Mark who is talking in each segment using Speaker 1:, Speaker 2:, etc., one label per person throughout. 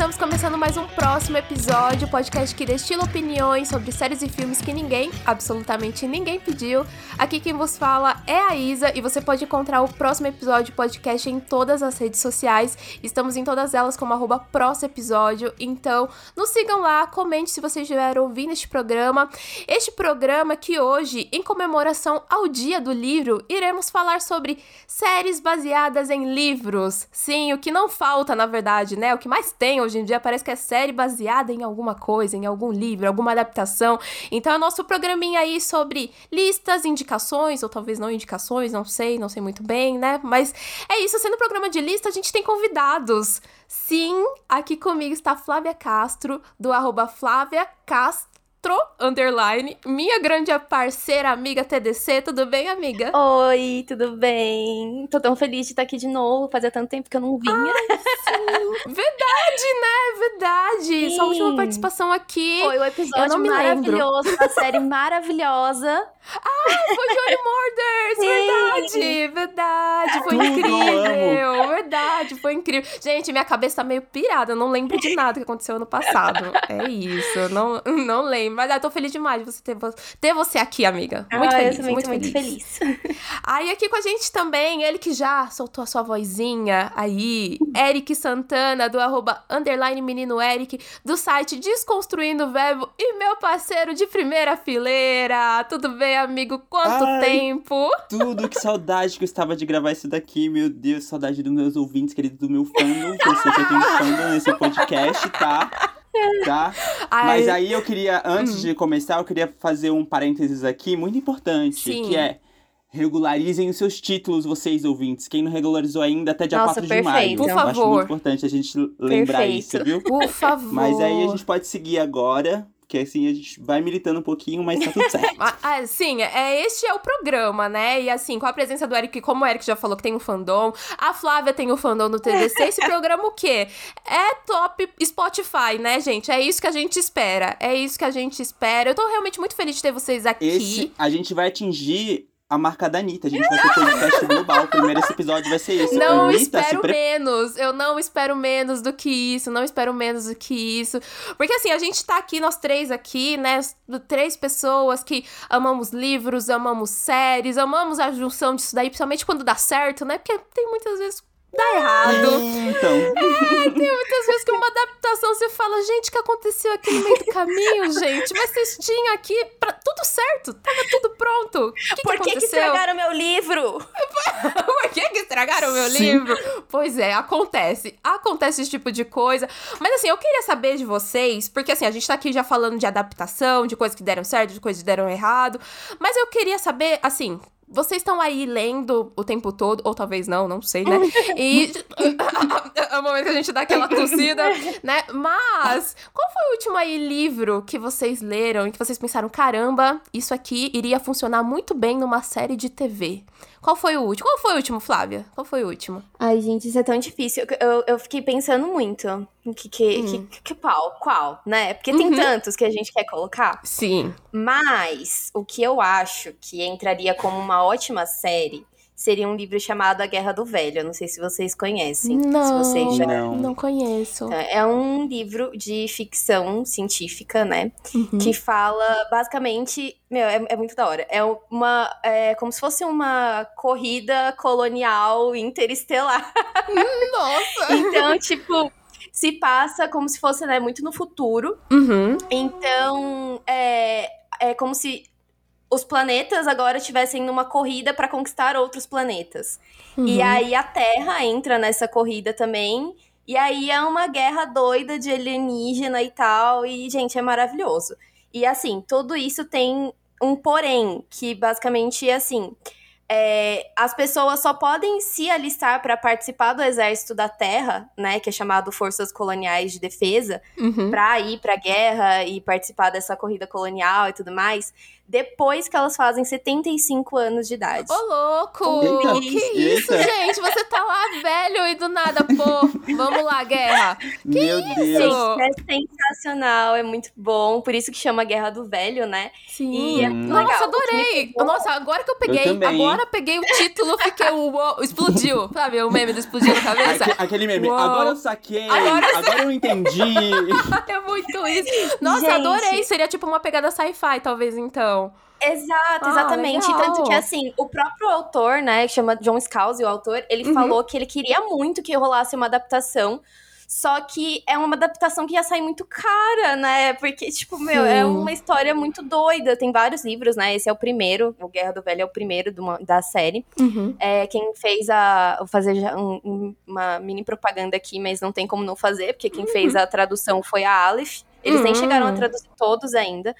Speaker 1: estamos começando mais um próximo episódio, podcast que destila opiniões sobre séries e filmes que ninguém, absolutamente ninguém pediu. Aqui quem vos fala é a Isa e você pode encontrar o próximo episódio podcast em todas as redes sociais. Estamos em todas elas como arroba próximo episódio, então nos sigam lá, comente se vocês estiveram ouvindo este programa. Este programa que hoje, em comemoração ao dia do livro, iremos falar sobre séries baseadas em livros. Sim, o que não falta, na verdade, né? O que mais tem hoje em dia parece que é série baseada em alguma coisa, em algum livro, alguma adaptação. Então é nosso programinha aí sobre listas, indicações, ou talvez não indicações, não sei, não sei muito bem, né? Mas é isso, sendo programa de lista, a gente tem convidados. Sim, aqui comigo está Flávia Castro, do arroba Flávia Castro Tro, underline, minha grande parceira, amiga TDC. Tudo bem, amiga?
Speaker 2: Oi, tudo bem? Tô tão feliz de estar aqui de novo. Fazia tanto tempo que eu não vinha. Ai,
Speaker 1: sim. Verdade, né? Verdade. Sim. Sua última participação aqui.
Speaker 2: Foi o episódio maravilhoso, a série maravilhosa.
Speaker 1: Ah, foi Johnny Morders! Verdade, verdade. Foi incrível. Verdade, foi incrível. Gente, minha cabeça tá meio pirada. Eu não lembro de nada que aconteceu ano passado. É isso. Não, não lembro. Mas eu tô feliz demais de você ter, ter você aqui, amiga. Muito
Speaker 2: ah,
Speaker 1: feliz.
Speaker 2: Eu muito,
Speaker 1: muito
Speaker 2: feliz.
Speaker 1: feliz. Aí aqui com a gente também, ele que já soltou a sua vozinha aí, Eric Santana, do arroba underline menino Eric, do site Desconstruindo o Verbo, e meu parceiro de primeira fileira. Tudo bem, amigo? Quanto Ai, tempo?
Speaker 3: Tudo, que saudade que eu estava de gravar isso daqui, meu Deus, saudade dos meus ouvintes, queridos, do meu fandom, eu sei que eu tenho fandom nesse podcast, tá? Tá? Ai. Mas aí eu queria, antes hum. de começar, eu queria fazer um parênteses aqui muito importante, Sim. que é regularizem os seus títulos, vocês ouvintes. Quem não regularizou ainda, até dia
Speaker 2: Nossa,
Speaker 3: 4
Speaker 2: perfeito.
Speaker 3: de maio.
Speaker 1: Por
Speaker 3: eu
Speaker 1: favor.
Speaker 3: acho muito importante a gente lembrar
Speaker 2: perfeito.
Speaker 3: isso, viu?
Speaker 1: Por favor.
Speaker 3: Mas aí a gente pode seguir agora que assim a gente vai militando um pouquinho, mas tá tudo certo.
Speaker 1: ah, sim, é, este é o programa, né? E assim, com a presença do Eric, como o Eric já falou que tem um fandom, a Flávia tem o um fandom no TDC, esse programa o quê? É top Spotify, né, gente? É isso que a gente espera. É isso que a gente espera. Eu tô realmente muito feliz de ter vocês aqui.
Speaker 3: Esse, a gente vai atingir a marca da Anitta. A gente vai ter podcast global. O primeiro esse episódio vai ser esse.
Speaker 1: Não
Speaker 3: Anitta,
Speaker 1: espero pre... menos. Eu não espero menos do que isso. Não espero menos do que isso. Porque assim, a gente tá aqui, nós três aqui, né? Três pessoas que amamos livros, amamos séries, amamos a junção disso daí, principalmente quando dá certo, né? Porque tem muitas vezes dá errado.
Speaker 3: Então.
Speaker 1: É, tem muitas vezes que uma adaptação você fala, gente, o que aconteceu aqui no meio do caminho, gente? Mas vocês tinham aqui pra... tudo certo, tava tudo pronto. O que
Speaker 2: Por
Speaker 1: que,
Speaker 2: que, que estragaram meu livro?
Speaker 1: Por que, que estragaram meu Sim. livro? Pois é, acontece. Acontece esse tipo de coisa. Mas assim, eu queria saber de vocês, porque assim, a gente tá aqui já falando de adaptação, de coisas que deram certo, de coisas que deram errado. Mas eu queria saber, assim, vocês estão aí lendo o tempo todo, ou talvez não, não sei, né? E é o momento que a gente dá aquela tossida, né? Mas, qual foi o último aí livro que vocês leram e que vocês pensaram, caramba, isso aqui iria funcionar muito bem numa série de TV? Qual foi o último? Qual foi o último, Flávia? Qual foi o último?
Speaker 2: Ai, gente, isso é tão difícil. Eu, eu fiquei pensando muito. Que, que, hum. que, que, qual? Qual, né? Porque tem uhum. tantos que a gente quer colocar.
Speaker 1: Sim.
Speaker 2: Mas o que eu acho que entraria como uma ótima série seria um livro chamado A Guerra do Velho. Eu não sei se vocês conhecem.
Speaker 1: Não,
Speaker 2: se
Speaker 1: vocês já... não. não conheço.
Speaker 2: Então, é um livro de ficção científica, né? Uhum. Que fala basicamente. Meu, é, é, muito da hora. É uma. É como se fosse uma corrida colonial interestelar.
Speaker 1: Nossa!
Speaker 2: então, tipo se passa como se fosse, né, muito no futuro.
Speaker 1: Uhum.
Speaker 2: Então, é, é como se os planetas agora estivessem numa corrida para conquistar outros planetas. Uhum. E aí a Terra entra nessa corrida também. E aí é uma guerra doida de alienígena e tal. E, gente, é maravilhoso. E assim, tudo isso tem um porém, que basicamente é assim. É, as pessoas só podem se alistar para participar do exército da Terra, né, que é chamado Forças Coloniais de Defesa,
Speaker 1: uhum.
Speaker 2: para ir para a guerra e participar dessa corrida colonial e tudo mais, depois que elas fazem 75 anos de idade.
Speaker 1: Ô, louco! Eita, que isso, eita. gente? Você tá lá velho e do nada, pô, vamos lá, guerra. Que
Speaker 3: Meu
Speaker 1: isso?
Speaker 3: Deus.
Speaker 2: É sensacional, é muito bom. Por isso que chama Guerra do Velho, né?
Speaker 1: Sim.
Speaker 2: E é.
Speaker 1: Nossa, adorei. Nossa, agora que eu peguei, eu agora peguei o título, fiquei o explodiu. Sabe, o meme do explodir na cabeça?
Speaker 3: Aquele meme. Uou. Agora eu saquei. Agora, agora eu entendi.
Speaker 1: é muito isso. Nossa, Gente. adorei. Seria tipo uma pegada sci-fi, talvez, então.
Speaker 2: Exato, ah, exatamente. Ah, Tanto que, assim, o próprio autor, né, que chama John Scalzi, o autor, ele uhum. falou que ele queria muito que rolasse uma adaptação só que é uma adaptação que ia sair muito cara, né? Porque, tipo, meu, é Sim. é uma história muito doida. Tem vários livros, né? Esse é o primeiro. O Guerra do Velho é o primeiro uma, da série.
Speaker 1: Uhum.
Speaker 2: É, quem fez a. Vou fazer um, uma mini propaganda aqui, mas não tem como não fazer, porque quem uhum. fez a tradução foi a Aleph. Eles nem chegaram a traduzir todos ainda.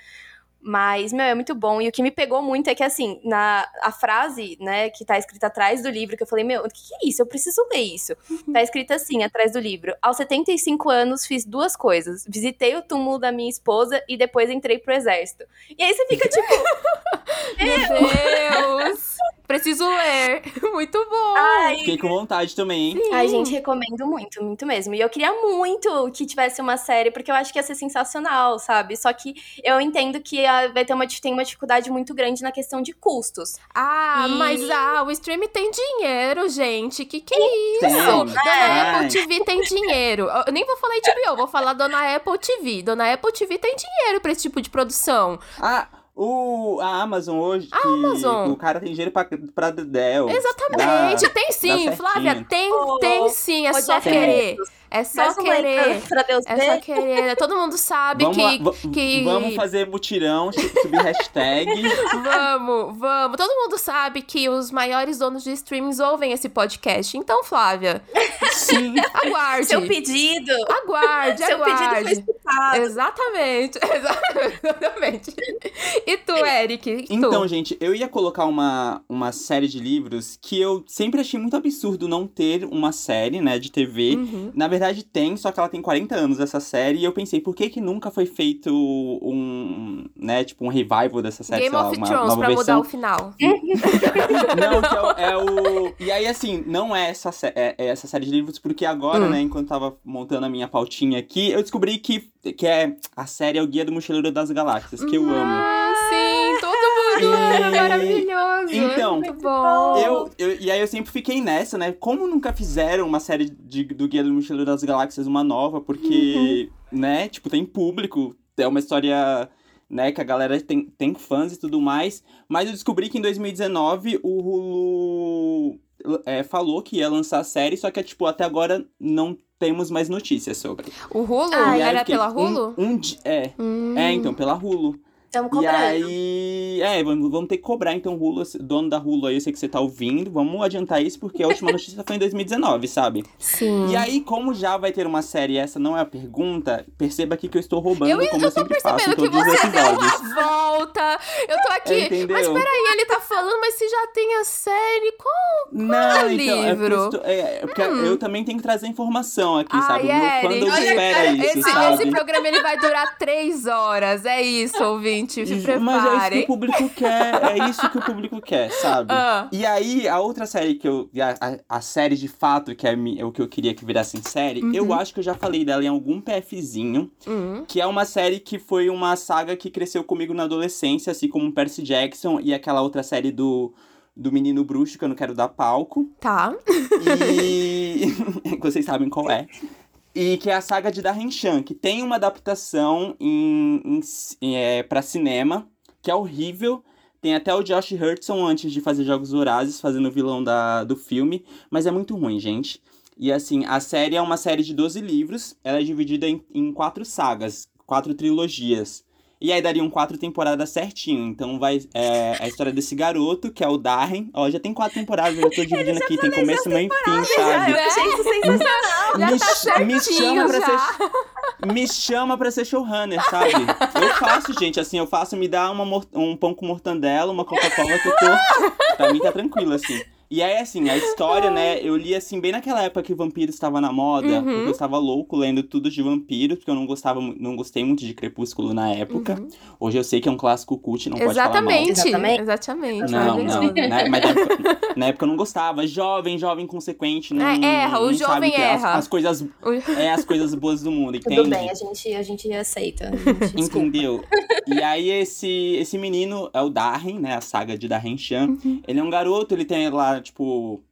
Speaker 2: Mas, meu, é muito bom. E o que me pegou muito é que, assim, na a frase, né, que tá escrita atrás do livro, que eu falei, meu, o que, que é isso? Eu preciso ler isso. Uhum. Tá escrita assim, atrás do livro. Aos 75 anos, fiz duas coisas. Visitei o túmulo da minha esposa e depois entrei pro exército. E aí você fica, tipo...
Speaker 1: meu Deus! Preciso ler. Muito bom. Ai,
Speaker 3: Fiquei com vontade também, hein?
Speaker 2: Sim. Ai, gente, recomendo muito, muito mesmo. E eu queria muito que tivesse uma série, porque eu acho que ia ser sensacional, sabe? Só que eu entendo que vai ter uma, tem uma dificuldade muito grande na questão de custos.
Speaker 1: Ah, e... mas ah, o stream tem dinheiro, gente. Que que é isso? Tem. Dona é. Apple TV tem dinheiro. Eu nem vou falar HBO, vou falar Dona Apple TV. Dona Apple TV tem dinheiro pra esse tipo de produção.
Speaker 3: Ah, o, a Amazon hoje, a Amazon. o cara tem dinheiro pra, pra Dell.
Speaker 1: Exatamente, dá, tem sim, Flávia, tem, oh, tem sim, é só querer. É só querer. Pra Deus é ver. só querer. Todo mundo sabe
Speaker 3: vamos
Speaker 1: que,
Speaker 3: lá,
Speaker 1: que.
Speaker 3: Vamos fazer mutirão, subir hashtag.
Speaker 1: vamos, vamos. Todo mundo sabe que os maiores donos de streamings ouvem esse podcast. Então, Flávia.
Speaker 3: Sim.
Speaker 1: Aguarde.
Speaker 2: Seu pedido.
Speaker 1: Aguarde,
Speaker 2: Seu
Speaker 1: aguarde.
Speaker 2: pedido foi escutado.
Speaker 1: Exatamente. Exatamente. E tu, Eric? E
Speaker 3: então,
Speaker 1: tu?
Speaker 3: gente, eu ia colocar uma, uma série de livros que eu sempre achei muito absurdo não ter uma série, né, de TV. Uhum. Na verdade, tem, só que ela tem 40 anos essa série, e eu pensei, por que que nunca foi feito um, né, tipo um revival dessa série,
Speaker 1: Game
Speaker 3: sei
Speaker 1: of
Speaker 3: lá,
Speaker 1: Thrones,
Speaker 3: nova
Speaker 1: pra
Speaker 3: versão.
Speaker 1: mudar o final.
Speaker 3: não, que é o, é o, E aí, assim, não é essa, é, é essa série de livros, porque agora, hum. né, enquanto tava montando a minha pautinha aqui, eu descobri que, que é a série é o Guia do Mochileiro das Galáxias, que eu amo.
Speaker 1: Sim, todo mundo! E... Maravilhoso!
Speaker 3: Então,
Speaker 1: Muito bom.
Speaker 3: Eu, eu, e aí eu sempre fiquei nessa, né, como nunca fizeram uma série de, do Guia do Mochileiro das Galáxias uma nova, porque, uhum. né, tipo, tem público, é uma história, né, que a galera tem, tem fãs e tudo mais. Mas eu descobri que em 2019 o Hulu é, falou que ia lançar a série, só que, tipo, até agora não temos mais notícias sobre.
Speaker 1: O Hulu? Ah, era pela Hulu?
Speaker 3: Um, um é, hum. é, então, pela Hulu.
Speaker 2: Estamos cobrando.
Speaker 3: E aí, é, vamos, vamos ter que cobrar, então, Hulu, dono da Hulu aí, eu sei que você tá ouvindo, vamos adiantar isso, porque a última notícia foi em 2019, sabe?
Speaker 1: Sim.
Speaker 3: E aí, como já vai ter uma série, essa não é a pergunta, perceba aqui que eu estou roubando, eu, como eu, eu sempre faço em todos os episódios.
Speaker 1: volta, eu tô aqui,
Speaker 3: Entendeu?
Speaker 1: mas peraí, ele tá falando, mas se já tem a série, qual, qual não, é o então, livro?
Speaker 3: É, é, porque hum. eu também tenho que trazer informação aqui, Ai, sabe? Eric, o meu espera isso,
Speaker 1: esse,
Speaker 3: sabe?
Speaker 1: Esse programa, ele vai durar três horas, é isso, ouvinte ouvinte, se preparem.
Speaker 3: Mas é isso que o público quer, é isso que o público quer, sabe?
Speaker 1: Ah.
Speaker 3: E aí, a outra série que eu. A, a, série de fato, que é, é, o que eu queria que virasse em série, uhum. eu acho que eu já falei dela em algum PFzinho,
Speaker 1: uhum.
Speaker 3: que é uma série que foi uma saga que cresceu comigo na adolescência, assim como Percy Jackson e aquela outra série do do Menino Bruxo, que eu não quero dar palco.
Speaker 1: Tá.
Speaker 3: E. Vocês sabem qual é. E que é a saga de Darren que tem uma adaptação em, em, é, para cinema, que é horrível. Tem até o Josh Hurtson antes de fazer Jogos Vorazes, fazendo o vilão da, do filme. Mas é muito ruim, gente. E assim, a série é uma série de 12 livros. Ela é dividida em, em quatro sagas, quatro trilogias. E aí dariam quatro temporadas certinho. Então vai é, a história desse garoto, que é o Darren. Ó, já tem quatro temporadas, eu tô dividindo aqui, tem começo, meio e fim, sabe?
Speaker 2: Já, isso sensacional.
Speaker 1: Já tá certinho,
Speaker 3: me chama pra
Speaker 1: já.
Speaker 3: ser. Me chama pra ser showrunner, sabe? Eu faço, gente, assim, eu faço, me dá uma, um pão com mortandela, uma Coca-Cola que eu tô. Pra mim tá tranquilo, assim. E aí, assim, a história, né, eu li assim, bem naquela época que vampiro estava na moda, uhum. porque eu estava louco lendo tudo de vampiros, porque eu não gostava, não gostei muito de Crepúsculo na época. Uhum. Hoje eu sei que é um clássico cult, não
Speaker 1: Exatamente.
Speaker 3: pode
Speaker 1: falar mal. Exatamente.
Speaker 3: Não, não, né, mas na época, na época, eu não gostava. Jovem, jovem consequente, não, é,
Speaker 1: erra, o jovem erra.
Speaker 3: As, as, coisas, é as coisas boas do mundo, entende?
Speaker 2: Tudo bem, a gente, a gente aceita. A gente
Speaker 3: Entendeu? E aí esse, esse menino é o Darren, né, a saga de Darren Chan. Uhum. Ele é um garoto, ele tem lá, tipo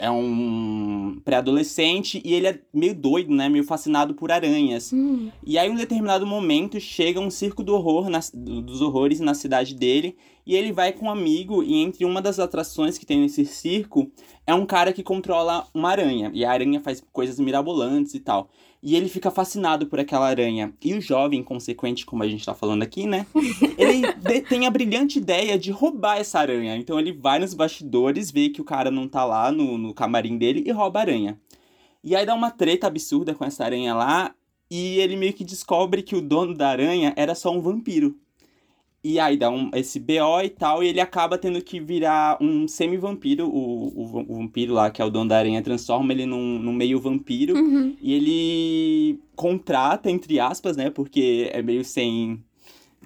Speaker 3: é um pré-adolescente e ele é meio doido, né? Meio fascinado por aranhas. Hum. E aí, em um determinado momento, chega um circo do horror, na, dos horrores na cidade dele. E ele vai com um amigo, e entre uma das atrações que tem nesse circo é um cara que controla uma aranha. E a aranha faz coisas mirabolantes e tal. E ele fica fascinado por aquela aranha. E o jovem, consequente, como a gente tá falando aqui, né? Ele tem a brilhante ideia de roubar essa aranha. Então ele vai nos bastidores, vê que o cara não tá lá no, no camarim dele e rouba a aranha. E aí dá uma treta absurda com essa aranha lá. E ele meio que descobre que o dono da aranha era só um vampiro. E aí dá um, esse BO e tal, e ele acaba tendo que virar um semi-vampiro. O, o, o, vampiro lá, que é o dono da aranha, transforma ele num, num meio vampiro. Uhum. E ele contrata, entre aspas, né? Porque é meio sem,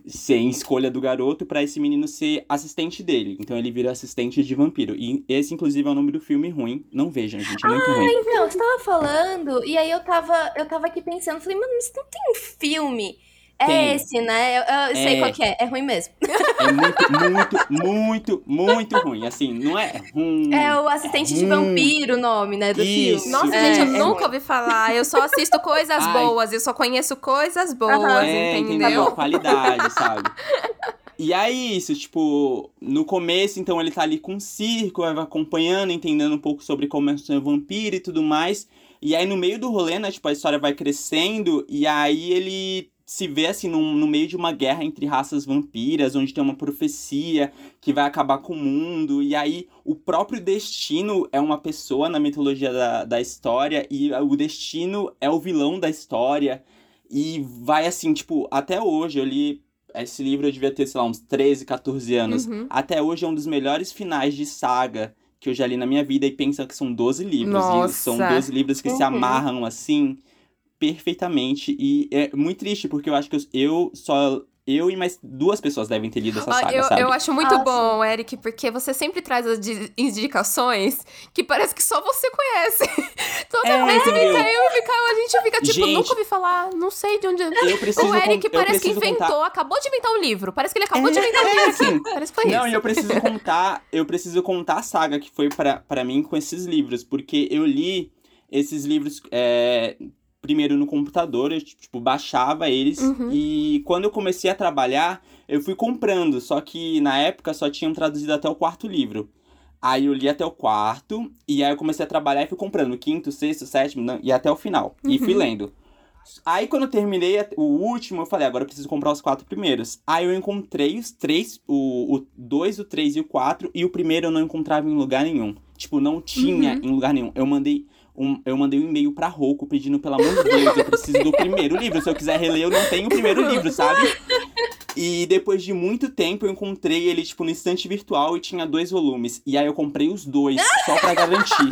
Speaker 3: sem escolha do garoto, para esse menino ser assistente dele. Então ele vira assistente de vampiro. E esse, inclusive, é o nome do filme ruim. Não vejam, gente, é muito
Speaker 2: ah,
Speaker 3: ruim.
Speaker 2: então, você tava falando, e aí eu tava, eu tava aqui pensando, falei, mano, mas não tem um filme é Tem. esse, né? Eu, eu sei é... qual que é. É ruim mesmo.
Speaker 3: É muito, muito, muito, muito ruim. Assim, não é ruim.
Speaker 2: É o assistente é de vampiro o nome, né? Do
Speaker 3: Isso.
Speaker 2: filme.
Speaker 1: Nossa,
Speaker 2: é,
Speaker 1: gente, eu nunca ruim. ouvi falar. Eu só assisto coisas Ai. boas. Eu só conheço coisas boas,
Speaker 3: é,
Speaker 1: entendeu? entendeu?
Speaker 3: Qualidade, sabe? E aí, isso, tipo, no começo, então, ele tá ali com o circo, vai acompanhando, entendendo um pouco sobre como é ser vampiro e tudo mais. E aí, no meio do rolê, né, tipo, a história vai crescendo, e aí ele se vê assim no, no meio de uma guerra entre raças vampiras, onde tem uma profecia que vai acabar com o mundo, e aí o próprio destino é uma pessoa na mitologia da, da história, e o destino é o vilão da história, e vai assim, tipo, até hoje eu li. Esse livro eu devia ter, sei lá, uns 13, 14 anos. Uhum. Até hoje é um dos melhores finais de saga que eu já li na minha vida e pensa que são 12 livros. E são 12 livros que uhum. se amarram assim perfeitamente. E é muito triste, porque eu acho que eu, eu só eu e mais duas pessoas devem ter lido essa saga,
Speaker 1: eu,
Speaker 3: sabe?
Speaker 1: Eu acho muito ah, bom, sim. Eric, porque você sempre traz as indicações que parece que só você conhece. Toda é, vez que fica eu e a gente fica tipo, gente, nunca ouvi falar, não sei de onde...
Speaker 3: Eu preciso
Speaker 1: o Eric parece que inventou, contar... acabou de inventar um livro. Parece que ele acabou é, de inventar um livro aqui. Assim. Parece que foi
Speaker 3: não,
Speaker 1: isso.
Speaker 3: e eu preciso contar, eu preciso contar a saga que foi para mim com esses livros, porque eu li esses livros... É, primeiro no computador, eu, tipo, baixava eles. Uhum. E quando eu comecei a trabalhar, eu fui comprando. Só que na época só tinham traduzido até o quarto livro. Aí eu li até o quarto, e aí eu comecei a trabalhar e fui comprando o quinto, sexto, sétimo, não, e até o final. Uhum. E fui uhum. lendo. Aí quando eu terminei o último, eu falei, agora eu preciso comprar os quatro primeiros. Aí eu encontrei os três, o, o dois, o três e o quatro, e o primeiro eu não encontrava em lugar nenhum. Tipo, não tinha uhum. em lugar nenhum. Eu mandei um, eu mandei um e-mail pra Roku pedindo, pelo amor de Deus, eu preciso do primeiro livro. Se eu quiser reler, eu não tenho o primeiro livro, sabe? E depois de muito tempo eu encontrei ele, tipo, no estante virtual e tinha dois volumes. E aí eu comprei os dois, só pra garantir.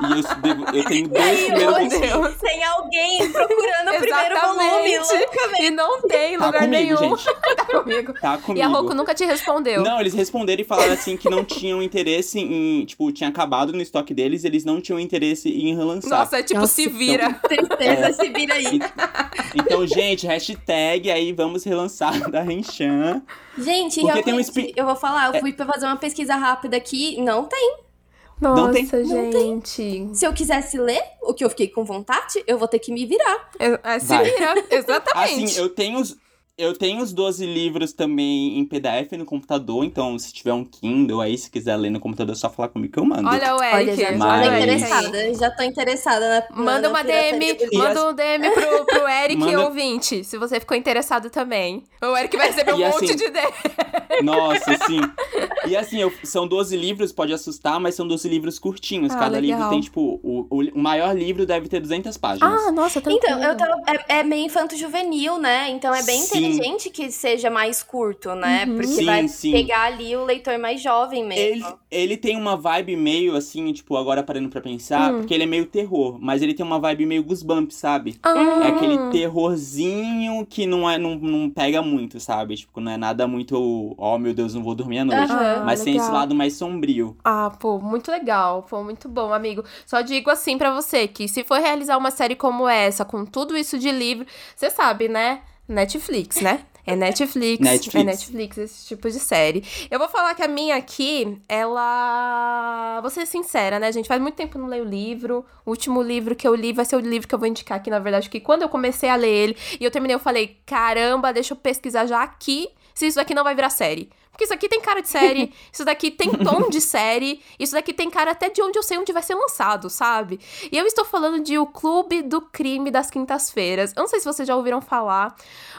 Speaker 3: E eu, eu tenho dois primeiros volumes.
Speaker 2: Tem alguém procurando o primeiro volume, loucamente.
Speaker 1: E não tem lugar tá comigo, nenhum.
Speaker 3: Gente.
Speaker 1: tá comigo.
Speaker 3: Tá comigo.
Speaker 1: E a Roku nunca te respondeu.
Speaker 3: Não, eles responderam e falaram assim que não tinham interesse em. Tipo, tinha acabado no estoque deles, eles não tinham interesse em relançar.
Speaker 1: Nossa, é tipo, Nossa, se vira.
Speaker 2: Então, Tristeza, é, se vira aí.
Speaker 3: Então, gente, hashtag aí, vamos relançar da Renchan.
Speaker 2: Gente, Porque realmente, tem um eu vou falar, eu é. fui pra fazer uma pesquisa rápida aqui, não tem.
Speaker 1: Nossa, não tem. gente. Não
Speaker 2: tem. Se eu quisesse ler o que eu fiquei com vontade, eu vou ter que me virar.
Speaker 1: É, é se Vai. vira, exatamente.
Speaker 3: Assim, eu tenho os, eu tenho os 12 livros também em PDF no computador, então se tiver um Kindle aí, se quiser ler no computador, é só falar comigo que eu mando.
Speaker 1: Olha o Eric,
Speaker 2: Olha, já, Mas... tô interessada, já tô interessada na
Speaker 1: Manda uma DM, manda um DM pro, pro Eric manda... ouvinte, se você ficou interessado também. O Eric vai receber um monte assim, de ideia.
Speaker 3: Nossa, sim. E assim, eu, são 12 livros, pode assustar, mas são 12 livros curtinhos. Ah, Cada legal. livro tem, tipo, o, o, maior livro deve ter 200 páginas.
Speaker 1: Ah, nossa, tranquilo.
Speaker 2: Então, eu tava, é, é meio infanto-juvenil, né? Então é bem sim, inteligente que seja mais curto, né? Uhum. Porque sim, vai sim. pegar ali o leitor mais jovem mesmo.
Speaker 3: Ele, ele tem uma vibe meio assim, tipo, agora parando pra pensar, uhum. porque ele é meio terror, mas ele tem uma vibe meio Goosebumps, sabe? Uhum. É aquele terrorzinho que não, é, não, não pega muito, sabe? Tipo, não é nada muito, oh meu Deus, não vou dormir à noite. mas legal. tem esse lado mais sombrio.
Speaker 1: Ah, pô, muito legal. Pô, muito bom, amigo. Só digo assim para você que se for realizar uma série como essa, com tudo isso de livro, você sabe, né? Netflix, né? É Netflix, Netflix, é Netflix esse tipo de série. Eu vou falar que a minha aqui, ela. Vou ser sincera, né, gente? Faz muito tempo que eu não leio o livro. O último livro que eu li vai ser o livro que eu vou indicar aqui, na verdade, que quando eu comecei a ler ele e eu terminei, eu falei: caramba, deixa eu pesquisar já aqui se isso aqui não vai virar série. Porque isso aqui tem cara de série, isso daqui tem tom de série, isso daqui tem cara até de onde eu sei onde vai ser lançado, sabe? E eu estou falando de O Clube do Crime das Quintas-Feiras. Eu não sei se vocês já ouviram falar,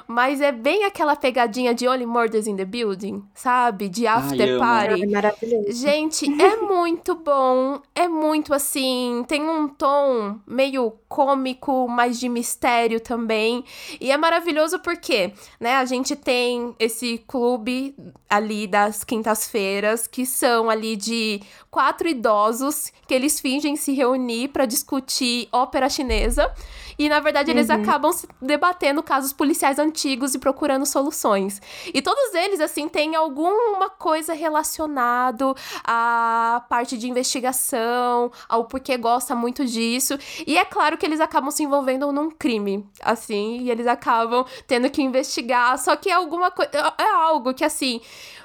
Speaker 1: mas é bem aquela pegadinha de Only Murders in the Building, sabe? De After Ai, Party.
Speaker 2: É maravilhoso.
Speaker 1: Gente, é muito bom. É muito assim. Tem um tom meio cômico, mas de mistério também. E é maravilhoso porque, né, a gente tem esse clube ali das quintas-feiras, que são ali de quatro idosos que eles fingem se reunir para discutir ópera chinesa. E na verdade eles uhum. acabam debatendo casos policiais antigos e procurando soluções. E todos eles, assim, têm alguma coisa relacionado à parte de investigação, ao porquê gosta muito disso. E é claro que eles acabam se envolvendo num crime, assim, e eles acabam tendo que investigar. Só que é alguma coisa. É, é algo que, assim.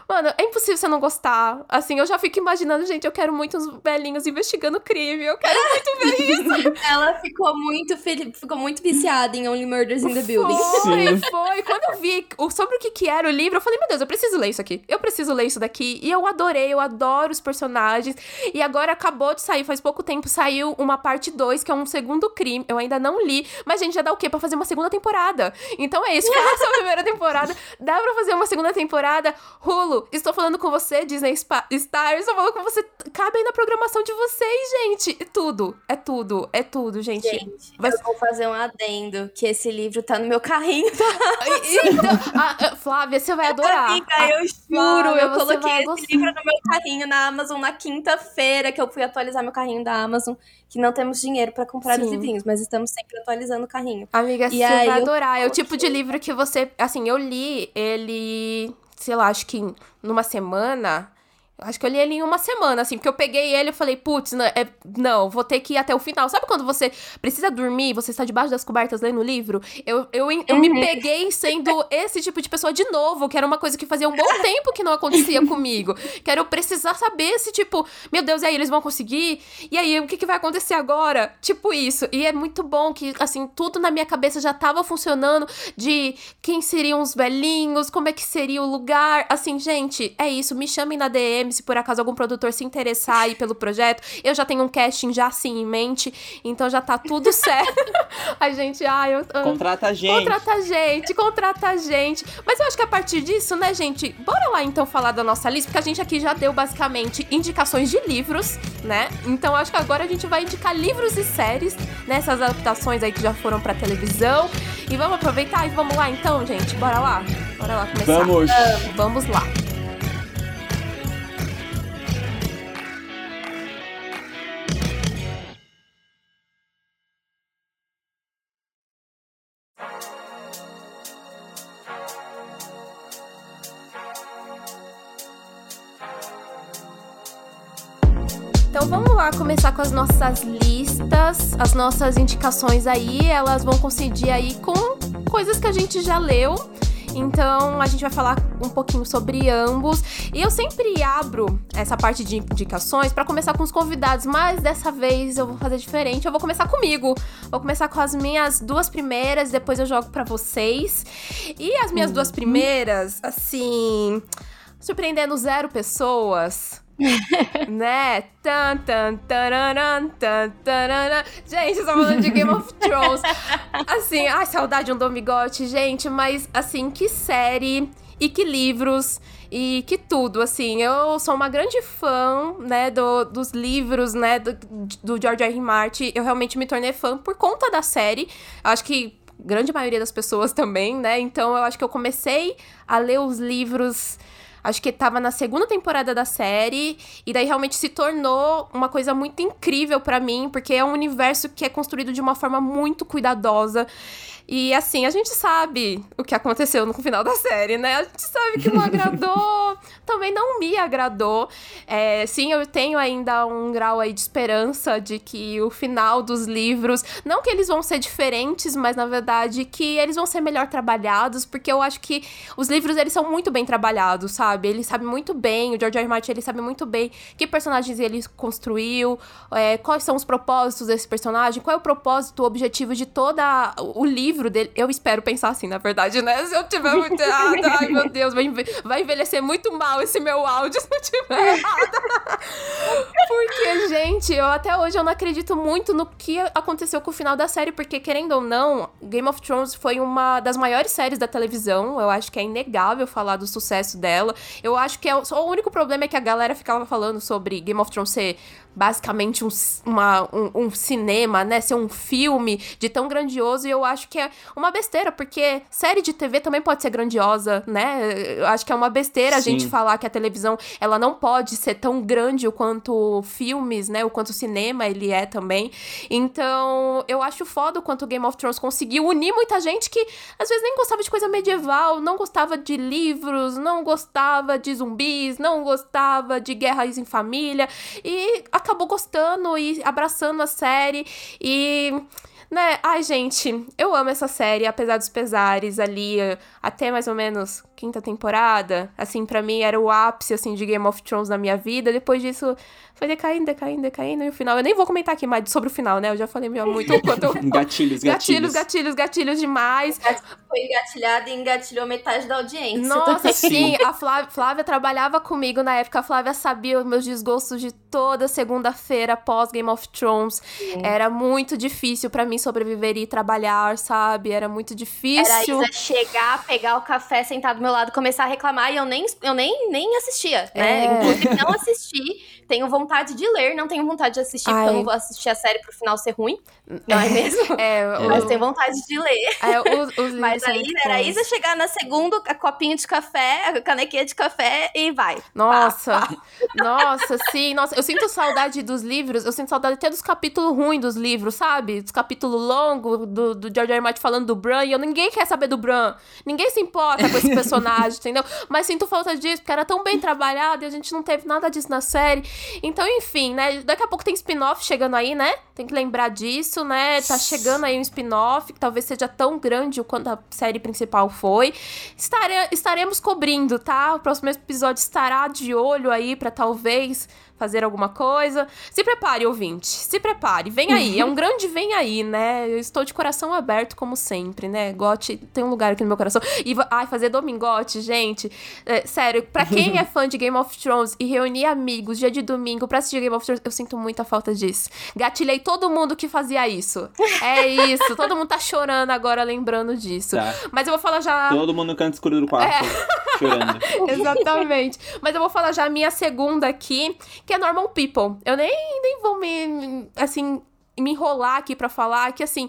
Speaker 1: Mano, é impossível você não gostar. Assim, eu já fico imaginando, gente, eu quero muito uns velhinhos investigando crime. Eu quero muito ver isso.
Speaker 2: Ela ficou muito ficou muito viciada em Only Murders in the Building.
Speaker 1: Foi, Sim. foi. Quando eu vi sobre o que, que era o livro, eu falei, meu Deus, eu preciso ler isso aqui. Eu preciso ler isso daqui. E eu adorei, eu adoro os personagens. E agora acabou de sair, faz pouco tempo, saiu uma parte 2, que é um segundo crime. Eu ainda não li. Mas, gente, já dá o quê? Pra fazer uma segunda temporada. Então é isso. Faça a primeira temporada. Dá pra fazer uma segunda temporada. Estou falando com você, Disney Star, estou falando com você. Cabe aí na programação de vocês, gente. É tudo, é tudo, é tudo, gente.
Speaker 2: Gente, Vai... eu vou fazer um adendo, que esse livro tá no meu carrinho.
Speaker 1: então, a, Flávia, você vai adorar.
Speaker 2: Amiga, eu juro, Flávia, eu coloquei esse livro no meu carrinho na Amazon na quinta-feira, que eu fui atualizar meu carrinho da Amazon, que não temos dinheiro para comprar Sim. os livrinhos, mas estamos sempre atualizando o carrinho.
Speaker 1: Amiga, e você vai adorar. Eu... É o tipo de livro que você, assim, eu li ele sei lá, acho que numa semana, Acho que eu li ele em uma semana, assim, porque eu peguei ele e falei, putz, não, é, não, vou ter que ir até o final. Sabe quando você precisa dormir, você está debaixo das cobertas lendo o livro? Eu, eu, eu uhum. me peguei sendo esse tipo de pessoa de novo, que era uma coisa que fazia um bom tempo que não acontecia comigo. Que era eu precisar saber se, tipo, meu Deus, e aí eles vão conseguir? E aí, o que, que vai acontecer agora? Tipo isso. E é muito bom que, assim, tudo na minha cabeça já tava funcionando de quem seriam os velhinhos, como é que seria o lugar. Assim, gente, é isso, me chamem na DM se por acaso algum produtor se interessar aí pelo projeto. Eu já tenho um casting já assim em mente, então já tá tudo certo. a gente, ai, eu,
Speaker 3: Contrata a gente.
Speaker 1: Contrata a gente, contrata a gente. Mas eu acho que a partir disso, né, gente, bora lá então falar da nossa lista, porque a gente aqui já deu basicamente indicações de livros, né? Então acho que agora a gente vai indicar livros e séries nessas adaptações aí que já foram pra televisão. E vamos aproveitar e vamos lá então, gente. Bora lá? Bora lá começar.
Speaker 3: Vamos.
Speaker 1: Vamos lá. Então vamos lá começar com as nossas listas, as nossas indicações aí, elas vão coincidir aí com coisas que a gente já leu. Então a gente vai falar um pouquinho sobre ambos. E eu sempre abro essa parte de indicações para começar com os convidados, mas dessa vez eu vou fazer diferente. Eu vou começar comigo. Vou começar com as minhas duas primeiras, depois eu jogo para vocês. E as minhas uhum. duas primeiras, assim, surpreendendo zero pessoas. né? Tan, tan, tararan, tan, tararan. Gente, eu falando de Game of Thrones. Assim, ai, saudade de um Domigote, gente, mas assim, que série e que livros e que tudo, assim, eu sou uma grande fã, né, do, dos livros, né, do, do George R. R. Martin, eu realmente me tornei fã por conta da série, eu acho que grande maioria das pessoas também, né? Então eu acho que eu comecei a ler os livros acho que tava na segunda temporada da série, e daí realmente se tornou uma coisa muito incrível para mim, porque é um universo que é construído de uma forma muito cuidadosa. E assim, a gente sabe o que aconteceu no final da série, né? A gente sabe que não agradou, também não me agradou. É, sim, eu tenho ainda um grau aí de esperança de que o final dos livros, não que eles vão ser diferentes, mas na verdade que eles vão ser melhor trabalhados, porque eu acho que os livros eles são muito bem trabalhados, sabe? Ele sabe muito bem, o George R. R. Martin ele sabe muito bem que personagens ele construiu, é, quais são os propósitos desse personagem, qual é o propósito, o objetivo de toda o livro livro dele. Eu espero pensar assim, na verdade, né? Se eu tiver muito errada, ai meu Deus, vai, envelhecer muito mal esse meu áudio se eu tiver errada. Porque, gente, eu até hoje eu não acredito muito no que aconteceu com o final da série, porque, querendo ou não, Game of Thrones foi uma das maiores séries da televisão. Eu acho que é inegável falar do sucesso dela. Eu acho que é, só o único problema é que a galera ficava falando sobre Game of Thrones ser basicamente um, uma, um, um, cinema, né? Ser um filme de tão grandioso. E eu acho que é uma besteira, porque série de TV também pode ser grandiosa, né? Eu acho que é uma besteira Sim. a gente falar que a televisão ela não pode ser tão grande o quanto filmes, né? O quanto cinema ele é também. Então, eu acho foda o quanto Game of Thrones conseguiu unir muita gente que às vezes nem gostava de coisa medieval, não gostava de livros, não gostava de zumbis, não gostava de guerras em família. E acabou gostando e abraçando a série e né? Ai, gente, eu amo essa série, apesar dos pesares ali, até mais ou menos quinta temporada. Assim, para mim era o ápice, assim, de Game of Thrones na minha vida. Depois disso, foi decaindo, decaindo, decaindo. E o final, eu nem vou comentar aqui mais sobre o final, né? Eu já falei meio muito quanto.
Speaker 3: gatilhos, gatilhos.
Speaker 1: Gatilhos, gatilhos, gatilhos demais.
Speaker 2: Foi engatilhada e engatilhou metade da audiência.
Speaker 1: Nossa, sim. A Flávia, Flávia trabalhava comigo na época. A Flávia sabia os meus desgostos de toda segunda-feira pós Game of Thrones. Sim. Era muito difícil para mim sobreviver e trabalhar, sabe? Era muito difícil. Era
Speaker 2: Isa chegar, pegar o café, sentar do meu lado, começar a reclamar e eu nem, eu nem, nem assistia, né? É. Inclusive, não assisti. Tenho vontade de ler, não tenho vontade de assistir, Ai. porque eu não vou assistir a série pro final ser ruim. Não é mesmo? É, o... Mas tenho vontade de ler. É, os, os Mas aí era a Isa chegar na segunda, a copinho de café, a canequinha de café e vai.
Speaker 1: Nossa, pá, pá. nossa, sim. Nossa, eu sinto saudade dos livros, eu sinto saudade até dos capítulos ruins dos livros, sabe? Dos capítulos longos do, do George R. Martin falando do Bran, e eu, ninguém quer saber do Bran. Ninguém se importa com esse personagem, entendeu? Mas sinto falta disso, porque era tão bem trabalhado e a gente não teve nada disso na série. Então, enfim, né? Daqui a pouco tem spin-off chegando aí, né? Tem que lembrar disso, né? Tá chegando aí um spin-off que talvez seja tão grande quanto a série principal foi. Estare estaremos cobrindo, tá? O próximo episódio estará de olho aí para talvez fazer alguma coisa. Se prepare, ouvinte. Se prepare. Vem aí. é um grande vem aí, né? Eu estou de coração aberto, como sempre, né? Gote tem um lugar aqui no meu coração. E, ai, fazer domingote, gente. É, sério, pra quem é fã de Game of Thrones e reunir amigos dia de domingo pra assistir Game of Thrones, eu sinto muita falta disso. Gatilhei todo mundo que fazia isso. É isso. todo mundo tá chorando agora lembrando disso. Tá. Mas eu vou falar já.
Speaker 3: Todo mundo no canto escuro do quarto. É. Chorando.
Speaker 1: Exatamente. Mas eu vou falar já a minha segunda aqui, que é Normal People. Eu nem, nem vou me, assim, me enrolar aqui para falar que, assim,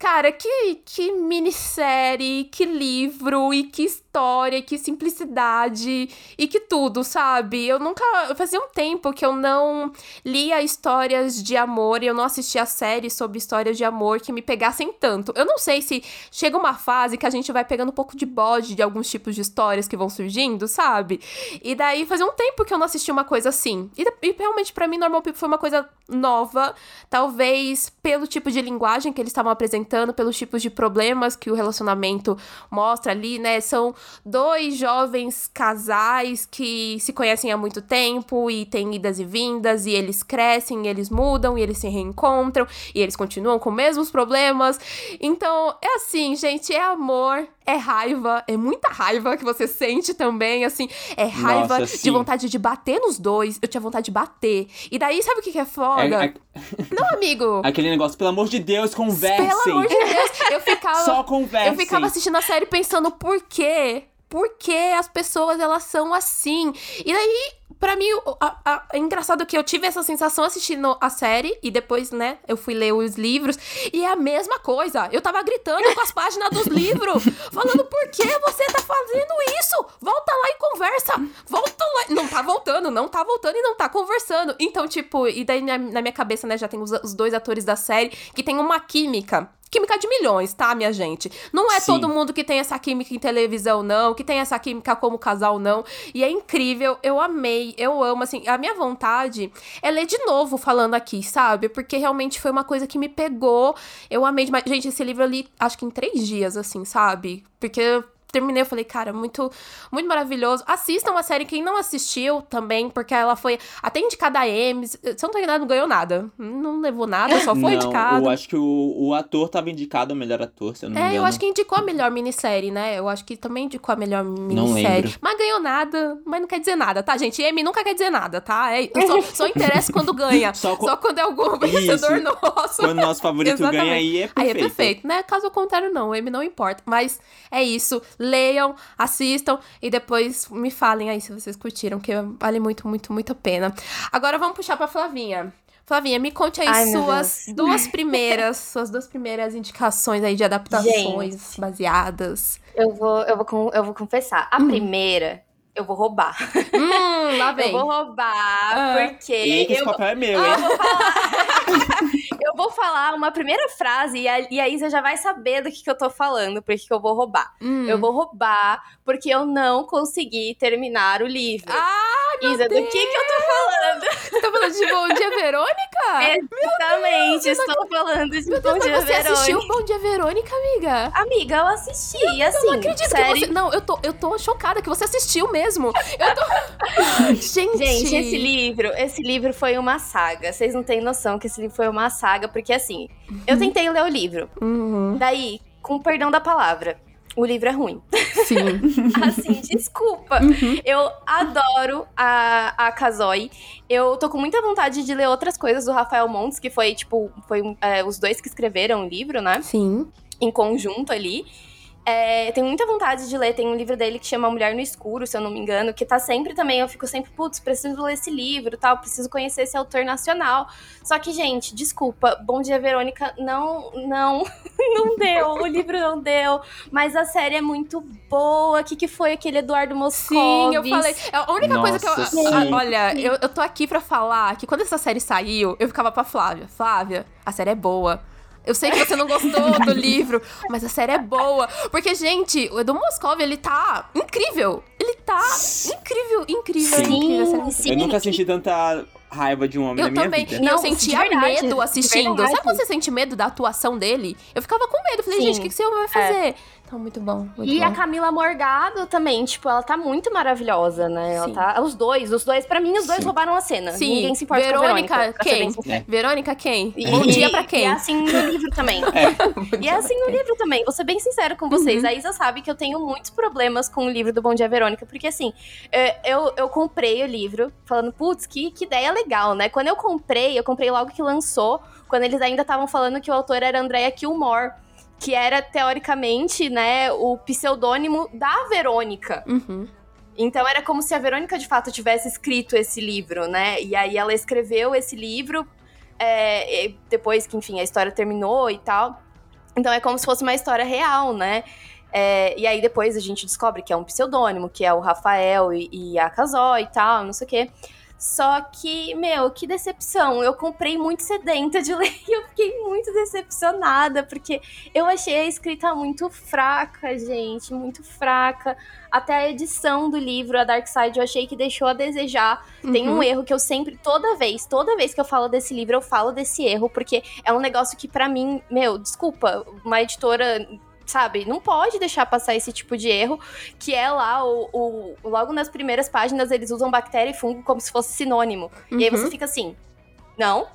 Speaker 1: Cara, que, que minissérie, que livro, e que história, que simplicidade, e que tudo, sabe? Eu nunca. Fazia um tempo que eu não lia histórias de amor e eu não assistia séries sobre histórias de amor que me pegassem tanto. Eu não sei se chega uma fase que a gente vai pegando um pouco de bode de alguns tipos de histórias que vão surgindo, sabe? E daí fazia um tempo que eu não assistia uma coisa assim. E, e realmente, para mim, Normal People foi uma coisa nova, talvez pelo tipo de linguagem que eles estavam apresentando pelos tipos de problemas que o relacionamento mostra ali, né? São dois jovens casais que se conhecem há muito tempo e têm idas e vindas, e eles crescem, e eles mudam, e eles se reencontram, e eles continuam com os mesmos problemas. Então, é assim, gente, é amor, é raiva, é muita raiva que você sente também, assim, é raiva Nossa, de vontade de bater nos dois. Eu tinha vontade de bater. E daí, sabe o que, que é foda? É, é... Não, amigo.
Speaker 3: Aquele negócio, pelo amor de Deus, conversem.
Speaker 1: Pelo amor de Deus. Eu ficava.
Speaker 3: Só conversem.
Speaker 1: Eu ficava assistindo a série pensando por quê por que as pessoas elas são assim. E daí para mim, a, a, é engraçado que eu tive essa sensação assistindo a série e depois, né, eu fui ler os livros e é a mesma coisa. Eu tava gritando com as páginas dos livros, falando por que você tá fazendo isso? Volta lá e conversa. Volta lá. Não tá voltando, não tá voltando e não tá conversando. Então, tipo, e daí na, na minha cabeça, né, já tem os, os dois atores da série que tem uma química química de milhões, tá, minha gente? Não é Sim. todo mundo que tem essa química em televisão, não, que tem essa química como casal, não. E é incrível, eu amei, eu amo, assim, a minha vontade é ler de novo falando aqui, sabe? Porque realmente foi uma coisa que me pegou. Eu amei demais. Gente, esse livro eu li, acho que em três dias, assim, sabe? Porque terminei, eu falei, cara, muito, muito maravilhoso. Assistam a série quem não assistiu também, porque ela foi até indicada a Emmy. Se eu não tô não ganhou nada. Não levou nada, só foi não, indicado.
Speaker 3: Eu acho que o, o ator tava indicado a melhor ator, se eu não me engano.
Speaker 1: É, eu acho que indicou a melhor minissérie, né? Eu acho que também indicou a melhor minissérie. Mas ganhou nada, mas não quer dizer nada, tá, gente? Emmy nunca quer dizer nada, tá? É, só, só interessa quando ganha. Só, co... só, quando é algum vencedor nosso.
Speaker 3: Quando o nosso favorito ganha, aí é perfeito. Aí é perfeito,
Speaker 1: né? Caso contrário, não. O Emmy não importa. Mas é isso leiam, assistam e depois me falem aí se vocês curtiram, que vale muito, muito, muito a pena. Agora vamos puxar pra Flavinha. Flavinha, me conte aí Ai, suas duas primeiras, suas duas primeiras indicações aí de adaptações Gente, baseadas.
Speaker 2: Eu vou, eu vou, eu vou confessar. A hum. primeira eu vou roubar.
Speaker 1: Hum, lá vem.
Speaker 2: Eu vou roubar, ah. porque.
Speaker 3: Eita, esse papel é meu, hein?
Speaker 2: Eu vou, falar... eu vou falar uma primeira frase e a, e a Isa já vai saber do que, que eu tô falando, porque que eu vou roubar. Hum. Eu vou roubar porque eu não consegui terminar o livro.
Speaker 1: Ah,
Speaker 2: Isa,
Speaker 1: Deus.
Speaker 2: do que, que eu tô falando?
Speaker 1: Você tá falando de Bom Dia Verônica?
Speaker 2: Exatamente, Deus, estou falando de Meu Bom Deus, Dia
Speaker 1: você
Speaker 2: Verônica.
Speaker 1: Você assistiu Bom Dia Verônica, amiga?
Speaker 2: Amiga, eu assisti, eu, assim. Eu não acredito
Speaker 1: que você. Não, eu tô, eu tô chocada que você assistiu mesmo. Eu tô... Gente.
Speaker 2: Gente, esse livro, esse livro foi uma saga. Vocês não têm noção que esse livro foi uma saga, porque assim, uhum. eu tentei ler o livro.
Speaker 1: Uhum.
Speaker 2: Daí, com o perdão da palavra, o livro é ruim.
Speaker 1: Sim.
Speaker 2: assim, desculpa. Uhum. Eu adoro a, a Kazoi. Eu tô com muita vontade de ler outras coisas do Rafael Montes, que foi, tipo, foi é, os dois que escreveram o livro, né?
Speaker 1: Sim.
Speaker 2: Em conjunto ali. É, tenho muita vontade de ler. Tem um livro dele que chama Mulher no Escuro, se eu não me engano, que tá sempre também. Eu fico sempre, putz, preciso ler esse livro tal, preciso conhecer esse autor nacional. Só que, gente, desculpa, Bom Dia Verônica não, não, não deu. o livro não deu. Mas a série é muito boa. O que, que foi aquele Eduardo Moscovis?
Speaker 1: Sim, eu falei. É a única Nossa, coisa que eu. Sim. Olha, eu, eu tô aqui pra falar que quando essa série saiu, eu ficava pra Flávia. Flávia, a série é boa. Eu sei que você não gostou do livro, mas a série é boa. Porque, gente, o Edu Moscov, ele tá incrível. Ele tá incrível, incrível, sim, incrível.
Speaker 3: Sim. Eu nunca senti tanta raiva de um homem eu na minha também. vida.
Speaker 1: E eu sentia verdade, medo assistindo. Sabe quando você sente medo da atuação dele? Eu ficava com medo. Falei, Sim. gente, o que, que esse homem vai fazer? É. Então, muito bom. Muito
Speaker 2: e
Speaker 1: bom.
Speaker 2: a Camila Morgado também, tipo, ela tá muito maravilhosa, né? Ela tá. Os dois, os dois, pra mim, os dois Sim. roubaram a cena. Sim. Ninguém se importa
Speaker 1: Verônica,
Speaker 2: com a Verônica.
Speaker 1: Quem? É. Verônica, quem? E, bom dia pra quem? E
Speaker 2: é assim no livro também. É. E é assim no livro também. Vou ser bem sincero com vocês. Uhum. A Isa sabe que eu tenho muitos problemas com o livro do Bom Dia Verônica, porque assim, é, eu, eu comprei o livro falando, putz, que, que ideia legal, né? Quando eu comprei, eu comprei logo que lançou, quando eles ainda estavam falando que o autor era Andrea Kilmore que era teoricamente, né, o pseudônimo da Verônica.
Speaker 1: Uhum.
Speaker 2: Então era como se a Verônica de fato tivesse escrito esse livro, né? E aí ela escreveu esse livro é, depois que, enfim, a história terminou e tal. Então é como se fosse uma história real, né? É, e aí depois a gente descobre que é um pseudônimo, que é o Rafael e, e a Casó e tal, não sei o quê. Só que, meu, que decepção. Eu comprei muito sedenta de ler e eu fiquei muito decepcionada, porque eu achei a escrita muito fraca, gente, muito fraca. Até a edição do livro, a Dark Side, eu achei que deixou a desejar. Uhum. Tem um uhum. erro que eu sempre, toda vez, toda vez que eu falo desse livro, eu falo desse erro, porque é um negócio que para mim, meu, desculpa, uma editora sabe? Não pode deixar passar esse tipo de erro, que é lá, o, o logo nas primeiras páginas eles usam bactéria e fungo como se fosse sinônimo. Uhum. E aí você uhum. fica assim, não.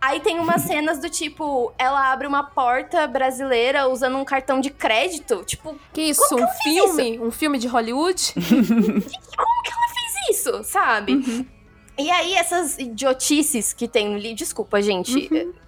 Speaker 2: Aí tem umas cenas do tipo, ela abre uma porta brasileira usando um cartão de crédito, tipo...
Speaker 1: Que isso, um filme? Isso? Um filme de Hollywood?
Speaker 2: como que ela fez isso, sabe? Uhum. E aí essas idiotices que tem no livro, desculpa, gente... Uhum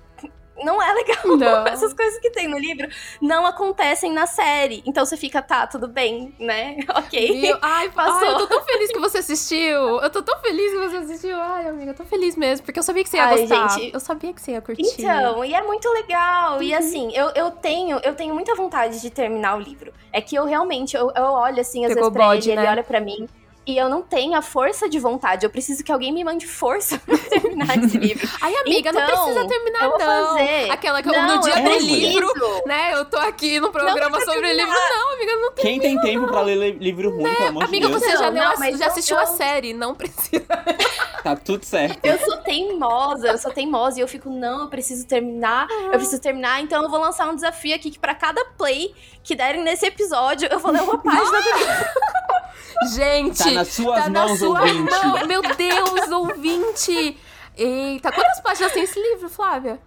Speaker 2: não é legal. Não. Essas coisas que tem no livro não acontecem na série. Então você fica, tá, tudo bem, né? Ok.
Speaker 1: Viu? Ai, Passou. Ai, eu tô tão feliz que você assistiu. Eu tô tão feliz que você assistiu. Ai, amiga, eu tô feliz mesmo, porque eu sabia que você ia ai, gostar. Gente, eu sabia que você ia curtir.
Speaker 2: Então, e é muito legal. Uhum. E assim, eu, eu tenho, eu tenho muita vontade de terminar o livro. É que eu realmente, eu, eu olho assim, às Pegou vezes pra bode, ele, né? ele olha pra mim e eu não tenho a força de vontade. Eu preciso que alguém me mande força pra terminar esse livro.
Speaker 1: Ai, amiga, então, não precisa terminar, eu vou não. Fazer. Aquela que eu, não, no dia do livro, né? Eu tô aqui no programa não sobre livro. Não, amiga, não tem.
Speaker 3: Quem tem tempo pra ler livro ruim, né? pelo amor
Speaker 1: amiga,
Speaker 3: de
Speaker 1: Amiga, você já, não, leu, já assistiu a série, não precisa.
Speaker 3: tá tudo certo.
Speaker 2: Eu sou teimosa, eu sou teimosa e eu fico, não, eu preciso terminar, eu preciso terminar, então eu vou lançar um desafio aqui que pra cada play que derem nesse episódio, eu vou ler uma página do livro.
Speaker 1: Gente, tá
Speaker 3: nas suas tá mãos, sua ouvinte. Mão.
Speaker 1: Meu Deus, ouvinte. Eita, quantas páginas tem esse livro, Flávia?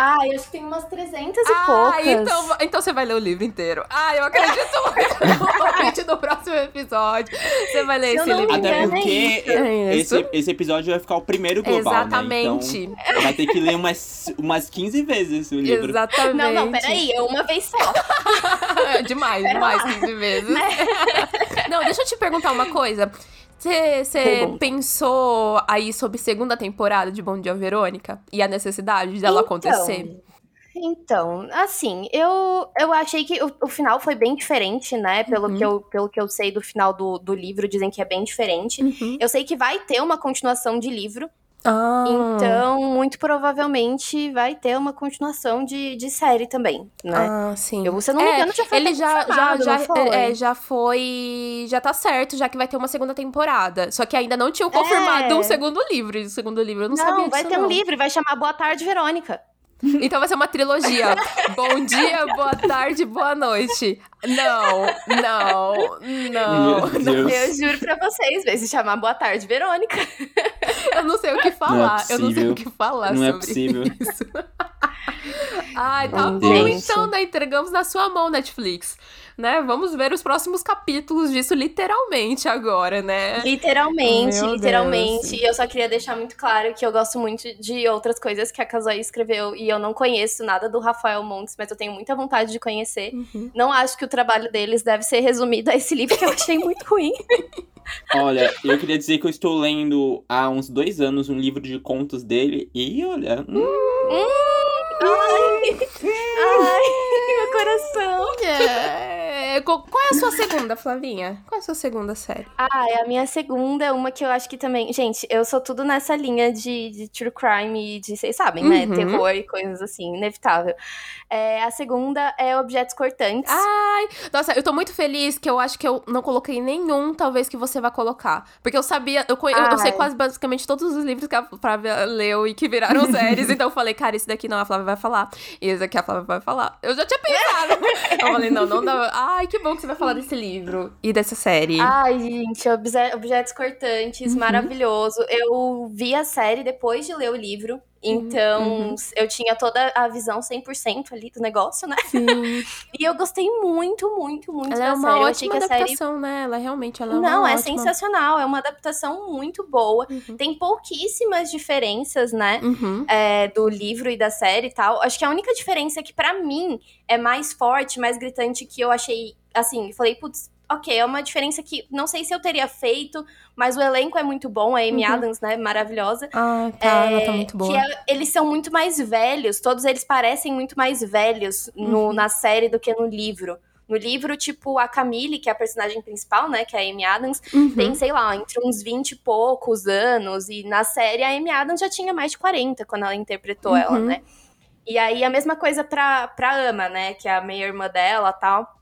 Speaker 2: Ah, eu acho que tem umas 300 e ah, poucas.
Speaker 1: Então, então você vai ler o livro inteiro. Ah, eu acredito muito no próximo episódio. Você vai ler esse livro
Speaker 3: Até porque é esse, esse episódio vai ficar o primeiro global,
Speaker 1: Exatamente.
Speaker 3: Né? Então, vai ter que ler umas, umas 15 vezes o livro.
Speaker 2: Exatamente. Não, não, peraí. É uma vez só.
Speaker 1: demais, Pera demais, lá. 15 vezes. não, deixa eu te perguntar uma coisa. Você pensou aí sobre segunda temporada de Bom Dia Verônica? E a necessidade dela então, acontecer?
Speaker 2: Então, assim, eu, eu achei que o, o final foi bem diferente, né? Pelo, uhum. que, eu, pelo que eu sei do final do, do livro, dizem que é bem diferente. Uhum. Eu sei que vai ter uma continuação de livro, ah. Então, muito provavelmente vai ter uma continuação de, de série também, né?
Speaker 1: Ah, sim.
Speaker 2: Eu, se não me é, engano, já foi
Speaker 1: Ele já, já, já, foi? É, já foi. Já tá certo, já que vai ter uma segunda temporada. Só que ainda não tinham confirmado é. um segundo livro. E o segundo livro eu não, não sabia disso.
Speaker 2: Vai ter
Speaker 1: não.
Speaker 2: um livro, vai chamar Boa Tarde, Verônica.
Speaker 1: Então vai ser uma trilogia. Bom dia, boa tarde, boa noite. Não, não, não. não.
Speaker 2: Eu juro pra vocês, vai se chamar Boa Tarde, Verônica.
Speaker 1: Eu não sei o que falar.
Speaker 3: Não é
Speaker 1: eu não sei o que falar
Speaker 3: não
Speaker 1: é
Speaker 3: sobre é possível.
Speaker 1: isso. Ai, tá Meu bom Deus. então, né? Entregamos na sua mão, Netflix né? Vamos ver os próximos capítulos disso literalmente agora, né?
Speaker 2: Literalmente, Meu literalmente. Deus. E eu só queria deixar muito claro que eu gosto muito de outras coisas que a Kazoy escreveu e eu não conheço nada do Rafael Montes, mas eu tenho muita vontade de conhecer. Uhum. Não acho que o trabalho deles deve ser resumido a esse livro que eu achei muito ruim.
Speaker 3: Olha, eu queria dizer que eu estou lendo há uns dois anos um livro de contos dele e olha. Hum, hum,
Speaker 2: ai, ai, meu coração.
Speaker 1: É. É, qual é a sua segunda, Flavinha? Qual é a sua segunda série?
Speaker 2: Ah, a minha segunda é uma que eu acho que também. Gente, eu sou tudo nessa linha de, de true crime e de, vocês sabem, né? uhum. né? Terror e coisas assim, inevitável. É, a segunda é Objetos Cortantes.
Speaker 1: Ai, nossa, eu tô muito feliz que eu acho que eu não coloquei nenhum, talvez, que você vai colocar. Porque eu sabia, eu, eu, eu sei quase basicamente todos os livros que a Flávia leu e que viraram séries. então eu falei, cara, esse daqui não, a Flávia vai falar. E esse daqui a Flávia vai falar. Eu já tinha pensado. eu falei, não, não dá. Ai, que bom que você vai falar desse livro e dessa série.
Speaker 2: Ai, gente, Objetos Cortantes, uhum. maravilhoso. Eu vi a série depois de ler o livro. Então, uhum. eu tinha toda a visão 100% ali do negócio, né?
Speaker 1: Sim.
Speaker 2: e eu gostei muito, muito, muito
Speaker 1: ela
Speaker 2: da
Speaker 1: é uma
Speaker 2: série.
Speaker 1: Ótima adaptação, série... né? Ela realmente ela é
Speaker 2: Não,
Speaker 1: é
Speaker 2: ótima... sensacional. É uma adaptação muito boa. Uhum. Tem pouquíssimas diferenças, né?
Speaker 1: Uhum.
Speaker 2: É, do livro e da série e tal. Acho que a única diferença que, para mim, é mais forte, mais gritante, que eu achei, assim, falei, putz, ok, é uma diferença que não sei se eu teria feito, mas o elenco é muito bom, a Amy uhum. Adams, né, maravilhosa.
Speaker 1: Ah, tá, é, ela tá muito boa.
Speaker 2: Que é, eles são muito mais velhos, todos eles parecem muito mais velhos no, uhum. na série do que no livro. No livro, tipo, a Camille, que é a personagem principal, né, que é a Amy Adams, uhum. tem, sei lá, entre uns 20 e poucos anos, e na série a Amy Adams já tinha mais de 40 quando ela interpretou ela, uhum. né. E aí a mesma coisa pra, pra Ama, né, que é a meia-irmã dela tal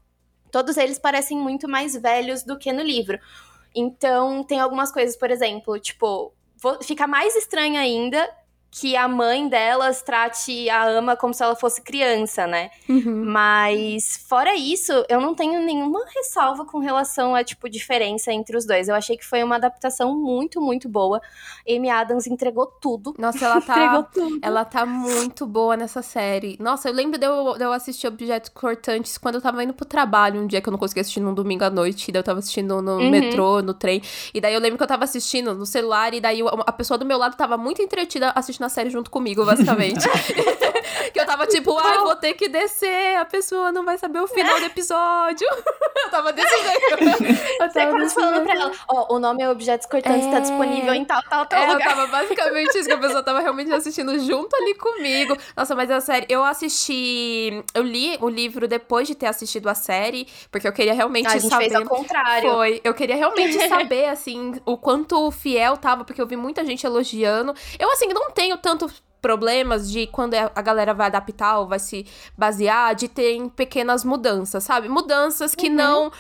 Speaker 2: todos eles parecem muito mais velhos do que no livro. Então, tem algumas coisas, por exemplo, tipo, fica mais estranho ainda que a mãe delas trate a ama como se ela fosse criança, né?
Speaker 1: Uhum.
Speaker 2: Mas, fora isso, eu não tenho nenhuma ressalva com relação a, tipo, diferença entre os dois. Eu achei que foi uma adaptação muito, muito boa. Amy Adams entregou tudo.
Speaker 1: Nossa, ela tá. ela tá muito boa nessa série. Nossa, eu lembro de eu, de eu assistir Objetos Cortantes quando eu tava indo pro trabalho um dia que eu não conseguia assistir num domingo à noite. E daí eu tava assistindo no uhum. metrô, no trem. E daí eu lembro que eu tava assistindo no celular. E daí a pessoa do meu lado tava muito entretida assistindo a série junto comigo, basicamente. que eu tava tipo, ai, ah, vou ter que descer, a pessoa não vai saber o final do episódio. eu tava desse jeito.
Speaker 2: Eu tava desse falando jeito. pra ela, ó, oh, o nome é Objetos Cortantes, é... tá disponível em tal, tal, tal
Speaker 1: é,
Speaker 2: lugar.
Speaker 1: Eu tava basicamente isso, que a pessoa tava realmente assistindo junto ali comigo. Nossa, mas é sério, eu assisti, eu li o livro depois de ter assistido a série, porque eu queria realmente
Speaker 2: a gente
Speaker 1: saber.
Speaker 2: Fez ao contrário.
Speaker 1: Foi, eu queria realmente saber, assim, o quanto fiel tava, porque eu vi muita gente elogiando. Eu, assim, não tenho tanto problemas de quando é, a galera vai adaptar ou vai se basear, de ter pequenas mudanças, sabe? Mudanças que uhum. não.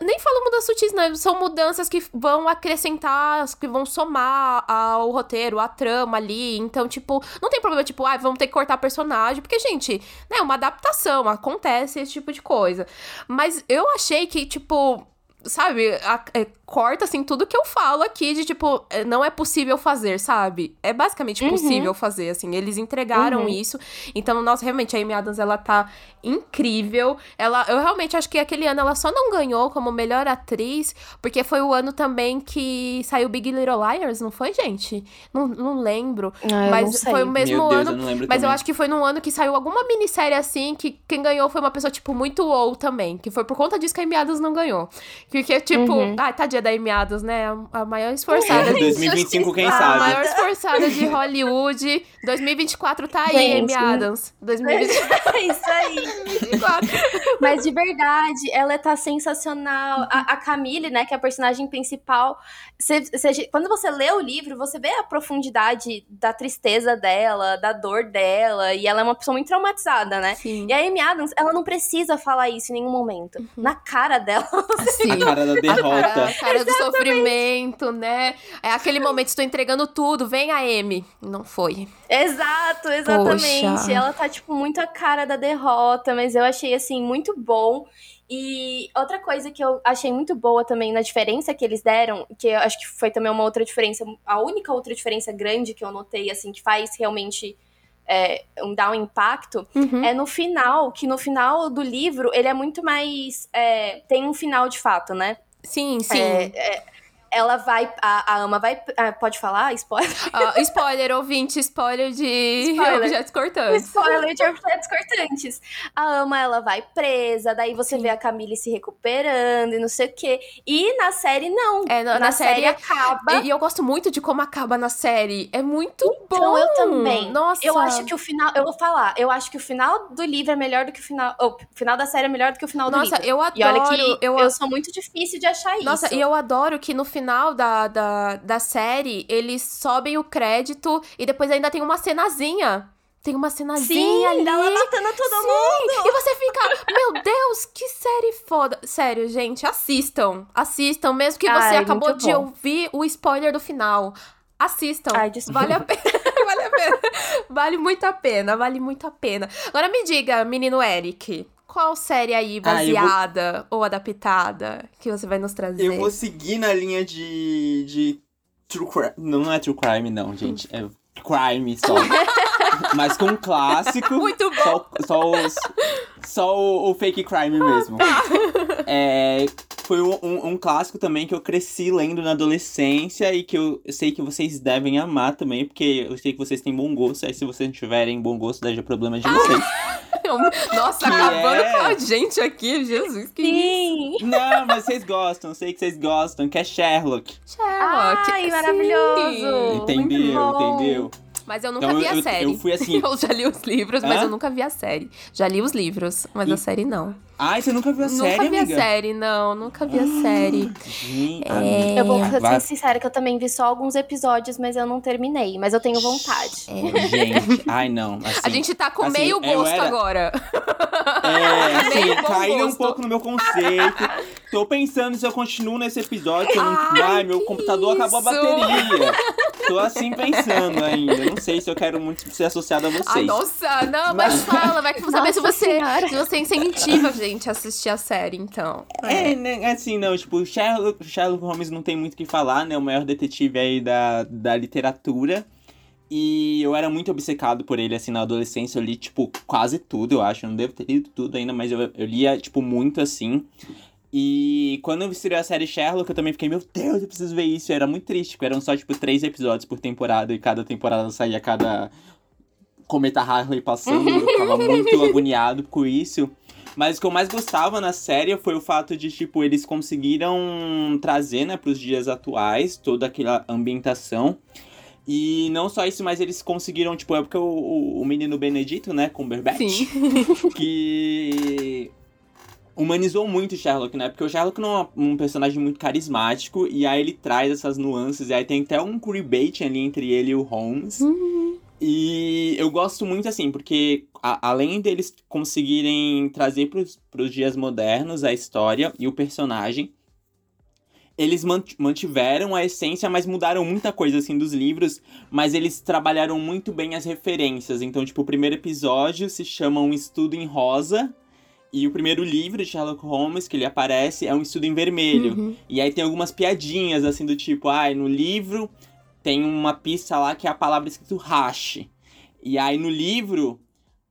Speaker 1: Nem falo mudanças sutis, né? São mudanças que vão acrescentar, que vão somar ao roteiro, à trama ali. Então, tipo, não tem problema, tipo, ah, vamos ter que cortar personagem. Porque, gente, né, é uma adaptação, acontece esse tipo de coisa. Mas eu achei que, tipo, sabe, a, é, corta, assim, tudo que eu falo aqui de, tipo, é, não é possível fazer, sabe? É basicamente uhum. possível fazer, assim. Eles entregaram uhum. isso. Então, nossa, realmente, a Amy Adams, ela tá incrível. Ela, eu realmente acho que aquele ano ela só não ganhou como melhor atriz, porque foi o ano também que saiu Big Little Liars, não foi, gente? Não, não lembro.
Speaker 2: Ah,
Speaker 1: mas
Speaker 2: não
Speaker 1: foi o mesmo
Speaker 3: Meu
Speaker 1: ano.
Speaker 3: Deus, eu mas
Speaker 1: também. eu acho que foi num ano que saiu alguma minissérie assim, que quem ganhou foi uma pessoa, tipo, muito ou também. Que foi por conta disso que a Amy Adams não ganhou. Porque, tipo, uhum. ah, tadinha da Amy Adams, né? A maior esforçada.
Speaker 3: 2025, quem sabe?
Speaker 1: A maior esforçada de Hollywood. 2024 tá aí, Gente. Amy Adams. 2024.
Speaker 2: Isso aí. Mas de verdade, ela tá sensacional. A, a Camille, né, que é a personagem principal, cê, cê, quando você lê o livro, você vê a profundidade da tristeza dela, da dor dela, e ela é uma pessoa muito traumatizada, né?
Speaker 1: Sim.
Speaker 2: E a Amy Adams, ela não precisa falar isso em nenhum momento. Uhum. Na cara dela.
Speaker 3: Sim. A cara da derrota. A
Speaker 1: cara, a cara do sofrimento, né? É aquele momento, estou entregando tudo, vem a Amy. Não foi.
Speaker 2: Exato, exatamente.
Speaker 1: Poxa.
Speaker 2: Ela tá, tipo, muito a cara da derrota, mas eu achei, assim, muito bom. E outra coisa que eu achei muito boa também na diferença que eles deram, que eu acho que foi também uma outra diferença, a única outra diferença grande que eu notei, assim, que faz realmente é, um, dar um impacto,
Speaker 1: uhum.
Speaker 2: é no final, que no final do livro ele é muito mais. É, tem um final de fato, né?
Speaker 1: Sim, sim.
Speaker 2: É, é ela vai. A, a Ama vai. Ah, pode falar? Spoiler?
Speaker 1: Spoiler, ouvinte, spoiler de spoiler. objetos cortantes.
Speaker 2: Spoiler de objetos cortantes. A Ama, ela vai presa, daí você Sim. vê a Camille se recuperando e não sei o quê. E na série, não.
Speaker 1: É, na, na, na série, série, acaba. E, eu gosto muito de como acaba na série. É muito então, bom.
Speaker 2: eu também.
Speaker 1: Nossa.
Speaker 2: Eu acho que o final. Eu vou falar, eu acho que o final do livro é melhor do que o final. o final da série é melhor do que o final
Speaker 1: Nossa,
Speaker 2: do livro.
Speaker 1: Nossa, eu adoro.
Speaker 2: E olha que eu, eu sou muito difícil de achar
Speaker 1: Nossa,
Speaker 2: isso.
Speaker 1: e eu adoro que no final final da, da, da série, eles sobem o crédito e depois ainda tem uma cenazinha tem uma cenazinha
Speaker 2: Sim,
Speaker 1: ali.
Speaker 2: ela matando todo Sim. mundo.
Speaker 1: E você fica, meu Deus, que série foda. Sério, gente, assistam. Assistam, mesmo que você
Speaker 2: Ai,
Speaker 1: acabou de ouvir o spoiler do final. Assistam.
Speaker 2: Ai,
Speaker 1: vale a pena. vale a pena. Vale muito a pena, vale muito a pena. Agora me diga, menino Eric qual série aí baseada ah, vou... ou adaptada que você vai nos trazer?
Speaker 3: Eu vou seguir na linha de, de true crime. Não, não é true crime, não, gente. É crime só. Mas com um clássico.
Speaker 1: Muito bom.
Speaker 3: Só, só, os, só o, o, fake crime mesmo. É, foi um, um, um, clássico também que eu cresci lendo na adolescência e que eu, eu, sei que vocês devem amar também, porque eu sei que vocês têm bom gosto. Aí se vocês não tiverem bom gosto, daí é problema de vocês.
Speaker 1: Nossa, que acabando é... com a gente aqui, Jesus. Que
Speaker 2: Sim.
Speaker 3: Isso? Não, mas vocês gostam, sei que vocês gostam, que é Sherlock.
Speaker 1: Sherlock.
Speaker 2: Ai, maravilhoso.
Speaker 3: Entendeu, entendeu.
Speaker 1: Mas eu nunca então, vi a
Speaker 3: eu,
Speaker 1: série.
Speaker 3: Eu fui assim.
Speaker 1: eu já li os livros, Hã? mas eu nunca vi a série. Já li os livros, mas e... a série não.
Speaker 3: Ai, você nunca viu a
Speaker 1: nunca
Speaker 3: série,
Speaker 1: Nunca vi
Speaker 3: amiga?
Speaker 1: a série, não. Nunca vi a ah, série.
Speaker 3: Gente,
Speaker 2: é... Eu vou ser sincera que eu também vi só alguns episódios, mas eu não terminei. Mas eu tenho vontade.
Speaker 3: É. Gente, ai não. Assim,
Speaker 1: a gente tá com
Speaker 3: assim,
Speaker 1: meio gosto era... agora.
Speaker 3: É, assim, caiu um pouco no meu conceito. Tô pensando se eu continuo nesse episódio. Não... Ai, ai meu computador isso? acabou a bateria. Tô assim pensando ainda. Não sei se eu quero muito ser associado a vocês. Ai,
Speaker 1: nossa, não, mas, mas fala, vai saber se você, se você incentiva gente assistir a série, então.
Speaker 3: É, é né, assim, não, tipo, Sherlock, Sherlock Holmes não tem muito o que falar, né? O maior detetive aí da, da literatura. E eu era muito obcecado por ele, assim, na adolescência. Eu li, tipo, quase tudo, eu acho. Eu não devo ter lido tudo ainda, mas eu, eu lia, tipo, muito, assim. E quando eu estreou a série Sherlock, eu também fiquei, meu Deus, eu preciso ver isso. Era muito triste, porque eram só, tipo, três episódios por temporada. E cada temporada saía cada cometa Harley passando, eu ficava muito agoniado com isso. Mas o que eu mais gostava na série foi o fato de, tipo, eles conseguiram trazer, né, pros dias atuais toda aquela ambientação. E não só isso, mas eles conseguiram, tipo, é porque o, o, o menino Benedito, né, Cumberbatch, Sim. que humanizou muito o Sherlock, né? Porque o Sherlock não é um personagem muito carismático, e aí ele traz essas nuances, e aí tem até um queerbait ali entre ele e o Holmes. Uhum. E eu gosto muito, assim, porque a, além deles conseguirem trazer para os dias modernos a história e o personagem, eles mantiveram a essência, mas mudaram muita coisa, assim, dos livros. Mas eles trabalharam muito bem as referências. Então, tipo, o primeiro episódio se chama Um Estudo em Rosa. E o primeiro livro de Sherlock Holmes que ele aparece é um estudo em vermelho. Uhum. E aí tem algumas piadinhas, assim, do tipo, ai, ah, no livro tem uma pista lá que é a palavra escrito hash. E aí no livro,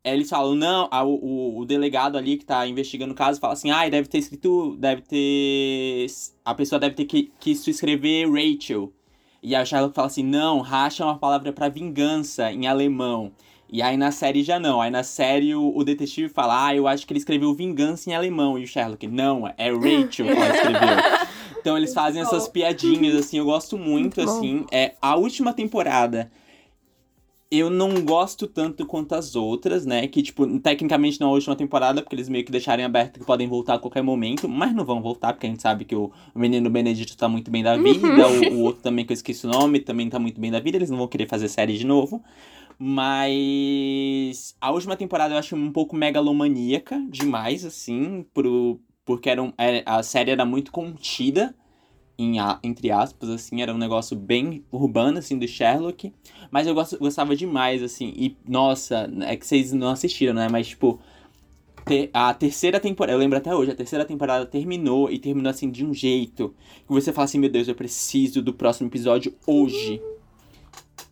Speaker 3: eles falam, não, a, o, o delegado ali que tá investigando o caso fala assim, ai, ah, deve ter escrito, deve ter. A pessoa deve ter que, escrever Rachel. E a Sherlock fala assim, não, hash é uma palavra para vingança em alemão. E aí na série já não. Aí na série o, o, detetive fala, ah, eu acho que ele escreveu vingança em alemão. E o Sherlock, não, é Rachel que ela escreveu. Então eles fazem essas piadinhas, assim, eu gosto muito, muito assim. É, a última temporada eu não gosto tanto quanto as outras, né? Que, tipo, tecnicamente não é a última temporada, porque eles meio que deixarem aberto que podem voltar a qualquer momento, mas não vão voltar, porque a gente sabe que o, menino Benedito tá muito bem da vida, o, o, outro também que eu esqueci o nome também tá muito bem da vida, eles não vão querer fazer série de novo. Mas a última temporada eu acho um pouco megalomaníaca demais, assim, pro, porque era um, é, a série era muito contida, em, entre aspas, assim, era um negócio bem urbano, assim, do Sherlock. Mas eu gost, gostava demais, assim, e, nossa, é que vocês não assistiram, né? Mas, tipo, a terceira temporada, eu lembro até hoje, a terceira temporada terminou e terminou, assim, de um jeito que você fala assim, meu Deus, eu preciso do próximo episódio hoje.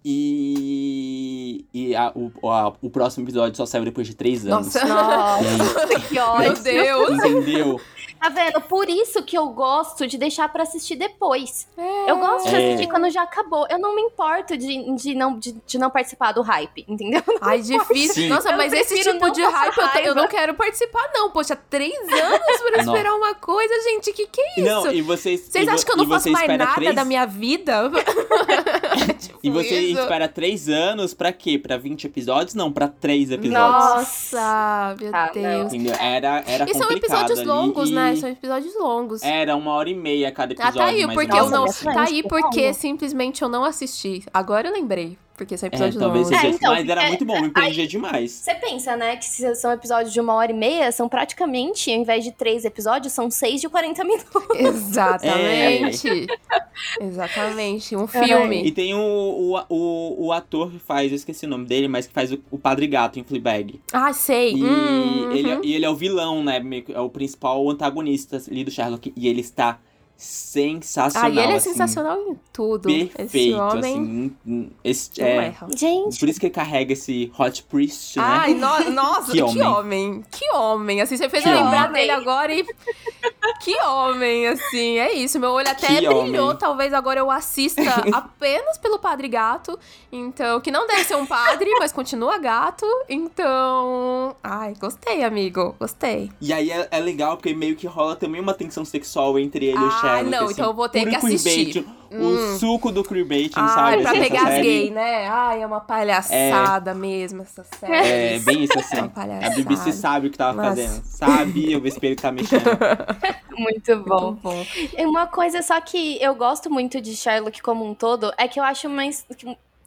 Speaker 3: E, e a, o, a, o próximo episódio só saiu depois de três anos.
Speaker 1: Nossa, Nossa que ódio. Meu Deus.
Speaker 3: Entendeu?
Speaker 2: Tá vendo? Por isso que eu gosto de deixar para assistir depois. É. Eu gosto de assistir é. quando já acabou. Eu não me importo de, de, não, de, de não participar do hype, entendeu?
Speaker 1: Ai, difícil. Sim. Nossa, eu mas esse tipo de hype eu, eu, não quero participar, não. Poxa, três anos pra esperar uma coisa, gente. Que que é isso?
Speaker 3: Não, e vocês.
Speaker 1: Vocês acham que eu não faço mais nada três... da minha vida?
Speaker 3: tipo e você isso. espera três anos pra quê? Pra 20 episódios? Não, pra três episódios.
Speaker 1: Nossa, meu ah, Deus.
Speaker 3: Era, era e
Speaker 1: são episódios
Speaker 3: ali,
Speaker 1: longos, e... né? São episódios longos.
Speaker 3: Era uma hora e meia cada episódio.
Speaker 1: Ah, tá aí, porque eu não. Tá aí porque simplesmente eu não assisti. Agora eu lembrei. Porque são episódios é, talvez longos.
Speaker 3: Seja, é, então, mas era é, muito bom, me prendia demais.
Speaker 2: Você pensa, né, que se são episódios de uma hora e meia, são praticamente, ao invés de três episódios, são seis de 40 minutos.
Speaker 1: Exatamente. É. Exatamente. Um filme.
Speaker 3: E tem o, o, o, o, ator que faz, eu esqueci o nome dele, mas que faz o, o Padre Gato em Fleabag.
Speaker 1: Ah, sei.
Speaker 3: E, uhum. ele, e ele é o vilão, né? É o principal antagonista ali do Sherlock. E ele está sensacional.
Speaker 1: Ah, ele é
Speaker 3: assim,
Speaker 1: sensacional em tudo.
Speaker 3: Perfeito,
Speaker 1: esse
Speaker 3: homem assim. Esse, é,
Speaker 2: Gente.
Speaker 3: Por isso que ele carrega esse Hot Priest, né?
Speaker 1: Ai, no, nossa, que, que homem. homem. Que homem. Assim, você fez que eu lembrar homem. dele agora e. que homem, assim. É isso. Meu olho até que brilhou. Homem. Talvez agora eu assista apenas pelo Padre Gato. Então, que não deve ser um padre, mas continua gato. Então. Ai, gostei, amigo. Gostei.
Speaker 3: E aí é, é legal porque meio que rola também uma tensão sexual entre ele ah, e o Sherlock. Ah,
Speaker 1: não,
Speaker 3: assim,
Speaker 1: então eu vou ter que assistir.
Speaker 3: Hum. O suco do queerbaiting,
Speaker 1: ah,
Speaker 3: sabe?
Speaker 1: Pra
Speaker 3: assim,
Speaker 1: pegar as gay, né? Ai, é uma palhaçada é... mesmo essa série.
Speaker 3: É, bem isso assim. É a BBC sabe o que tava Nossa. fazendo. Sabe, o espelho tá mexendo.
Speaker 2: Muito bom. Muito bom. Uma coisa só que eu gosto muito de Sherlock como um todo é que eu acho mais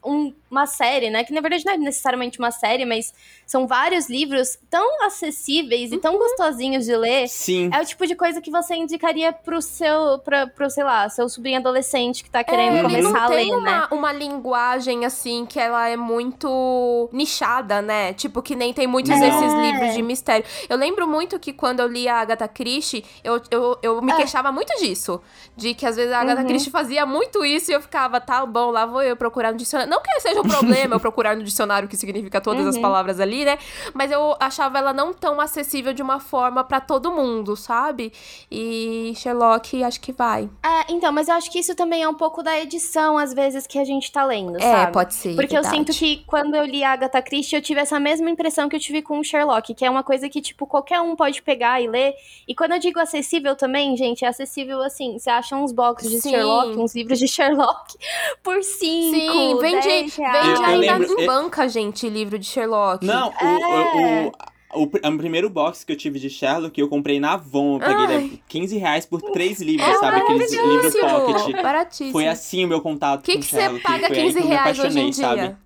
Speaker 2: um, uma série, né? Que na verdade não é necessariamente uma série, mas são vários livros tão acessíveis uhum. e tão uhum. gostosinhos de ler.
Speaker 3: Sim.
Speaker 2: É o tipo de coisa que você indicaria pro seu, pra, pro, sei lá, seu sobrinho adolescente que tá é, querendo é, começar a ler,
Speaker 1: uma,
Speaker 2: né?
Speaker 1: uma linguagem, assim, que ela é muito nichada, né? Tipo, que nem tem muitos é. desses livros de mistério. Eu lembro muito que quando eu li a Agatha Christie, eu, eu, eu me é. queixava muito disso. De que às vezes a Agatha uhum. Christie fazia muito isso e eu ficava, tá bom, lá vou eu procurar um dicionário Não que seja um problema eu procurar no dicionário o que significa todas uhum. as palavras ali, né? Mas eu achava ela não tão acessível de uma forma para todo mundo, sabe? E Sherlock acho que vai.
Speaker 2: É, então, mas eu acho que isso também é um pouco da edição, às vezes, que a gente tá lendo,
Speaker 1: é,
Speaker 2: sabe?
Speaker 1: É, pode ser.
Speaker 2: Porque verdade. eu sinto que quando eu li Agatha Christie, eu tive essa mesma impressão que eu tive com o Sherlock, que é uma coisa que, tipo, qualquer um pode pegar e ler. E quando eu digo acessível também, gente, é acessível assim. Você acha uns boxes de Sim. Sherlock, uns livros de Sherlock por 5, Sim,
Speaker 1: vende,
Speaker 2: vende
Speaker 1: ainda lembro, em banca, gente, livro de Sherlock.
Speaker 3: Não, é. o, o, o, o, primeiro box que eu tive de Sherlock, eu comprei na Avon. Eu peguei Ai. 15 reais por três livros, é sabe? Aqueles livros pocket.
Speaker 1: Baratíssimo.
Speaker 3: Foi assim o meu contato
Speaker 1: que
Speaker 3: com
Speaker 1: que
Speaker 3: Sherlock.
Speaker 1: O que você paga 15 reais hoje em dia? Sabe?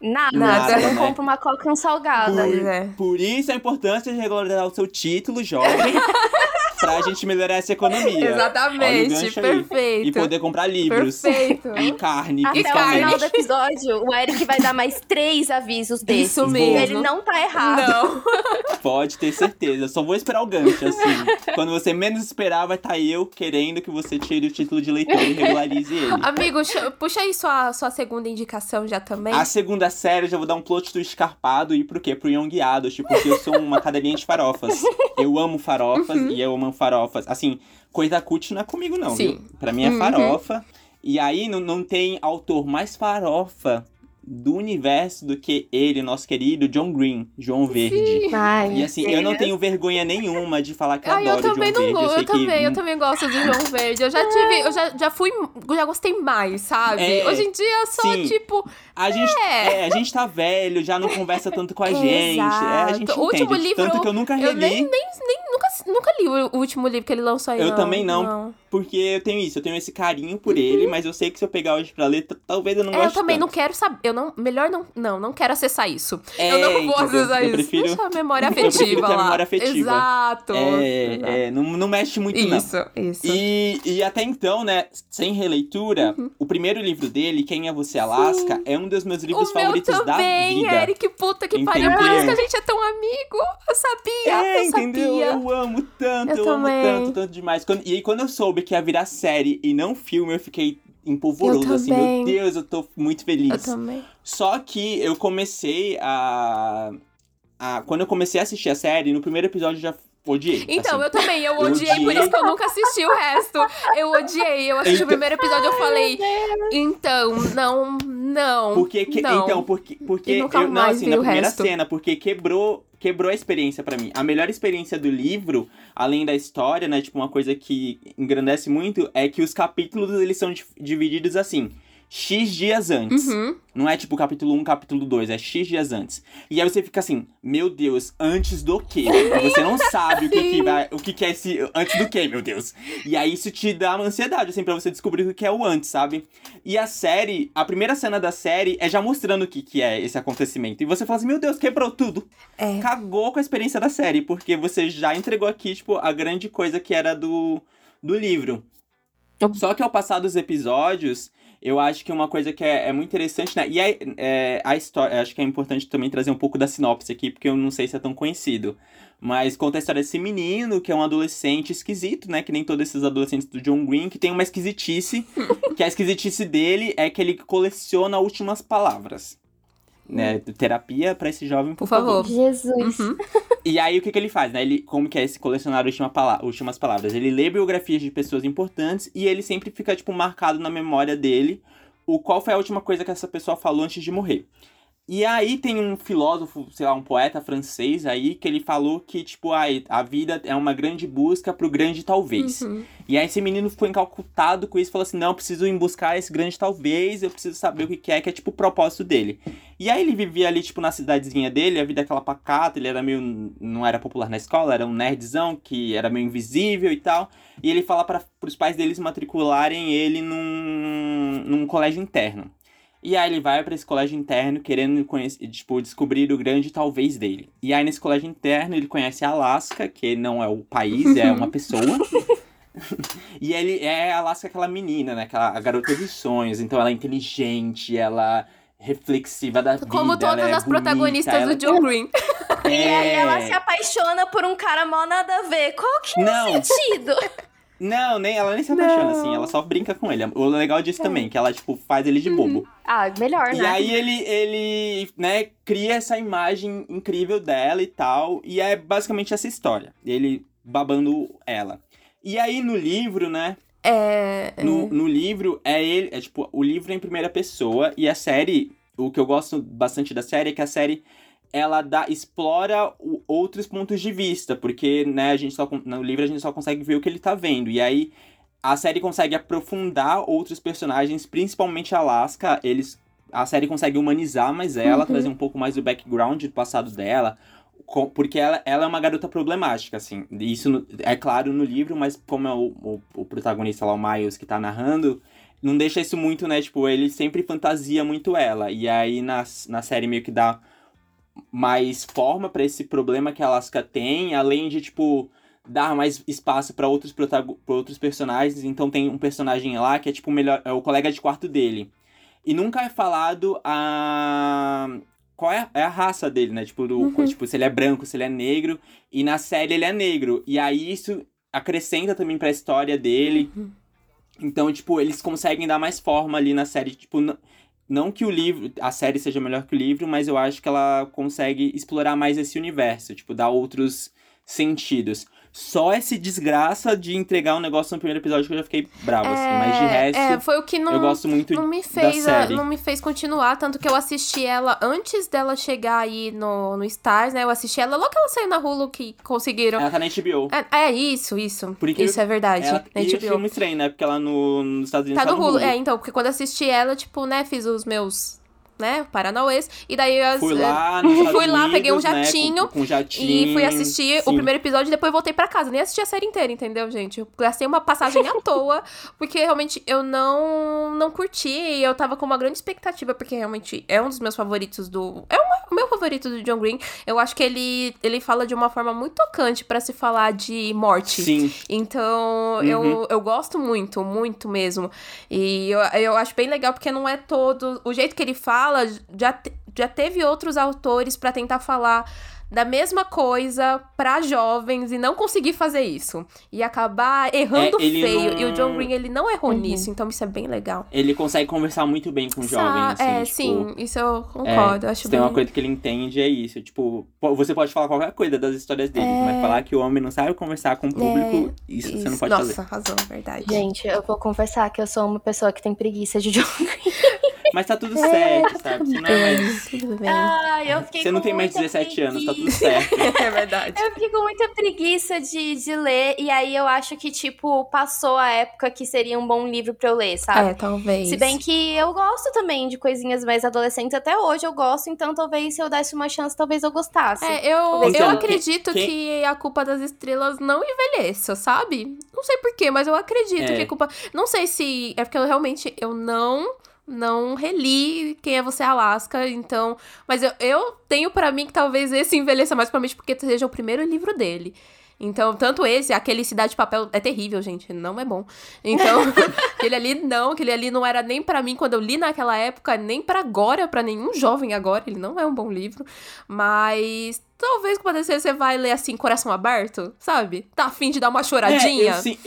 Speaker 2: Nada, Nada eu né? compro uma coca e um salgado.
Speaker 3: Por, é. por isso a importância de regularizar o seu título, jovem. pra gente melhorar essa economia.
Speaker 1: Exatamente, perfeito.
Speaker 3: E poder comprar livros.
Speaker 1: Perfeito.
Speaker 3: E carne,
Speaker 2: Até o final do episódio, o Eric vai dar mais três avisos desses.
Speaker 1: Isso mesmo.
Speaker 2: Ele não tá errado.
Speaker 1: Não.
Speaker 3: Pode ter certeza. Só vou esperar o gancho, assim. Quando você menos esperar, vai estar tá eu querendo que você tire o título de leitor e regularize ele.
Speaker 1: Amigo, puxa aí sua, sua segunda indicação já também.
Speaker 3: A segunda série, já vou dar um plot do escarpado e pro quê? Pro Young Adult, porque eu sou uma cadelinha de farofas. Eu amo farofas uhum. e eu amo farofas. Assim, coisa cult não é comigo, não. Sim. Viu? Pra mim é uhum. farofa. Uhum. E aí não, não tem autor mais farofa do universo do que ele, nosso querido John Green, João Verde.
Speaker 2: Ai,
Speaker 3: e assim, eu não tenho vergonha nenhuma de falar que eu
Speaker 1: Ai,
Speaker 3: adoro
Speaker 1: eu também
Speaker 3: João
Speaker 1: não
Speaker 3: Verde.
Speaker 1: Eu, eu também, que... eu também gosto do João Verde. Eu já tive, eu já, já fui, já gostei mais, sabe? É, Hoje em dia eu sou sim. tipo.
Speaker 3: A gente, é. é. a gente tá velho, já não conversa tanto com a gente.
Speaker 1: Exato.
Speaker 3: É, a gente
Speaker 1: o
Speaker 3: entende.
Speaker 1: último livro.
Speaker 3: Tanto que eu nunca reli. Eu
Speaker 1: nem, nem, nem nunca, nunca li o último livro que ele lançou aí.
Speaker 3: Eu
Speaker 1: não,
Speaker 3: também não, não, Porque eu tenho isso, eu tenho esse carinho por uhum. ele, mas eu sei que se eu pegar hoje pra ler, talvez eu não
Speaker 1: é,
Speaker 3: goste.
Speaker 1: Eu também
Speaker 3: tanto.
Speaker 1: não quero saber. Eu não. Melhor não. Não, não quero acessar isso.
Speaker 3: É,
Speaker 1: eu não vou acessar
Speaker 3: eu
Speaker 1: isso.
Speaker 3: Prefiro,
Speaker 1: Deixa a memória afetiva
Speaker 3: eu
Speaker 1: lá.
Speaker 3: Memória afetiva.
Speaker 1: Exato.
Speaker 3: É, é não, não mexe muito,
Speaker 1: isso,
Speaker 3: não.
Speaker 1: Isso, isso.
Speaker 3: E, e até então, né, sem releitura, uhum. o primeiro livro dele, Quem é Você, Alaska, Sim. é um dos meus livros
Speaker 1: o
Speaker 3: favoritos
Speaker 1: meu
Speaker 3: também, da vida.
Speaker 1: Eric, puta que pariu. Por isso que a gente é tão amigo. Eu sabia,
Speaker 3: é,
Speaker 1: eu
Speaker 3: entendeu?
Speaker 1: sabia.
Speaker 3: Eu amo tanto, eu,
Speaker 1: eu
Speaker 3: amo tanto, tanto demais. Quando, e aí, quando eu soube que ia virar série e não filme, eu fiquei empolvoroso, assim, meu Deus, eu tô muito feliz.
Speaker 1: Eu também.
Speaker 3: Só que eu comecei a, a. Quando eu comecei a assistir a série, no primeiro episódio já odiei.
Speaker 1: Então,
Speaker 3: assim.
Speaker 1: eu também, eu odiei, eu odiei, por isso que eu nunca assisti o resto. Eu odiei, eu assisti então... o primeiro episódio e eu falei, então, não, não.
Speaker 3: Porque, que,
Speaker 1: não.
Speaker 3: Então, porque, porque eu, não, assim, na primeira
Speaker 1: resto.
Speaker 3: cena, porque quebrou, quebrou a experiência para mim. A melhor experiência do livro, além da história, né, tipo, uma coisa que engrandece muito, é que os capítulos, eles são divididos assim. X dias antes.
Speaker 1: Uhum.
Speaker 3: Não é tipo capítulo 1, capítulo 2, é X dias antes. E aí você fica assim, meu Deus, antes do quê? você não sabe o que, que vai. O que, que é esse. Antes do quê, meu Deus? E aí isso te dá uma ansiedade, assim, pra você descobrir o que é o antes, sabe? E a série, a primeira cena da série é já mostrando o que, que é esse acontecimento. E você fala assim, meu Deus, quebrou tudo.
Speaker 1: É.
Speaker 3: Cagou com a experiência da série, porque você já entregou aqui, tipo, a grande coisa que era do, do livro. Só que ao passar dos episódios, eu acho que uma coisa que é, é muito interessante, né? E é, é, a história, acho que é importante também trazer um pouco da sinopse aqui, porque eu não sei se é tão conhecido. Mas conta a história desse menino, que é um adolescente esquisito, né? Que nem todos esses adolescentes do John Green, que tem uma esquisitice. que a esquisitice dele é que ele coleciona últimas palavras né, terapia para esse jovem, por,
Speaker 1: por favor.
Speaker 3: favor.
Speaker 2: Jesus.
Speaker 1: Uhum.
Speaker 3: E aí o que, que ele faz, né? Ele, como que é esse colecionar última pala últimas palavras? Ele lê biografias de pessoas importantes e ele sempre fica tipo marcado na memória dele o qual foi a última coisa que essa pessoa falou antes de morrer. E aí tem um filósofo, sei lá, um poeta francês aí, que ele falou que, tipo, a, a vida é uma grande busca pro grande talvez.
Speaker 1: Uhum.
Speaker 3: E aí esse menino ficou encalcutado com isso, falou assim, não, eu preciso ir buscar esse grande talvez, eu preciso saber o que, que é, que é, tipo, o propósito dele. E aí ele vivia ali, tipo, na cidadezinha dele, a vida é aquela pacata, ele era meio, não era popular na escola, era um nerdzão, que era meio invisível e tal. E ele fala para os pais deles matricularem ele num, num colégio interno. E aí ele vai para esse colégio interno querendo conhecer, tipo, descobrir o grande talvez dele. E aí nesse colégio interno ele conhece a Alaska, que não é o país, é uma pessoa. e ele é a Alaska aquela menina, né? Aquela a garota dos sonhos. Então ela é inteligente, ela é reflexiva da vida.
Speaker 1: Como todas
Speaker 3: é
Speaker 1: as
Speaker 3: bonita,
Speaker 1: protagonistas
Speaker 3: ela...
Speaker 1: do John Green.
Speaker 2: É... E aí ela se apaixona por um cara mal nada a ver. Qual que é
Speaker 3: não.
Speaker 2: o sentido?
Speaker 3: Não, nem, ela nem se apaixona, não. assim, ela só brinca com ele. O legal disso é. também, que ela, tipo, faz ele de uhum. bobo.
Speaker 2: Ah, melhor, né?
Speaker 3: E aí ele, ele, né, cria essa imagem incrível dela e tal, e é basicamente essa história. Ele babando ela. E aí no livro, né,
Speaker 1: é,
Speaker 3: é... No, no livro, é ele. É tipo, o livro é em primeira pessoa e a série. O que eu gosto bastante da série é que a série ela dá, explora o, outros pontos de vista, porque né, a gente só, no livro a gente só consegue ver o que ele tá vendo. E aí a série consegue aprofundar outros personagens, principalmente a Alaska. Eles, a série consegue humanizar mais ela, uhum. trazer um pouco mais do background do passado dela. Porque ela, ela é uma garota problemática, assim. Isso é claro no livro, mas como é o, o, o protagonista lá, o Miles, que tá narrando, não deixa isso muito, né? Tipo, ele sempre fantasia muito ela. E aí na, na série meio que dá mais forma para esse problema que a Alaska tem, além de, tipo, dar mais espaço para outros, pra outros personagens. Então tem um personagem lá que é, tipo, o, melhor, é o colega de quarto dele. E nunca é falado a. Qual é, é a raça dele, né? Tipo, do, uhum. tipo, se ele é branco, se ele é negro. E na série ele é negro. E aí isso acrescenta também pra história dele. Uhum. Então, tipo, eles conseguem dar mais forma ali na série. Tipo, não que o livro, a série seja melhor que o livro, mas eu acho que ela consegue explorar mais esse universo, tipo, dar outros sentidos. Só esse desgraça de entregar um negócio no primeiro episódio que eu já fiquei bravo, é, assim. Mas de é, resto, é, foi o que não, eu gosto muito
Speaker 1: não me fez, série. Não me fez continuar, tanto que eu assisti ela antes dela chegar aí no, no Stars, né? Eu assisti ela logo que ela saiu na Hulu, que conseguiram...
Speaker 3: Ela tá na HBO.
Speaker 1: É, é isso, isso. Porque isso é verdade. Ela,
Speaker 3: na HBO. E eu estranho, né? Porque ela no, nos Estados Unidos
Speaker 1: tá, tá no Hulu. Hulu. É, então, porque quando assisti ela, tipo, né, fiz os meus né, Paranauês. E daí eu
Speaker 3: fui lá,
Speaker 1: fui lá, peguei um jatinho,
Speaker 3: né, com, com jatinho
Speaker 1: e fui assistir sim. o primeiro episódio e depois voltei para casa. Nem assisti a série inteira, entendeu, gente? Eu gastei uma passagem à toa, porque realmente eu não não curti e eu tava com uma grande expectativa, porque realmente é um dos meus favoritos do. É uma, o meu favorito do John Green. Eu acho que ele, ele fala de uma forma muito tocante para se falar de morte.
Speaker 3: Sim.
Speaker 1: Então, uhum. eu, eu gosto muito, muito mesmo. E eu, eu acho bem legal porque não é todo. O jeito que ele fala fala, já, já teve outros autores para tentar falar da mesma coisa para jovens e não conseguir fazer isso. E acabar errando é, feio. Não... E o John Green, ele não errou uhum. nisso, então isso é bem legal.
Speaker 3: Ele consegue conversar muito bem com jovens, assim,
Speaker 1: É,
Speaker 3: tipo,
Speaker 1: sim, isso eu concordo. É, acho
Speaker 3: tem
Speaker 1: bem...
Speaker 3: uma coisa que ele entende, é isso. Tipo, você pode falar qualquer coisa das histórias dele, é... mas falar que o homem não sabe conversar com o público, é... isso, isso, você não pode
Speaker 1: Nossa,
Speaker 3: fazer.
Speaker 1: Nossa, razão, verdade.
Speaker 2: Gente, eu vou confessar que eu sou uma pessoa que tem preguiça de John Green.
Speaker 3: Mas tá tudo certo, sabe? Você não é mais.
Speaker 2: Tudo bem. Ah, eu fiquei
Speaker 3: Você não tem mais 17 preguiça. anos, tá tudo certo.
Speaker 1: é verdade.
Speaker 2: Eu fiquei com muita preguiça de, de ler, e aí eu acho que, tipo, passou a época que seria um bom livro pra eu ler, sabe?
Speaker 1: É, talvez.
Speaker 2: Se bem que eu gosto também de coisinhas mais adolescentes, até hoje eu gosto, então talvez se eu desse uma chance, talvez eu gostasse.
Speaker 1: É, eu, eu acredito que... que a culpa das estrelas não envelheça, sabe? Não sei porquê, mas eu acredito é. que a culpa. Não sei se. É porque eu realmente eu não não reli Quem é Você Alaska, então... Mas eu, eu tenho para mim que talvez esse envelheça mais, provavelmente porque seja o primeiro livro dele. Então, tanto esse, aquele Cidade de Papel é terrível, gente, não é bom. Então, aquele ali não, aquele ali não era nem para mim quando eu li naquela época, nem para agora, para nenhum jovem agora, ele não é um bom livro, mas talvez quando você vai ler assim, coração aberto, sabe? Tá afim de dar uma choradinha. É, eu, sim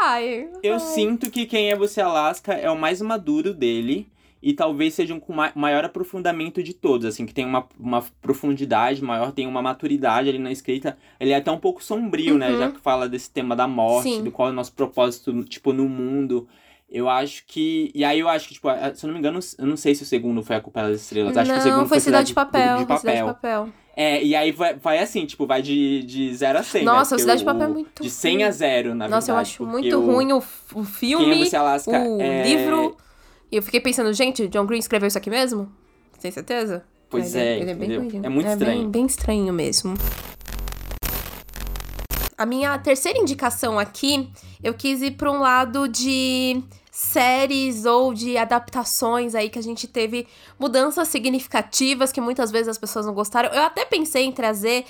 Speaker 1: vai.
Speaker 3: Eu vai. sinto que Quem é Você Alaska é o mais maduro dele. E talvez seja um com maior aprofundamento de todos, assim, que tem uma, uma profundidade maior, tem uma maturidade ali na escrita. Ele é até um pouco sombrio, né, uhum. né? Já que fala desse tema da morte, Sim. do qual é o nosso propósito, tipo, no mundo. Eu acho que. E aí eu acho que, tipo, se eu não me engano, eu não sei se o segundo foi a Culpa das Estrelas. Acho
Speaker 1: não,
Speaker 3: que o segundo
Speaker 1: foi, foi
Speaker 3: Cidade,
Speaker 1: de Papel.
Speaker 3: De, papel.
Speaker 1: Cidade de Papel.
Speaker 3: É, e aí vai, vai assim, tipo, vai de, de 0 a 100,
Speaker 1: Nossa,
Speaker 3: né?
Speaker 1: o Cidade de Papel é muito
Speaker 3: De 100 ruim. a 0, na
Speaker 1: Nossa,
Speaker 3: verdade.
Speaker 1: eu acho muito o, ruim o, o filme, Quem é Alaska o é... livro. E eu fiquei pensando, gente, John Green escreveu isso aqui mesmo? Tem certeza?
Speaker 3: Pois é,
Speaker 1: ele, é,
Speaker 3: ele é bem É muito é estranho.
Speaker 1: Bem, bem estranho mesmo. A minha terceira indicação aqui, eu quis ir para um lado de séries ou de adaptações aí que a gente teve mudanças significativas que muitas vezes as pessoas não gostaram. Eu até pensei em trazer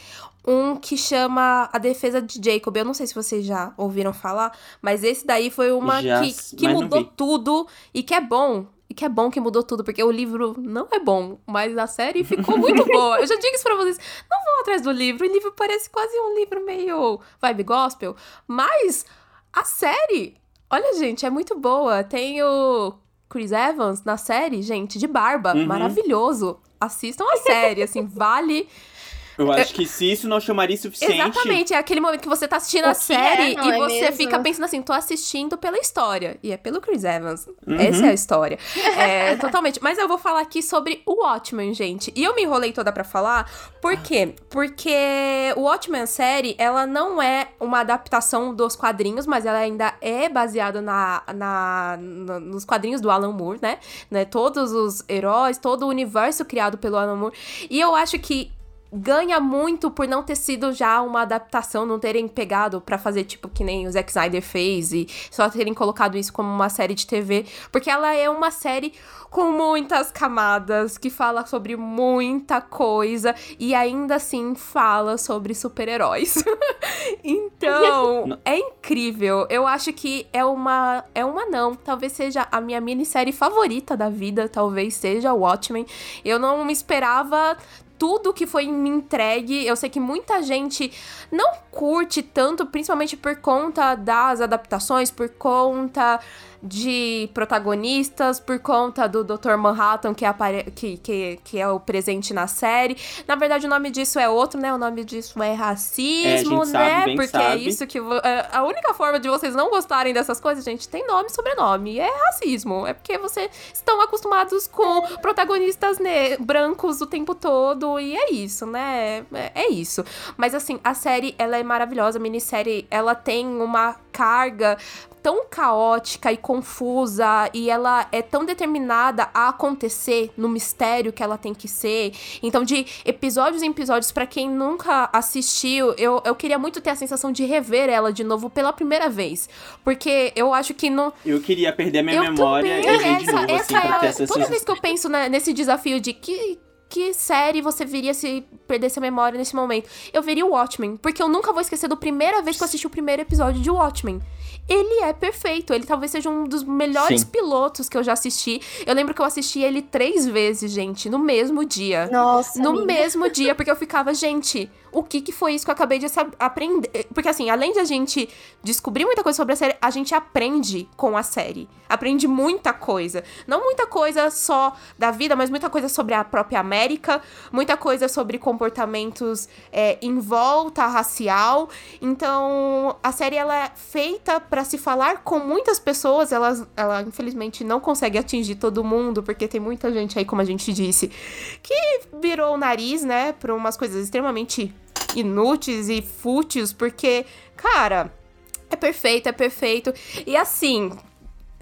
Speaker 1: um que chama A Defesa de Jacob. Eu não sei se vocês já ouviram falar, mas esse daí foi uma já, que, que mudou tudo e que é bom. E que é bom que mudou tudo, porque o livro não é bom, mas a série ficou muito boa. Eu já digo isso pra vocês. Não vão atrás do livro. O livro parece quase um livro meio vibe gospel, mas a série, olha, gente, é muito boa. Tem o Chris Evans na série, gente, de barba, uhum. maravilhoso. Assistam a série, assim, vale
Speaker 3: eu acho que se isso não chamaria suficiente.
Speaker 1: Exatamente, é aquele momento que você tá assistindo a série é, e é você mesmo? fica pensando assim, tô assistindo pela história. E é pelo Chris Evans. Uhum. Essa é a história. É, totalmente. Mas eu vou falar aqui sobre o Watchmen, gente. E eu me enrolei toda para falar, por quê? Porque o Watchmen série, ela não é uma adaptação dos quadrinhos, mas ela ainda é baseada na, na, na nos quadrinhos do Alan Moore, né? né? Todos os heróis, todo o universo criado pelo Alan Moore. E eu acho que ganha muito por não ter sido já uma adaptação, não terem pegado para fazer tipo que nem o Zack Snyder fez e só terem colocado isso como uma série de TV, porque ela é uma série com muitas camadas, que fala sobre muita coisa e ainda assim fala sobre super-heróis. então, é incrível. Eu acho que é uma é uma não, talvez seja a minha minissérie favorita da vida, talvez seja Watchmen. Eu não me esperava tudo que foi me entregue. Eu sei que muita gente não curte tanto, principalmente por conta das adaptações, por conta de protagonistas por conta do Dr. Manhattan, que é, que, que, que é o presente na série. Na verdade, o nome disso é outro, né? O nome disso é racismo,
Speaker 3: é,
Speaker 1: né?
Speaker 3: Sabe,
Speaker 1: Porque
Speaker 3: sabe.
Speaker 1: é isso que. É, a única forma de vocês não gostarem dessas coisas, gente, tem nome e sobrenome. É racismo. É porque vocês estão acostumados com protagonistas brancos o tempo todo. E é isso, né? É, é isso. Mas assim, a série, ela é maravilhosa. A minissérie, ela tem uma carga tão caótica e confusa e ela é tão determinada a acontecer no mistério que ela tem que ser. Então, de episódios em episódios, para quem nunca assistiu, eu, eu queria muito ter a sensação de rever ela de novo pela primeira vez. Porque eu acho que não.
Speaker 3: Eu queria perder minha eu memória também. e ver de essa, novo, assim, essa é a,
Speaker 1: Toda vez que eu penso né, nesse desafio de que que série você viria se perdesse a memória nesse momento? Eu veria o Watchmen, porque eu nunca vou esquecer da primeira vez que eu assisti o primeiro episódio de Watchmen ele é perfeito. Ele talvez seja um dos melhores Sim. pilotos que eu já assisti. Eu lembro que eu assisti ele três vezes, gente, no mesmo dia.
Speaker 2: Nossa.
Speaker 1: No
Speaker 2: amiga.
Speaker 1: mesmo dia, porque eu ficava, gente, o que que foi isso que eu acabei de aprender? Porque assim, além de a gente descobrir muita coisa sobre a série, a gente aprende com a série. Aprende muita coisa. Não muita coisa só da vida, mas muita coisa sobre a própria América, muita coisa sobre comportamentos é, em volta racial. Então, a série ela é feita para se falar com muitas pessoas, ela, ela infelizmente não consegue atingir todo mundo, porque tem muita gente aí, como a gente disse, que virou o nariz, né, para umas coisas extremamente inúteis e fúteis, porque, cara, é perfeito, é perfeito. E assim,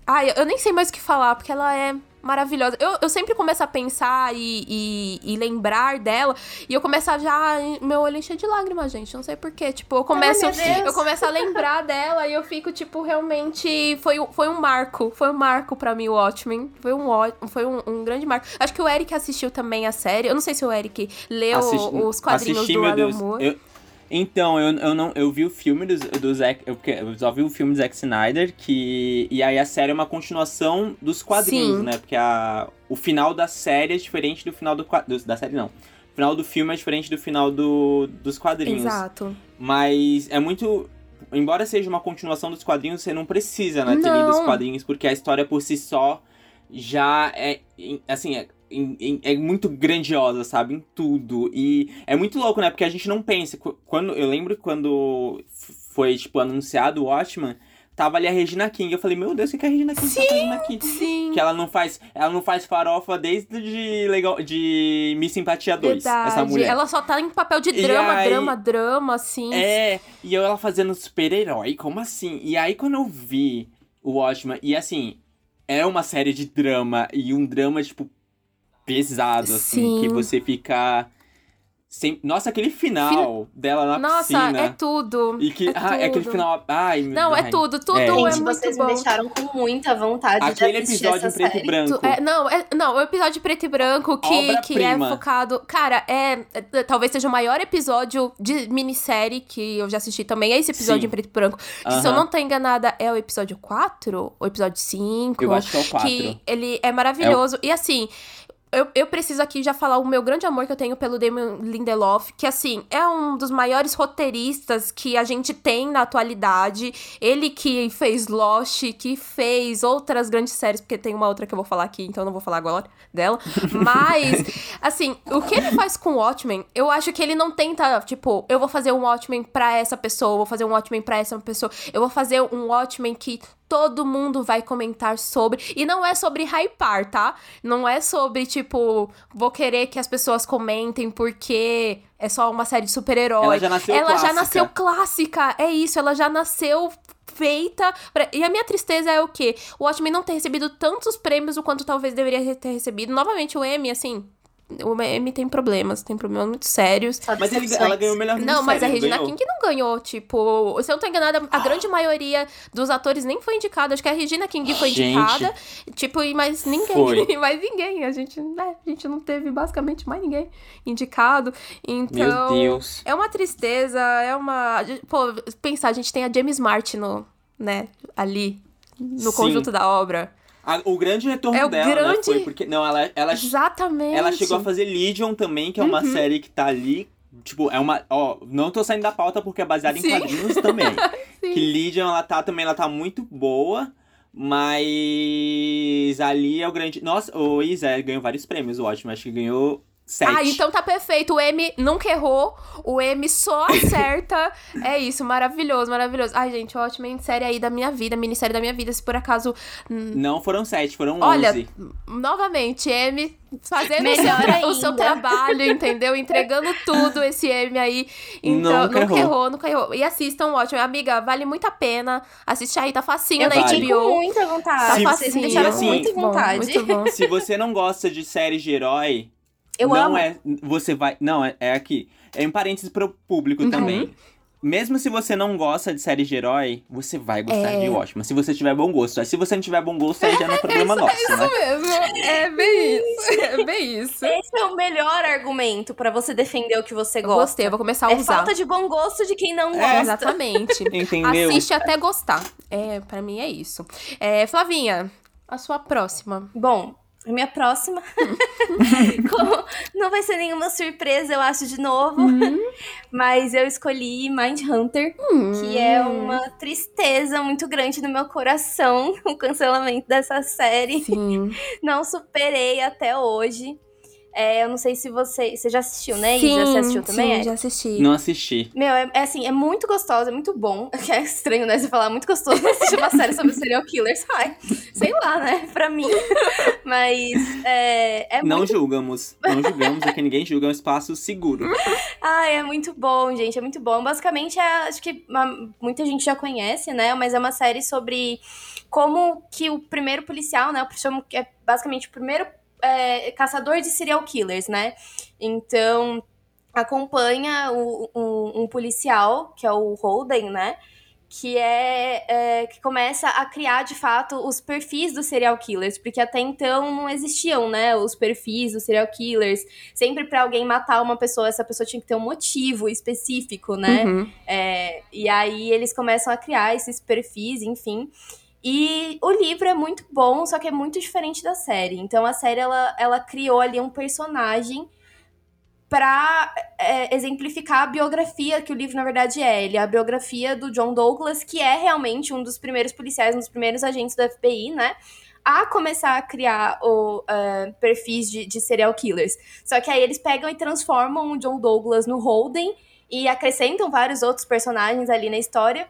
Speaker 1: ai, eu nem sei mais o que falar, porque ela é maravilhosa. Eu, eu sempre começo a pensar e, e, e, lembrar dela, e eu começo a já. Meu olho enche de lágrimas, gente. Não sei porquê. Tipo, eu começo, Ai, eu começo a lembrar dela e eu fico, tipo, realmente. Foi, foi um marco. Foi um marco para mim, o Watchmen. Foi, um, foi um, um, grande marco. Acho que o Eric assistiu também a série. Eu não sei se o Eric leu Assisti, os quadrinhos assisti, do Alan Moore. Eu
Speaker 3: então, eu, eu não eu vi o filme do, do Zack. Eu, eu só vi o filme do Zack Snyder, que. E aí a série é uma continuação dos quadrinhos, Sim. né? Porque a, o final da série é diferente do final do, do da série, não. O final do filme é diferente do final do, dos quadrinhos.
Speaker 1: Exato.
Speaker 3: Mas é muito. Embora seja uma continuação dos quadrinhos, você não precisa, né, ter lido os quadrinhos, porque a história por si só já é. Assim, é, é muito grandiosa, sabe? Em tudo. E é muito louco, né? Porque a gente não pensa. Quando, eu lembro quando foi, tipo, anunciado o Watchman, tava ali a Regina King. Eu falei, meu Deus, o que, a Regina King
Speaker 1: sim,
Speaker 3: tá fazendo aqui?
Speaker 1: Sim.
Speaker 3: Que ela não faz. Ela não faz farofa desde de legal. de Miss Simpatia 2.
Speaker 1: Verdade.
Speaker 3: Essa mulher.
Speaker 1: Ela só tá em papel de drama, aí, drama, drama, assim.
Speaker 3: É, e eu ela fazendo super-herói, como assim? E aí quando eu vi o Watchman, e assim, é uma série de drama, e um drama, tipo, pesado, assim, Sim. que você fica. Sem... Nossa, aquele final dela na
Speaker 1: Nossa,
Speaker 3: piscina.
Speaker 1: Nossa, é tudo.
Speaker 3: E que,
Speaker 1: é,
Speaker 3: ah, é aquele final. Ai,
Speaker 1: Não,
Speaker 3: ai.
Speaker 1: é tudo, tudo
Speaker 3: é,
Speaker 1: é
Speaker 2: Gente,
Speaker 1: muito
Speaker 2: vocês
Speaker 1: bom.
Speaker 2: me deixaram com muita vontade
Speaker 3: aquele
Speaker 2: de assistir
Speaker 3: episódio
Speaker 2: essa
Speaker 3: em preto
Speaker 2: série.
Speaker 3: e branco.
Speaker 1: É, não, é, não, o episódio preto e branco que, que é focado. Cara, é, é, Talvez seja o maior episódio de minissérie que eu já assisti também. É esse episódio Sim. em preto e branco. Que, uh -huh. se eu não tô enganada, é o episódio 4? Ou episódio 5?
Speaker 3: Eu acho que é o 4.
Speaker 1: Que ele é maravilhoso. É o... E assim eu, eu preciso aqui já falar o meu grande amor que eu tenho pelo Damon Lindelof, que assim, é um dos maiores roteiristas que a gente tem na atualidade. Ele que fez Lost, que fez outras grandes séries, porque tem uma outra que eu vou falar aqui, então não vou falar agora dela. Mas, assim, o que ele faz com o Watchmen, eu acho que ele não tenta, tipo, eu vou fazer um Watchmen pra essa pessoa, vou fazer um Watchmen pra essa pessoa, eu vou fazer um Watchmen que todo mundo vai comentar sobre. E não é sobre hypar, tá? Não é sobre, tipo, vou querer que as pessoas comentem porque é só uma série de super-herói. Ela
Speaker 3: já nasceu ela
Speaker 1: clássica. já nasceu clássica. É isso, ela já nasceu feita. Pra... E a minha tristeza é o quê? O Watchmen não ter recebido tantos prêmios o quanto talvez deveria ter recebido. Novamente, o Emmy, assim, o M tem problemas, tem problemas muito sérios.
Speaker 3: Mas ele, ela ganhou o melhor
Speaker 1: Não, mas a Regina ganhou. King não ganhou. Tipo, se eu não tô enganada, a grande maioria dos atores nem foi indicada. Acho que a Regina King foi gente, indicada. Tipo, mas ninguém. Foi. mais ninguém. A gente, né, a gente não teve basicamente mais ninguém indicado. Então. Meu Deus. É uma tristeza, é uma. Pô, pensar, a gente tem a James Martin no, né, ali, no Sim. conjunto da obra.
Speaker 3: A, o grande retorno é dela, grande... né, foi porque... Não, ela, ela...
Speaker 1: Exatamente.
Speaker 3: Ela chegou a fazer Legion também, que é uma uhum. série que tá ali... Tipo, é uma... Ó, não tô saindo da pauta porque é baseada em quadrinhos também. que Legion, ela tá também, ela tá muito boa. Mas ali é o grande. Nossa, o Isa ganhou vários prêmios, ótimo. Acho que ganhou Sete.
Speaker 1: Ah, então tá perfeito. O M nunca errou. O M só acerta. é isso, maravilhoso, maravilhoso. Ai, gente, ótima série aí da minha vida, minissérie da minha vida. Se por acaso.
Speaker 3: Não foram sete, foram
Speaker 1: Olha,
Speaker 3: onze.
Speaker 1: novamente, M fazendo o seu, o seu, trabalho, entendeu? Entregando tudo esse M aí. Então, nunca, nunca errou. errou. nunca errou. E assistam, ótimo. Amiga, vale muito a pena. Assiste aí, tá facinho
Speaker 2: Eu
Speaker 1: na HBO.
Speaker 2: Com muita vontade. Tá facinho. Vocês me deixaram com muita vontade.
Speaker 1: Bom, muito bom.
Speaker 3: Se você não gosta de série de herói
Speaker 2: eu
Speaker 3: não
Speaker 2: amo.
Speaker 3: é. Você vai. Não, é, é aqui. É em parênteses pro público uhum. também. Mesmo se você não gosta de série de herói, você vai gostar é... de Watchmen. Se você tiver bom gosto. Se você não tiver bom gosto, aí já não é problema nosso,
Speaker 1: é
Speaker 3: né?
Speaker 1: isso mesmo. É bem isso. É bem isso.
Speaker 2: Esse é o melhor argumento para você defender o que você gosta.
Speaker 1: Eu gostei, eu vou começar a
Speaker 2: é
Speaker 1: usar.
Speaker 2: É falta de bom gosto de quem não é, gosta.
Speaker 1: Exatamente.
Speaker 3: Entendeu?
Speaker 1: Assiste até gostar. É, para mim é isso. É, Flavinha, a sua próxima.
Speaker 2: Bom, a minha próxima. não vai ser nenhuma surpresa, eu acho, de novo. Uhum. Mas eu escolhi Mind Hunter, uhum. que é uma tristeza muito grande no meu coração o cancelamento dessa série.
Speaker 1: Sim.
Speaker 2: Não superei até hoje. É, eu não sei se você. Você já assistiu, né, sim, Isa? Você assistiu também?
Speaker 1: Sim, é? já assisti.
Speaker 3: Não assisti.
Speaker 2: Meu, é, é, assim, é muito gostoso, é muito bom. É estranho, né? Você falar muito gostoso assistir uma série sobre serial killers. Ai, sei lá, né? Pra mim. Mas é, é
Speaker 3: Não
Speaker 2: muito...
Speaker 3: julgamos. Não julgamos, é que ninguém julga, é um espaço seguro.
Speaker 2: Ai, é muito bom, gente. É muito bom. Basicamente, é, acho que uma, muita gente já conhece, né? Mas é uma série sobre como que o primeiro policial, né? Eu chamo que é basicamente o primeiro é, caçador de serial killers, né? Então, acompanha o, um, um, policial, que é o Holden, né? Que é, é, que começa a criar de fato os perfis dos serial killers, porque até então não existiam, né? Os perfis dos serial killers. Sempre para alguém matar uma pessoa, essa pessoa tinha que ter um motivo específico, né? Uhum. É, e aí eles começam a criar esses perfis, enfim. E o livro é muito bom, só que é muito diferente da série. Então a série ela, ela criou ali um personagem para é, exemplificar a biografia que o livro na verdade é. Ele é a biografia do John Douglas, que é realmente um dos primeiros policiais, um dos primeiros agentes do FBI, né? A começar a criar o uh, perfis de, de serial killers. Só que aí eles pegam e transformam o John Douglas no Holden e acrescentam vários outros personagens ali na história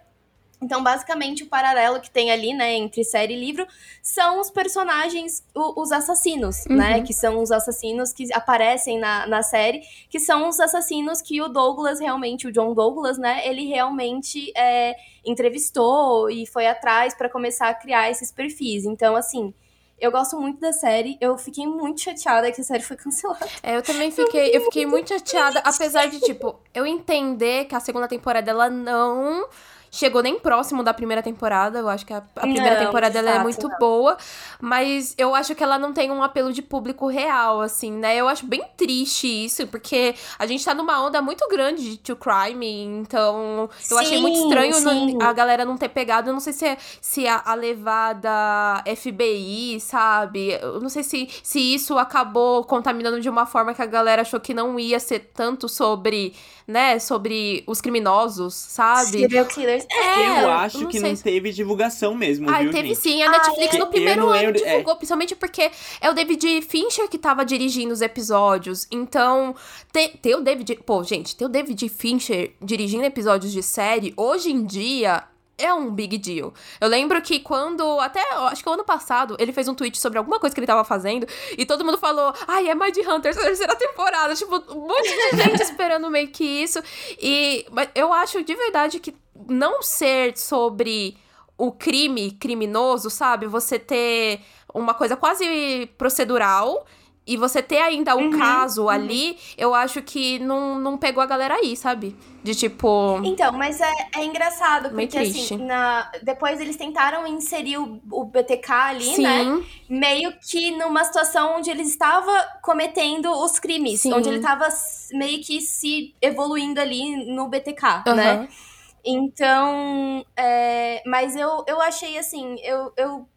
Speaker 2: então, basicamente, o paralelo que tem ali, né, entre série e livro, são os personagens, o, os assassinos, uhum. né? Que são os assassinos que aparecem na, na série, que são os assassinos que o Douglas realmente, o John Douglas, né, ele realmente é, entrevistou e foi atrás para começar a criar esses perfis. Então, assim. Eu gosto muito da série. Eu fiquei muito chateada que a série foi cancelada.
Speaker 1: É, eu também fiquei, eu fiquei muito chateada, apesar de tipo, eu entender que a segunda temporada ela não chegou nem próximo da primeira temporada. Eu acho que a, a primeira
Speaker 2: Não,
Speaker 1: temporada ela é muito
Speaker 2: não.
Speaker 1: boa, mas eu acho que ela não tem um apelo de público real, assim, né? Eu acho bem triste isso, porque a gente tá numa onda muito grande de true crime, então eu achei muito
Speaker 2: Sim,
Speaker 1: estranho não-
Speaker 2: sim.
Speaker 1: a galera não ter pegado. Eu não sei se, é, se a, a levada FBI, sabe? Eu não sei se, se isso acabou contaminando de uma forma que a galera achou que não ia ser tanto sobre, né, sobre os criminosos, sabe?
Speaker 2: Serial killers. É,
Speaker 3: eu acho
Speaker 1: não
Speaker 3: que não
Speaker 1: se-
Speaker 3: teve divulgação mesmo,
Speaker 1: Ai,
Speaker 3: viu,
Speaker 1: teve
Speaker 3: gente?
Speaker 1: sim. A Netflix
Speaker 3: é?
Speaker 1: no primeiro ano
Speaker 3: lembro- é.
Speaker 1: divulgou, principalmente porque é o David Fincher que tava dirigindo os episódios. Então, ter, ter o David. Pô, gente, ter o David Fincher dirigindo episódios de série, hoje em dia. É um big deal. Eu lembro que quando. Até. Acho que o ano passado, ele fez um tweet sobre alguma coisa que ele tava fazendo. E todo mundo falou. Ai, é Mind Hunter, terceira temporada. Tipo, um monte de gente esperando meio que isso. E. Mas eu acho de verdade que não ser sobre o crime criminoso, sabe? Você ter uma coisa quase procedural e você ter ainda um
Speaker 2: Uhum,
Speaker 1: caso ali, eu acho que não, não pegou a galera aí, sabe? De tipo.
Speaker 2: Então, mas é, é engraçado, porque assim, na, depois eles tentaram inserir o, o BTK ali, né?
Speaker 1: Sim,
Speaker 2: Meio que numa situação onde ele estava cometendo os crimes.
Speaker 1: Sim.
Speaker 2: Onde ele estava meio que se evoluindo ali no BTK,
Speaker 1: aham.
Speaker 2: né? Então, é, mas eu, eu achei assim, eu, eu,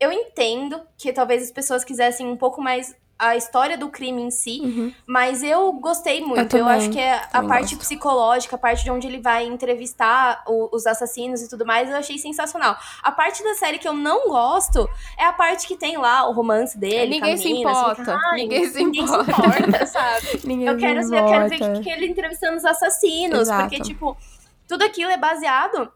Speaker 2: eu entendo que talvez as pessoas quisessem um pouco mais a história do crime em si,
Speaker 1: Uhum.
Speaker 2: mas eu gostei muito. Eu,
Speaker 1: também,
Speaker 2: acho que é a parte
Speaker 1: gosto.
Speaker 2: psicológica, a parte de onde ele vai entrevistar o- os assassinos e tudo mais, eu achei sensacional. A parte da série que eu não gosto é a parte que tem lá o romance dele.
Speaker 1: Ninguém
Speaker 2: com a
Speaker 1: se
Speaker 2: menina, você
Speaker 1: importa,
Speaker 2: fica, "Ai,
Speaker 1: ninguém se
Speaker 2: ninguém
Speaker 1: importa."
Speaker 2: importa, sabe?
Speaker 1: Ninguém
Speaker 2: Eu quero,
Speaker 1: se
Speaker 2: ver, eu quero ver
Speaker 1: importa.
Speaker 2: que, que ele entrevistando os assassinos.
Speaker 1: Exato.
Speaker 2: Porque, tipo, tudo aquilo é baseado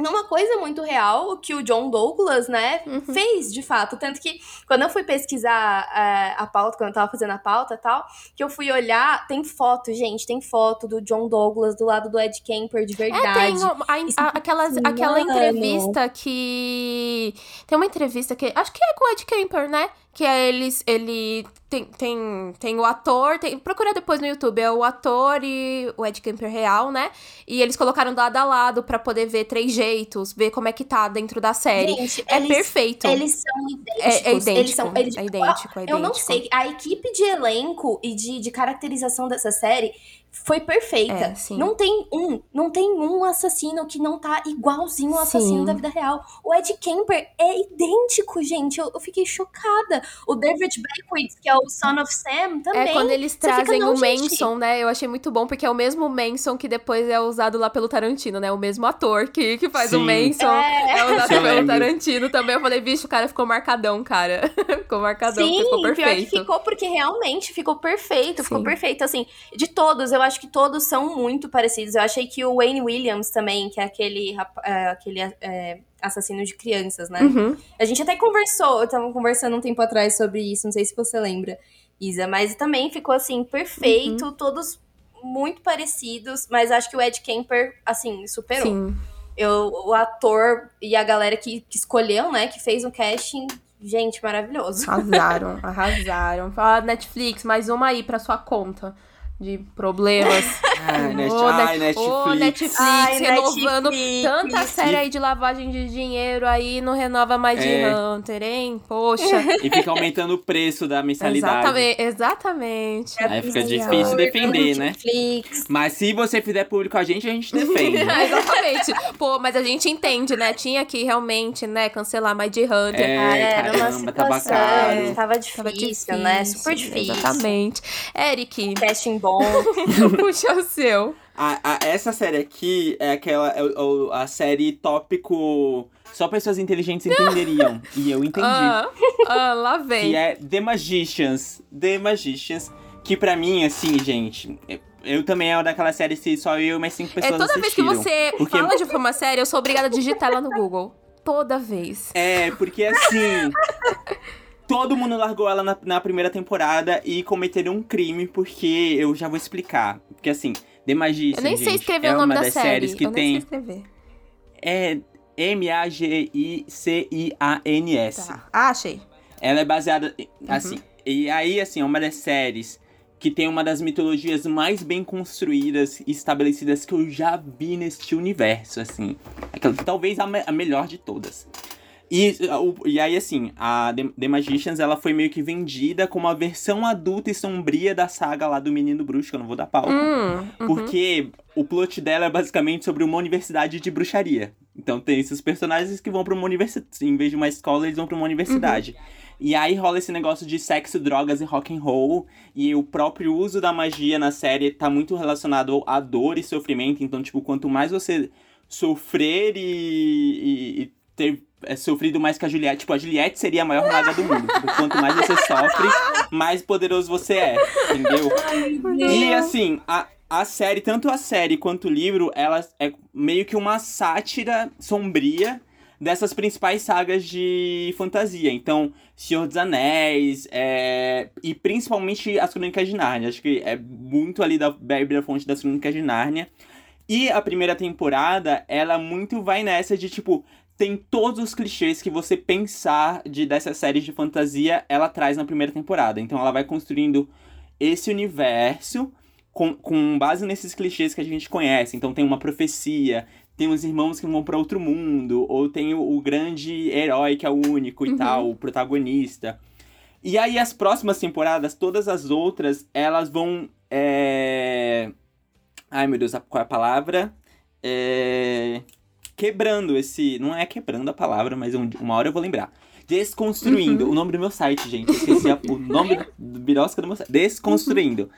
Speaker 2: numa coisa muito real, que o John Douglas, né,
Speaker 1: Uhum.
Speaker 2: fez de fato. Tanto que quando eu fui pesquisar é, a pauta, quando eu tava fazendo a pauta e tal, que eu fui olhar, tem foto, gente, tem foto do John Douglas do lado do Ed Kemper de
Speaker 1: É,
Speaker 2: verdade.
Speaker 1: tem um- a, a- aquelas, aquela entrevista que. Tem uma entrevista que. Acho que é com o Ed Kemper, né? Que é eles. Ele. Tem, tem, tem o ator. Tem, procura depois no YouTube. É o ator e o Ed Kemper real, né? E eles colocaram lado a lado pra poder ver três jeitos, ver como é que tá dentro da série.
Speaker 2: Gente,
Speaker 1: é
Speaker 2: eles,
Speaker 1: perfeito.
Speaker 2: eles são idênticos.
Speaker 1: é, é idêntico.
Speaker 2: Eles são, eles,
Speaker 1: é idêntico, é
Speaker 2: Eu não
Speaker 1: idêntico.
Speaker 2: sei, a equipe de elenco e de, de caracterização dessa série foi perfeita.
Speaker 1: É, sim.
Speaker 2: Não tem um, não tem um assassino que não tá igualzinho ao assassino
Speaker 1: Sim.
Speaker 2: da vida real. O Ed Kemper é idêntico, gente. Eu, eu fiquei chocada. O David Beckwith, que é o Son of Sam, também.
Speaker 1: É quando eles
Speaker 2: fica,
Speaker 1: trazem
Speaker 2: não,
Speaker 1: o. Manson, né? Eu achei muito bom, porque é o mesmo Manson que depois é usado lá pelo Tarantino, né? O mesmo ator que, que faz o
Speaker 3: Sim.
Speaker 1: Manson.
Speaker 2: É.
Speaker 1: É usado
Speaker 3: Eu
Speaker 1: pelo.
Speaker 2: Tarantino.
Speaker 1: também. Eu falei, bicho, o cara ficou marcadão, cara. ficou marcadão,
Speaker 2: Sim,
Speaker 1: ficou
Speaker 2: pior que
Speaker 1: perfeito.
Speaker 2: ficou, porque realmente ficou perfeito, ficou
Speaker 1: Sim.
Speaker 2: perfeito. Assim, de todos, eu acho que todos são muito parecidos. Eu achei que o Wayne Williams também, que é aquele, é, aquele é, assassino de crianças, né?
Speaker 1: Uhum.
Speaker 2: A gente até conversou, eu tava conversando um tempo atrás sobre isso, não sei se você lembra, Isa, mas também ficou assim, perfeito,
Speaker 1: Uhum.
Speaker 2: todos muito parecidos, mas acho que o Ed Kemper, assim, superou.
Speaker 1: Sim.
Speaker 2: Eu, o ator e a galera que, que escolheu, né, que fez o casting, gente, maravilhoso.
Speaker 1: Arrasaram, arrasaram. Fala, Netflix, mais uma aí pra sua conta de problemas.
Speaker 3: Ai, Net-
Speaker 1: Ô,
Speaker 3: ai,
Speaker 1: Net- ô,
Speaker 3: Netflix.
Speaker 1: Netflix,
Speaker 2: Ai,
Speaker 1: renovando
Speaker 2: Netflix.
Speaker 1: tanta série aí de lavagem de dinheiro aí, não renova mais de
Speaker 3: É.
Speaker 1: Hunter, hein? Poxa.
Speaker 3: E fica aumentando o preço da mensalidade.
Speaker 1: exatamente, exatamente.
Speaker 3: Aí fica difícil defender, né?
Speaker 2: Netflix.
Speaker 3: Mas se você fizer público a gente, a gente defende.
Speaker 1: É, exatamente. Pô, mas a gente entende, né? Tinha que realmente, né, cancelar mais de Hunter.
Speaker 3: É,
Speaker 2: Ah, era uma
Speaker 3: caramba, tava
Speaker 2: situação,
Speaker 3: caro.
Speaker 2: Tava difícil,
Speaker 1: Tava difícil,
Speaker 2: né? Super difícil.
Speaker 1: Exatamente. Eric,
Speaker 2: Casting bom.
Speaker 1: puxa o seu.
Speaker 3: A- a- essa série aqui é aquela é o- a série tópico só pessoas inteligentes entenderiam. e eu entendi.
Speaker 1: Ah, ah, lá vem.
Speaker 3: Que é The Magicians. The Magicians. Que pra mim, assim, gente. eu- Eu também é daquela série se só eu e mais cinco
Speaker 1: É
Speaker 3: pessoas
Speaker 1: toda vez que
Speaker 3: assistiram.
Speaker 1: você
Speaker 3: Porque-
Speaker 1: fala de uma série, eu sou obrigada a digitar ela no Google. Toda vez.
Speaker 3: É, porque assim. todo mundo largou ela na, na primeira temporada e cometeram um crime, porque eu já vou explicar. Porque assim, The Magicians.
Speaker 1: Eu nem sei
Speaker 3: gente,
Speaker 1: escrever
Speaker 3: é
Speaker 1: o nome
Speaker 3: uma
Speaker 1: da
Speaker 3: das
Speaker 1: série.
Speaker 3: séries que
Speaker 1: eu
Speaker 3: tem.
Speaker 1: nem sei escrever.
Speaker 3: É M-A-G-I-C-I-A-N-S.
Speaker 1: Tá. Ah, achei.
Speaker 3: Ela é baseada.
Speaker 1: Uhum.
Speaker 3: Assim. E aí, assim, é uma das séries que tem uma das mitologias mais bem construídas e estabelecidas que eu já vi neste universo, assim. Aquela, talvez a, me a melhor de todas. E, e aí, assim, a The, Magicians, ela foi meio que vendida como a versão adulta e sombria da saga lá do Menino Bruxo, que eu não vou dar palco. Hum, uhum. Porque o plot dela é basicamente sobre uma universidade de bruxaria. Então tem esses personagens que vão pra uma universidade. Em vez de uma escola, eles vão pra uma universidade. Uhum. E aí rola esse negócio de sexo, drogas e rock and roll. E o próprio uso da magia na série tá muito relacionado a dor e sofrimento. Então, tipo, quanto mais você sofrer e, e, e ter é, sofrido mais que a Juliette. Tipo, a Juliette seria a maior maga do mundo. Tipo, quanto mais você sofre, mais poderoso você é. Entendeu? E assim, a, a série, tanto a série quanto o livro, ela é meio que uma sátira sombria dessas principais sagas de fantasia. Então, Senhor dos Anéis, é... e principalmente as Crônicas de Nárnia. Acho que é muito ali da bebe da fonte das Crônicas de Nárnia. E a primeira temporada, ela muito vai nessa de tipo, tem todos os clichês que você pensar de dessas séries de fantasia, ela traz na primeira temporada. Então ela vai construindo esse universo com, com base nesses clichês que a gente conhece. Então tem uma profecia, tem os irmãos que vão para outro mundo, ou tem o, o, grande herói que é o único e uhum. tal, o protagonista. E aí as próximas temporadas, todas as outras, elas vão. É... Ai meu Deus, qual é a palavra? É quebrando esse. Não é quebrando a palavra, mas um, uma hora eu vou lembrar. Desconstruindo. Uhum. O nome do meu site, gente. Eu esqueci o nome do birosca do meu site. Desconstruindo. Uhum.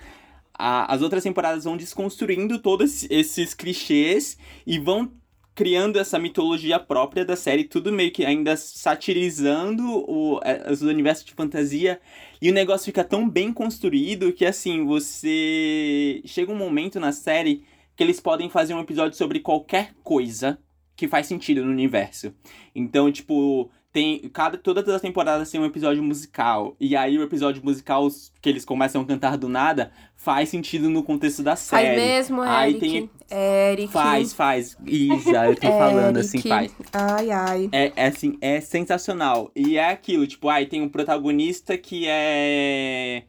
Speaker 3: A, as outras temporadas vão desconstruindo todos esses clichês e vão criando essa mitologia própria da série, tudo meio que ainda satirizando o, é, os universos de fantasia. E o negócio fica tão bem construído que, assim, você. Chega um momento na série que eles podem fazer um episódio sobre qualquer coisa que faz sentido no universo. Então, tipo, tem cada todas as temporadas tem um episódio musical e aí o episódio musical que eles começam a cantar do nada faz sentido no contexto da série.
Speaker 1: Faz mesmo, aí Eric. Tem... Eric.
Speaker 3: Faz, faz. Isa, eu tô falando assim, faz.
Speaker 1: Ai, ai.
Speaker 3: É, é assim, é sensacional. E é aquilo, tipo, aí tem um protagonista que é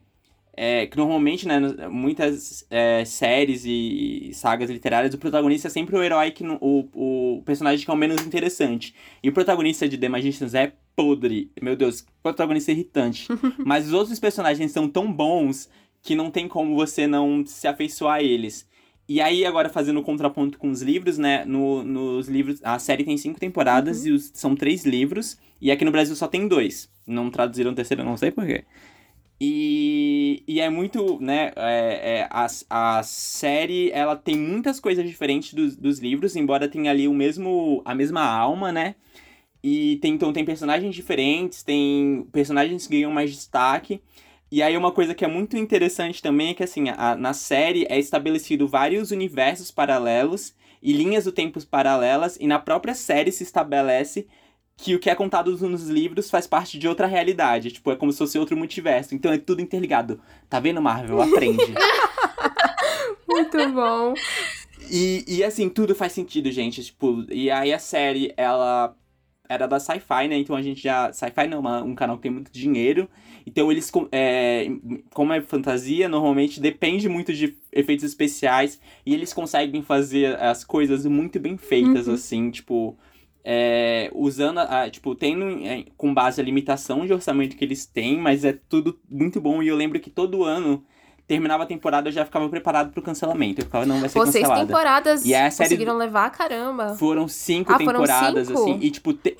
Speaker 3: é, que normalmente, né, muitas é, séries e sagas literárias, o protagonista é sempre o herói, que, o, o personagem que é o menos interessante. E o protagonista de The Magicians é podre. Meu Deus, protagonista irritante. Mas os outros personagens são tão bons que não tem como você não se afeiçoar a eles. E aí, agora fazendo o contraponto com os livros, né? No, nos livros. A série tem cinco temporadas uhum. e os, são três livros. E aqui no Brasil só tem dois. Não traduziram o terceiro, não sei porquê. E, e é muito, né, é, é, a, a série, ela tem muitas coisas diferentes dos, dos livros, embora tenha ali o mesmo, a mesma alma, né? E tem, então tem personagens diferentes, tem personagens que ganham mais destaque. E aí uma coisa que é muito interessante também é que, assim, a, na série é estabelecido vários universos paralelos e linhas do tempo paralelas, e na própria série se estabelece que o que é contado nos livros faz parte de outra realidade. Tipo, é como se fosse outro multiverso. Então é tudo interligado. Tá vendo, Marvel? Aprende.
Speaker 1: Muito bom.
Speaker 3: E, e assim, tudo faz sentido, gente. Tipo, e aí a série, ela era da Sci-Fi, né? Então a gente já. Sci-Fi não, uma, um canal que tem muito dinheiro. Então eles, é, como é fantasia, normalmente depende muito de efeitos especiais. E eles conseguem fazer as coisas muito bem feitas, uhum. assim, tipo é, usando, a, tipo, tendo é, com base a limitação de orçamento que eles têm, mas é tudo muito bom. E eu lembro que todo ano terminava a temporada, eu já ficava preparado pro cancelamento. Eu ficava, não, vai ser Pô, cancelada.
Speaker 1: seis temporadas e a série conseguiram levar, caramba.
Speaker 3: Foram cinco ah, temporadas, foram cinco? assim. E, tipo, te...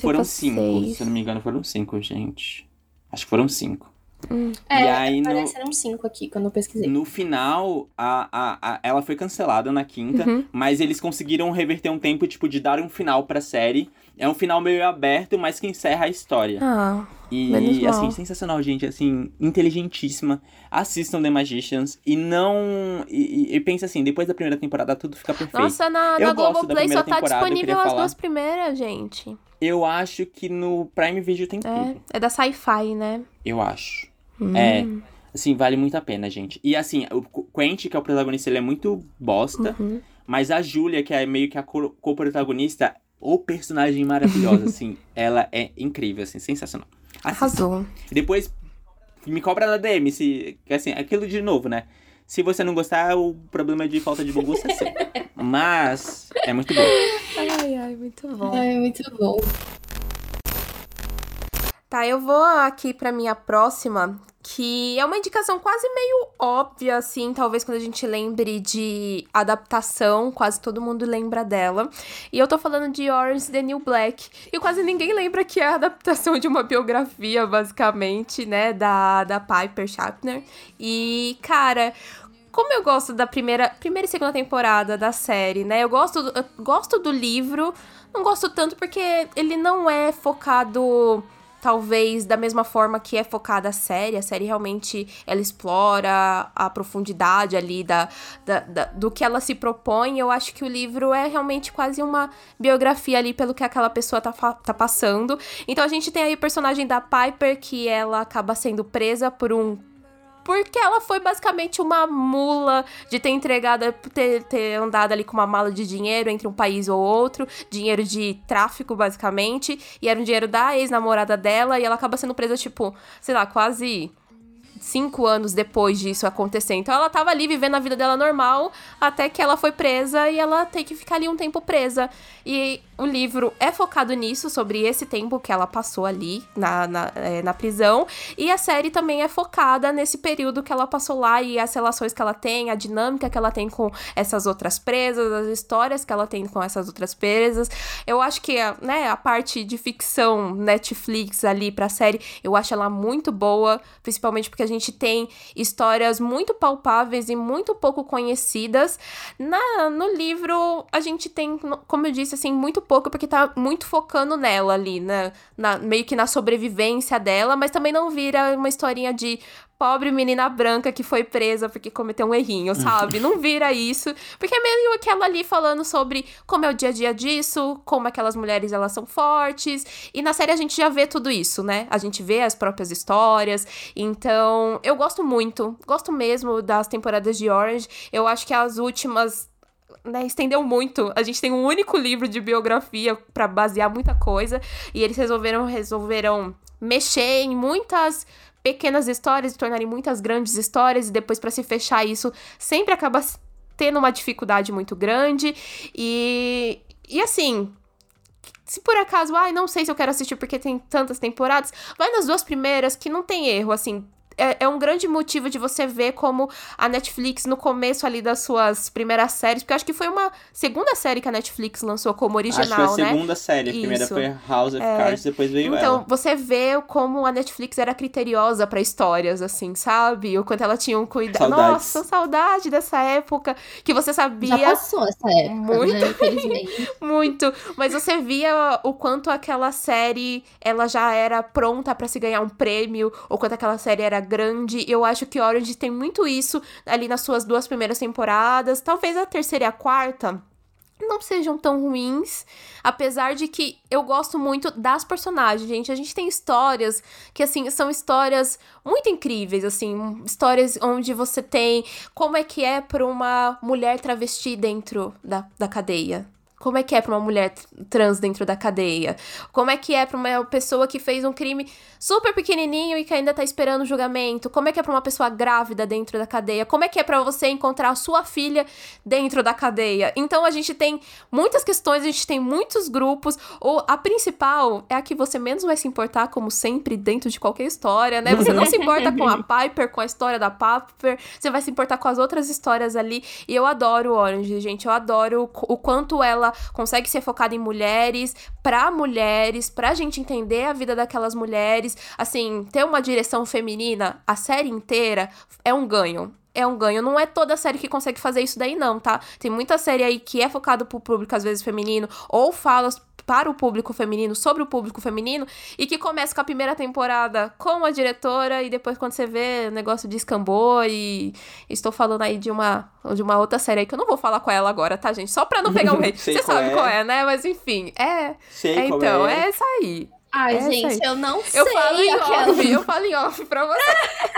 Speaker 3: foram cinco. Seis. Se eu não me engano, foram cinco, gente. Acho que foram cinco.
Speaker 2: Hum. É, e aí, apareceram no, cinco aqui quando eu pesquisei.
Speaker 3: No final, a, a, a, ela foi cancelada na quinta, uhum. mas eles conseguiram reverter um tempo, tipo, de dar um final pra série. É um final meio aberto, mas que encerra a história.
Speaker 1: Ah,
Speaker 3: e, assim, sensacional, gente. Assim, inteligentíssima. Assistam The Magicians e não... E, e, pensa assim, depois da primeira temporada tudo fica perfeito.
Speaker 1: Nossa, na, eu na Globoplay só tá disponível as duas primeiras, gente.
Speaker 3: Eu acho que no Prime Video tem
Speaker 1: é,
Speaker 3: tudo.
Speaker 1: É da Sci-Fi, né?
Speaker 3: Eu acho. Hum. É. Assim, vale muito a pena, gente. E assim, o Quentin, que é o protagonista, ele é muito bosta. Uhum. Mas a Julia, que é meio que a co-protagonista, o personagem maravilhosa, assim. ela é incrível, assim, sensacional.
Speaker 1: Assista. Arrasou.
Speaker 3: Depois, me cobra na DM, se. Assim, aquilo de novo, né? Se você não gostar, o problema de falta de bom gosto é seu. Mas é muito bom.
Speaker 1: Ai, ai, muito bom.
Speaker 2: Ai, muito bom.
Speaker 1: Tá, eu vou aqui para minha próxima, que é uma indicação quase meio óbvia, assim, talvez quando a gente lembre de adaptação, quase todo mundo lembra dela. E eu tô falando de Orange the New Black, e quase ninguém lembra que é a adaptação de uma biografia, basicamente, né, da, da Piper Schaffner. E, cara, como eu gosto da primeira, primeira e segunda temporada da série, né? Eu gosto, eu gosto do livro, não gosto tanto porque ele não é focado talvez da mesma forma que é focada a série. A série realmente ela explora a profundidade ali da, da, da, do que ela se propõe. Eu acho que o livro é realmente quase uma biografia ali pelo que aquela pessoa tá, tá passando. Então a gente tem aí o personagem da Piper, que ela acaba sendo presa por um porque ela foi basicamente uma mula de ter entregado, ter, ter andado ali com uma mala de dinheiro entre um país ou outro, dinheiro de tráfico, basicamente, e era um dinheiro da ex-namorada dela, e ela acaba sendo presa, tipo, sei lá, quase cinco anos depois disso acontecer. Então ela tava ali vivendo a vida dela normal, até que ela foi presa e ela tem que ficar ali um tempo presa. E o livro é focado nisso, sobre esse tempo que ela passou ali na, na, é, na, prisão. E a série também é focada nesse período que ela passou lá e as relações que ela tem, a dinâmica que ela tem com essas outras presas, as histórias que ela tem com essas outras presas. Eu acho que né, a parte de ficção Netflix ali pra série, eu acho ela muito boa, principalmente porque a gente tem histórias muito palpáveis e muito pouco conhecidas. Na, no livro, a gente tem, como eu disse, assim, muito pouco, porque tá muito focando nela ali, né? Na, meio que na sobrevivência dela, mas também não vira uma historinha de pobre menina branca que foi presa porque cometeu um errinho, sabe? Não vira isso, porque é meio aquela ali falando sobre como é o dia a dia disso, como aquelas mulheres elas são fortes, e na série a gente já vê tudo isso, né? A gente vê as próprias histórias. Então, eu gosto muito, gosto mesmo das temporadas de Orange. Eu acho que as últimas né, estendeu muito. A gente tem um único livro de biografia para basear muita coisa e eles resolveram resolveram mexer em muitas pequenas histórias e tornarem muitas grandes histórias e depois para se fechar isso sempre acaba tendo uma dificuldade muito grande. E e assim, se por acaso, ai, não sei se eu quero assistir porque tem tantas temporadas, vai nas duas primeiras que não tem erro, assim, é, é, um grande motivo de você ver como a Netflix, no começo ali das suas primeiras séries, porque eu acho que foi uma segunda série que a Netflix lançou como original,
Speaker 3: acho que foi a né? segunda série, a Isso. primeira foi House of é. Cards, depois veio
Speaker 1: então,
Speaker 3: ela.
Speaker 1: Então, você vê como a Netflix era criteriosa para histórias, assim, sabe? O quanto ela tinha um cuidado. Nossa, saudade dessa época, que você sabia...
Speaker 2: Já passou essa época,
Speaker 1: Muito,
Speaker 2: né? infelizmente.
Speaker 1: muito. Mas você via o quanto aquela série, ela já era pronta para se ganhar um prêmio, ou quanto aquela série era grande. Eu acho que Orange tem muito isso ali nas suas duas primeiras temporadas. Talvez a terceira e a quarta não sejam tão ruins, apesar de que eu gosto muito das personagens, gente. A gente tem histórias que assim são histórias muito incríveis, assim, histórias onde você tem como é que é para uma mulher travesti dentro da, da cadeia, como é que é para uma mulher trans dentro da cadeia? Como é que é para uma pessoa que fez um crime super pequenininho e que ainda tá esperando julgamento? Como é que é para uma pessoa grávida dentro da cadeia? Como é que é para você encontrar a sua filha dentro da cadeia? Então a gente tem muitas questões, a gente tem muitos grupos. Ou a principal é a que você menos vai se importar, como sempre, dentro de qualquer história, né? Você não se importa com a Piper, com a história da Piper, você vai se importar com as outras histórias ali. E eu adoro Orange, gente. Eu adoro o quanto ela consegue ser focada em mulheres, para mulheres, pra gente entender a vida daquelas mulheres. Assim, ter uma direção feminina a série inteira é um ganho é um ganho. Não é toda série que consegue fazer isso daí, não, tá? Tem muita série aí que é focado pro público, às vezes, feminino, ou fala para o público feminino, sobre o público feminino, e que começa com a primeira temporada com a diretora, e depois quando você vê, o negócio descambou, e estou falando aí de uma, de uma outra série aí, que eu não vou falar com ela agora, tá, gente? Só pra não pegar um hate. Você sabe é. qual é, né? Mas enfim, é.
Speaker 3: Sei
Speaker 1: é então,
Speaker 3: é.
Speaker 1: é essa aí.
Speaker 2: Ai, é gente, eu não sei.
Speaker 1: Eu falo em aquela... off, eu falo em off pra você.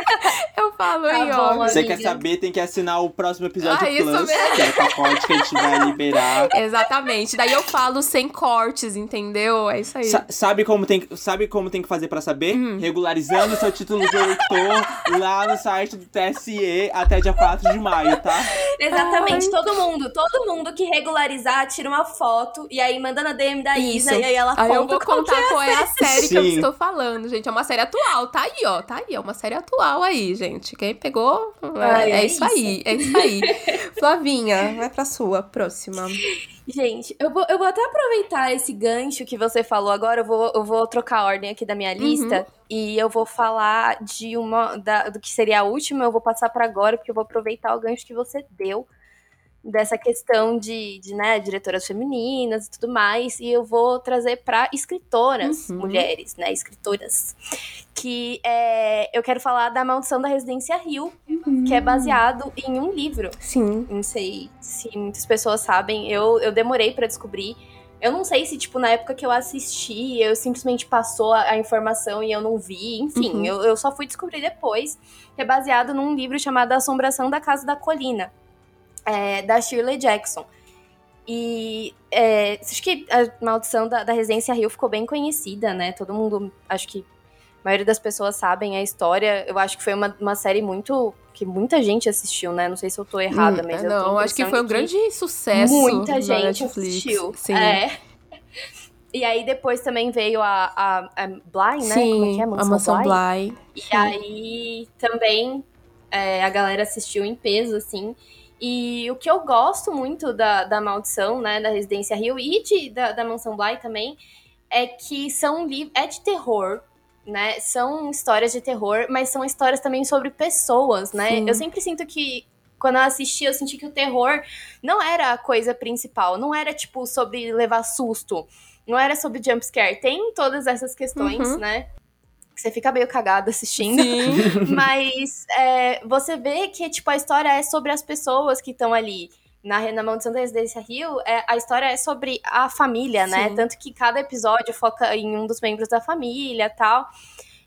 Speaker 1: eu falo tá em bom, off.
Speaker 3: Você quer saber, tem que assinar o próximo episódio ah, Plus, que é o pacote que a gente vai liberar.
Speaker 1: Exatamente. Daí eu falo sem cortes, entendeu? É isso aí. Sa
Speaker 3: sabe, como tem, sabe como tem que fazer pra saber? Hum. Regularizando seu título de eleitor lá no site do TSE até dia 4 de maio, tá?
Speaker 2: Exatamente. Ai. Todo mundo, todo mundo que regularizar, tira uma foto e aí manda na DM da Isa isso. e aí ela aí conta
Speaker 1: eu vou contar qual é a série Sim. que eu estou falando, gente. É uma série atual, tá aí, ó. Tá aí, é uma série atual aí, gente. Quem pegou, Ai, é, é, isso, isso aí, é isso aí. Flavinha, vai pra sua, próxima.
Speaker 2: Gente, eu vou, eu vou até aproveitar esse gancho que você falou agora. Eu vou, eu vou trocar a ordem aqui da minha uhum. lista. Uhum. E eu vou falar de uma. Da, do que seria a última, eu vou passar para agora, porque eu vou aproveitar o gancho que você deu dessa questão de, de né, diretoras femininas e tudo mais, e eu vou trazer para escritoras uhum. mulheres, né, escritoras, que é, eu quero falar da Maldição da Residência Rio, uhum. que é baseado em um livro.
Speaker 1: Sim.
Speaker 2: Não sei se muitas pessoas sabem, eu, eu demorei para descobrir. Eu não sei se, tipo, na época que eu assisti, eu simplesmente passou a, a informação e eu não vi. Enfim, uhum. eu, eu só fui descobrir depois. Que é baseado num livro chamado Assombração da Casa da Colina é, da Shirley Jackson. E é, acho que a maldição da, da Residência Rio ficou bem conhecida, né? Todo mundo, acho que a maioria das pessoas sabem a história. Eu acho que foi uma, uma série muito. que muita gente assistiu, né? Não sei se eu tô errada, hum, mas.
Speaker 1: É, não, acho que foi um grande sucesso.
Speaker 2: Muita gente Netflix. assistiu. Sim. É. E aí depois também veio a, a, a Bly, né?
Speaker 1: Sim, Como é que é? Mansão a Mansão Bly. Bly.
Speaker 2: E aí também é, a galera assistiu em peso, assim. E o que eu gosto muito da, da Maldição, né, da Residência Rio e de, da, da Mansão Bly também, é que são livros. É de terror, né? São histórias de terror, mas são histórias também sobre pessoas, né? Sim. Eu sempre sinto que. Quando eu assisti, eu senti que o terror não era a coisa principal. Não era, tipo, sobre levar susto. Não era sobre jumpscare. Tem todas essas questões, uhum. né? Você fica meio cagado assistindo. Mas é, você vê que, tipo, a história é sobre as pessoas que estão ali. Na, na Maldição da Residência Rio, é, a história é sobre a família, né? Sim. né? Tanto que cada episódio foca em um dos membros da família tal.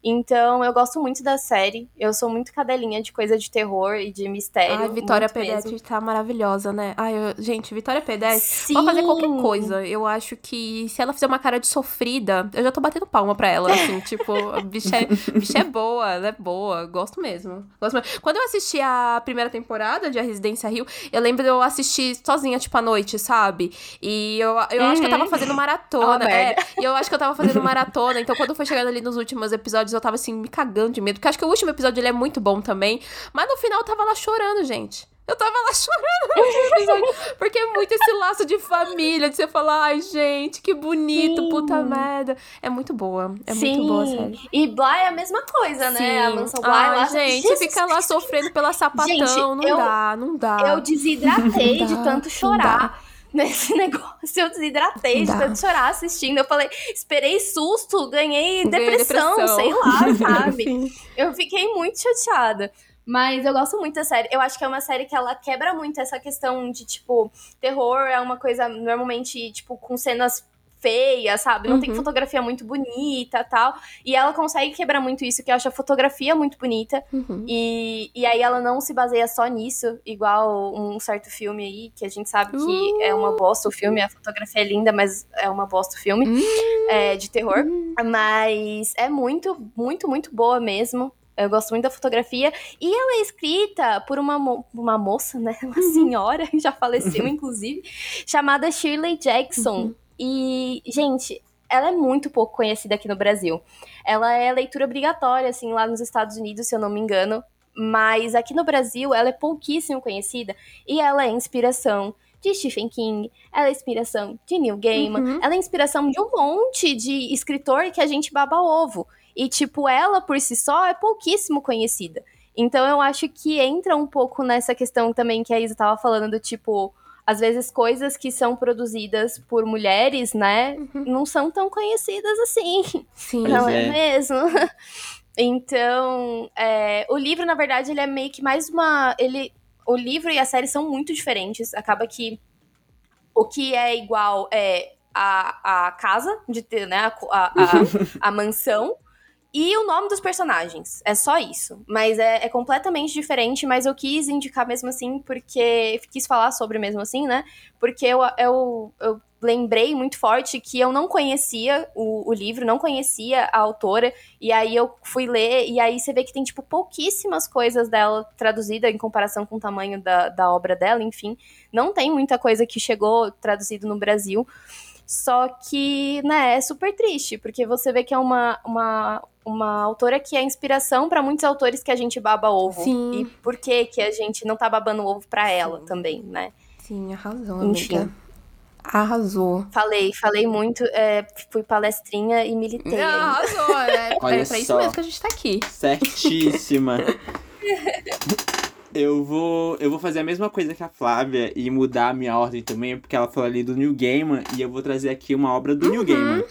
Speaker 2: Então, eu gosto muito da série. Eu sou muito cadelinha de coisa de terror e de mistério.
Speaker 1: Ai, Vitória Pedete tá maravilhosa, né? Ai, eu... gente, Vitória Pedete pode fazer qualquer coisa. Eu acho que se ela fizer uma cara de sofrida, eu já tô batendo palma pra ela, assim. tipo, a bicha é, bicha é boa, ela é boa. Gosto mesmo. Gosto mesmo. Quando eu assisti a primeira temporada de A Residência Rio, eu lembro de eu assistir sozinha, tipo, à noite, sabe? E eu, eu uhum. acho que eu tava uhum. fazendo maratona. Oh, é, e eu acho que eu tava fazendo maratona. Então, quando foi chegando ali nos últimos episódios, episódios eu tava assim, me cagando de medo. Porque acho que o último episódio ele é muito bom também. Mas no final eu tava lá chorando, gente. Eu tava lá chorando Porque é muito esse laço de família, de você falar, ai, gente, que bonito, Sim. puta merda. É muito boa. É Sim. muito boa a série.
Speaker 2: E Bly é a mesma coisa, Sim. né? A mansão Bly ai,
Speaker 1: lá. Gente, Jesus fica lá sofrendo pela sapatão. Gente, não eu, dá, não dá.
Speaker 2: Eu desidratei de tanto chorar nesse negócio. Eu desidratei de tanto chorar assistindo. Eu falei, esperei susto, ganhei depressão, depressão. sei lá, sabe? eu fiquei muito chateada. Mas eu gosto muito da série. Eu acho que é uma série que ela quebra muito essa questão de, tipo, terror é uma coisa normalmente, tipo, com cenas feia, sabe? Não uhum. tem fotografia muito bonita tal. E ela consegue quebrar muito isso, que eu acho a fotografia muito bonita. Uhum. E, e aí ela não se baseia só nisso, igual um certo filme aí, que a gente sabe que uh. é uma bosta o filme, a fotografia é linda, mas é uma bosta o filme uh. é, de terror. Uh. Mas é muito, muito, muito boa mesmo. Eu gosto muito da fotografia. E ela é escrita por uma, mo uma moça, né? Uma uhum. senhora, já faleceu, inclusive, chamada Shirley Jackson. E, gente, ela é muito pouco conhecida aqui no Brasil. Ela é leitura obrigatória, assim, lá nos Estados Unidos, se eu não me engano. Mas aqui no Brasil, ela é pouquíssimo conhecida. E ela é inspiração de Stephen King, ela é inspiração de Neil Gaiman, uhum. ela é inspiração de um monte de escritor que a gente baba ovo. E, tipo, ela por si só é pouquíssimo conhecida. Então eu acho que entra um pouco nessa questão também que a Isa tava falando, do tipo, às vezes coisas que são produzidas por mulheres, né, uhum. não são tão conhecidas assim.
Speaker 1: Sim.
Speaker 2: Não é, é mesmo? então, é, o livro, na verdade, ele é meio que mais uma. Ele, o livro e a série são muito diferentes. Acaba que o que é igual é a, a casa, de ter, né, a, a, a, a mansão e o nome dos personagens. É só isso. Mas é, é, completamente diferente, mas eu quis indicar mesmo assim, porque. Quis falar sobre mesmo assim, né? Porque eu, eu, eu lembrei muito forte que eu não conhecia o, o, livro, não conhecia a autora, e aí eu fui ler, e aí você vê que tem, tipo, pouquíssimas coisas dela traduzida em comparação com o tamanho da, da obra dela, enfim. Não tem muita coisa que chegou traduzido no Brasil. Só que, né, é super triste, porque você vê que é uma, uma, uma autora que é inspiração para muitos autores que a gente baba ovo. Sim. E por que que a gente não tá babando ovo para ela também, né?
Speaker 1: Sim, arrasou, Enfim. amiga. Arrasou.
Speaker 2: Falei, falei muito, é, fui palestrinha e militei.
Speaker 1: arrasou, né? Olha é pra isso mesmo que a gente tá aqui.
Speaker 3: Certíssima. eu vou, eu vou fazer a mesma coisa que a Flávia e mudar a minha ordem também, porque ela falou ali do New Gaiman e eu vou trazer aqui uma obra do uhum. New Gaiman.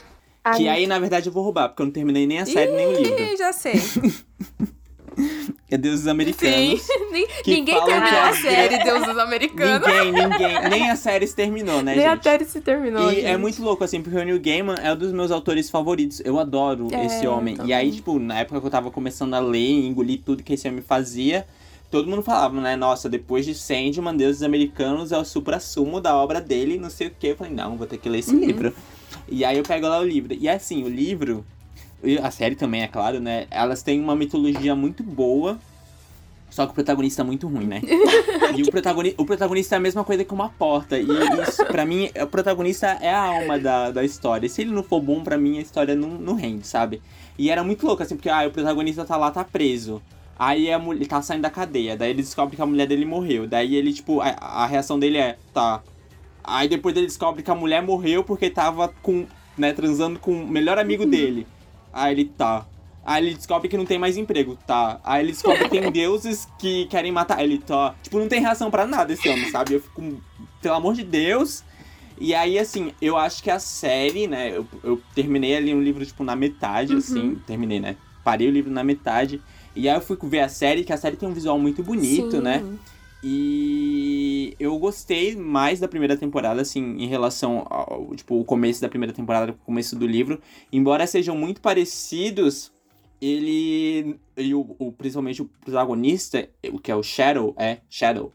Speaker 3: Que aí, na verdade, eu vou roubar, porque eu não terminei nem a série, Ih, nem o livro.
Speaker 1: já sei.
Speaker 3: é Deuses Americanos.
Speaker 1: Sim. ninguém terminou a série Deuses Americanos.
Speaker 3: Ninguém, ninguém. Nem a série se terminou, né,
Speaker 1: nem
Speaker 3: gente?
Speaker 1: Nem a série se terminou,
Speaker 3: E
Speaker 1: gente.
Speaker 3: é muito louco, assim, porque o Neil Gaiman é um dos meus autores favoritos. Eu adoro é, esse homem. E aí, tipo, na época que eu tava começando a ler e engolir tudo que esse homem fazia todo mundo falava, né? Nossa, depois de Sandman, Deuses Americanos é o supra-sumo da obra dele, não sei o que. Eu falei, não, vou ter que ler esse uhum. livro. E aí eu pego lá o livro. E assim, o livro, a série também, é claro, né? Elas têm uma mitologia muito boa. Só que o protagonista é muito ruim, né? e o, protagoni o protagonista é a mesma coisa que uma porta. E isso, pra mim, o protagonista é a alma da, da história. Se ele não for bom, pra mim, a história não, não rende, sabe? E era muito louco, assim, porque ah, o protagonista tá lá, tá preso. Aí a mulher tá saindo da cadeia. Daí ele descobre que a mulher dele morreu. Daí ele, tipo, a, a reação dele é, tá, Aí depois ele descobre que a mulher morreu porque tava com, né, transando com o melhor amigo uhum. dele. Aí ele tá. Aí ele descobre que não tem mais emprego, tá? Aí ele descobre que tem deuses que querem matar ele, tá? Tipo, não tem reação para nada esse homem, sabe? Eu fico, pelo amor de Deus. E aí, assim, eu acho que a série, né? Eu, eu terminei ali um livro, tipo, na metade, uhum. assim. Terminei, né? Parei o livro na metade. E aí eu fui ver a série, que a série tem um visual muito bonito, Sim. né? E eu gostei mais da primeira temporada, assim, em relação ao, tipo, o começo da primeira temporada com o começo do livro. Embora sejam muito parecidos, ele. E o, o, principalmente o protagonista, o que é o Shadow, é Shadow.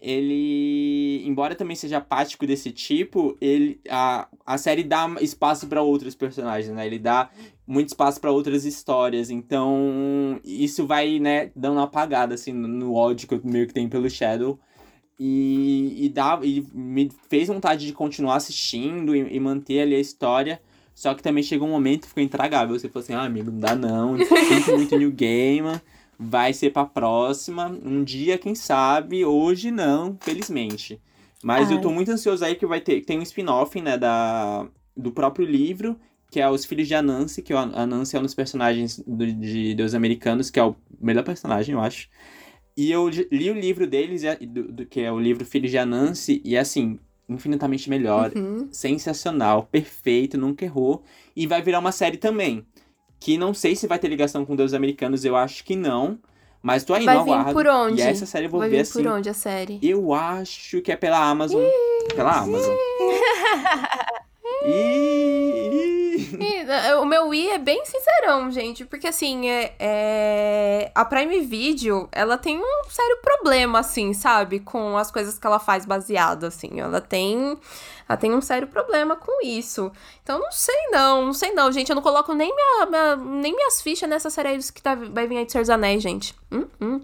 Speaker 3: Ele, embora também seja apático desse tipo, ele a, a série dá espaço para outros personagens, né? Ele dá muito espaço para outras histórias. Então, isso vai, né, dando uma apagada, assim, no, ódio que eu meio que tenho pelo Shadow. E, e, dá, e me fez vontade de continuar assistindo e, e, manter ali a história. Só que também chegou um momento que ficou intragável. Você falou assim, ah, amigo, não dá não. Tem muito New Game. Vai ser pra próxima. Um dia, quem sabe. Hoje não, felizmente. Mas Ai. eu tô muito ansioso aí que vai ter. Tem um spin-off, né, da, do próprio livro que é Os Filhos de Anansi, que a Anansi é um dos personagens do, de Deus Americanos, que é o melhor personagem, eu acho. E eu li o livro deles, do, do, que é o livro Filhos de Anansi, e é assim, infinitamente melhor, uhum. sensacional, perfeito, nunca errou. E vai virar uma série também, que não sei se vai ter ligação com Deus Americanos, eu acho que não. Mas tô aí
Speaker 1: vai
Speaker 3: no aguardo.
Speaker 1: por onde?
Speaker 3: E essa série eu vou
Speaker 1: vai
Speaker 3: ver assim.
Speaker 1: por onde a série?
Speaker 3: Eu acho que é pela Amazon. pela Amazon.
Speaker 1: Né, o meu i é bem sincerão, gente, porque assim, é, é, a Prime Video, ela tem um sério problema, assim, sabe? Com as coisas que ela faz baseado, assim. Ela tem, ela tem um sério problema com isso. Então, não sei não, não sei não, gente. Eu não coloco nem, minha, minha nem minhas fichas nessa série que tá, vai vir aí de Senhor dos Anéis, gente. Hum, hum.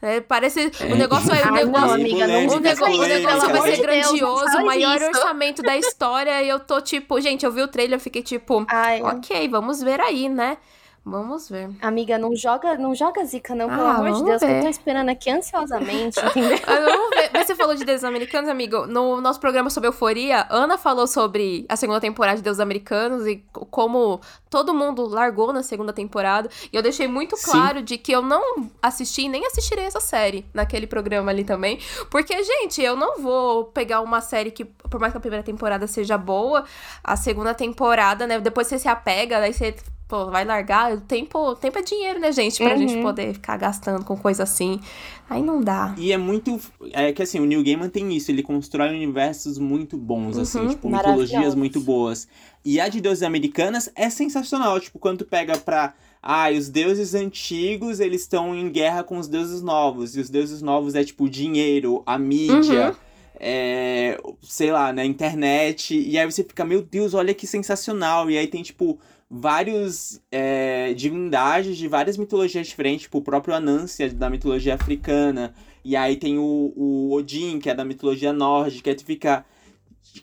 Speaker 1: É, parece. É. O negócio é. O negócio,
Speaker 2: não, amiga, não
Speaker 1: o, negócio, o negócio vai ser grandioso, o maior isso. orçamento da história. E eu tô tipo, gente, eu vi o trailer, eu fiquei tipo, Ai. ok, vamos ver aí, né? Vamos ver.
Speaker 2: Amiga, não joga, não joga zica, não, pelo ah, amor de Deus, ver. que eu tô esperando aqui ansiosamente, entendeu?
Speaker 1: ah, vamos ver. Mas você falou de Deuses Americanos, amigo. No nosso programa sobre euforia, Ana falou sobre a segunda temporada de Deuses Americanos e como todo mundo largou na segunda temporada. E eu deixei muito claro Sim. de que eu não assisti nem assistirei essa série naquele programa ali também. Porque, gente, eu não vou pegar uma série que, por mais que a primeira temporada seja boa, a segunda temporada, né? Depois você se apega, daí você pô, vai largar. O tempo, tempo é dinheiro, né, gente? Pra uhum. gente poder ficar gastando com coisa assim. Aí não dá.
Speaker 3: E é muito. É que assim, o Neil Gaiman tem isso, ele constrói universos muito bons, uhum. assim, tipo, mitologias muito boas. E a de Deuses Americanas é sensacional. Tipo, quando tu pega pra. Ah, os deuses antigos, eles estão em guerra com os deuses novos. E os deuses novos é tipo dinheiro, a mídia. Uhum é, sei lá, na internet. E aí você fica, meu Deus, olha que sensacional. E aí tem, tipo, vários é, divindades de várias mitologias diferentes, tipo o próprio Anansia da mitologia africana. E aí tem o, o Odin, que é da mitologia nórdica. E tu fica.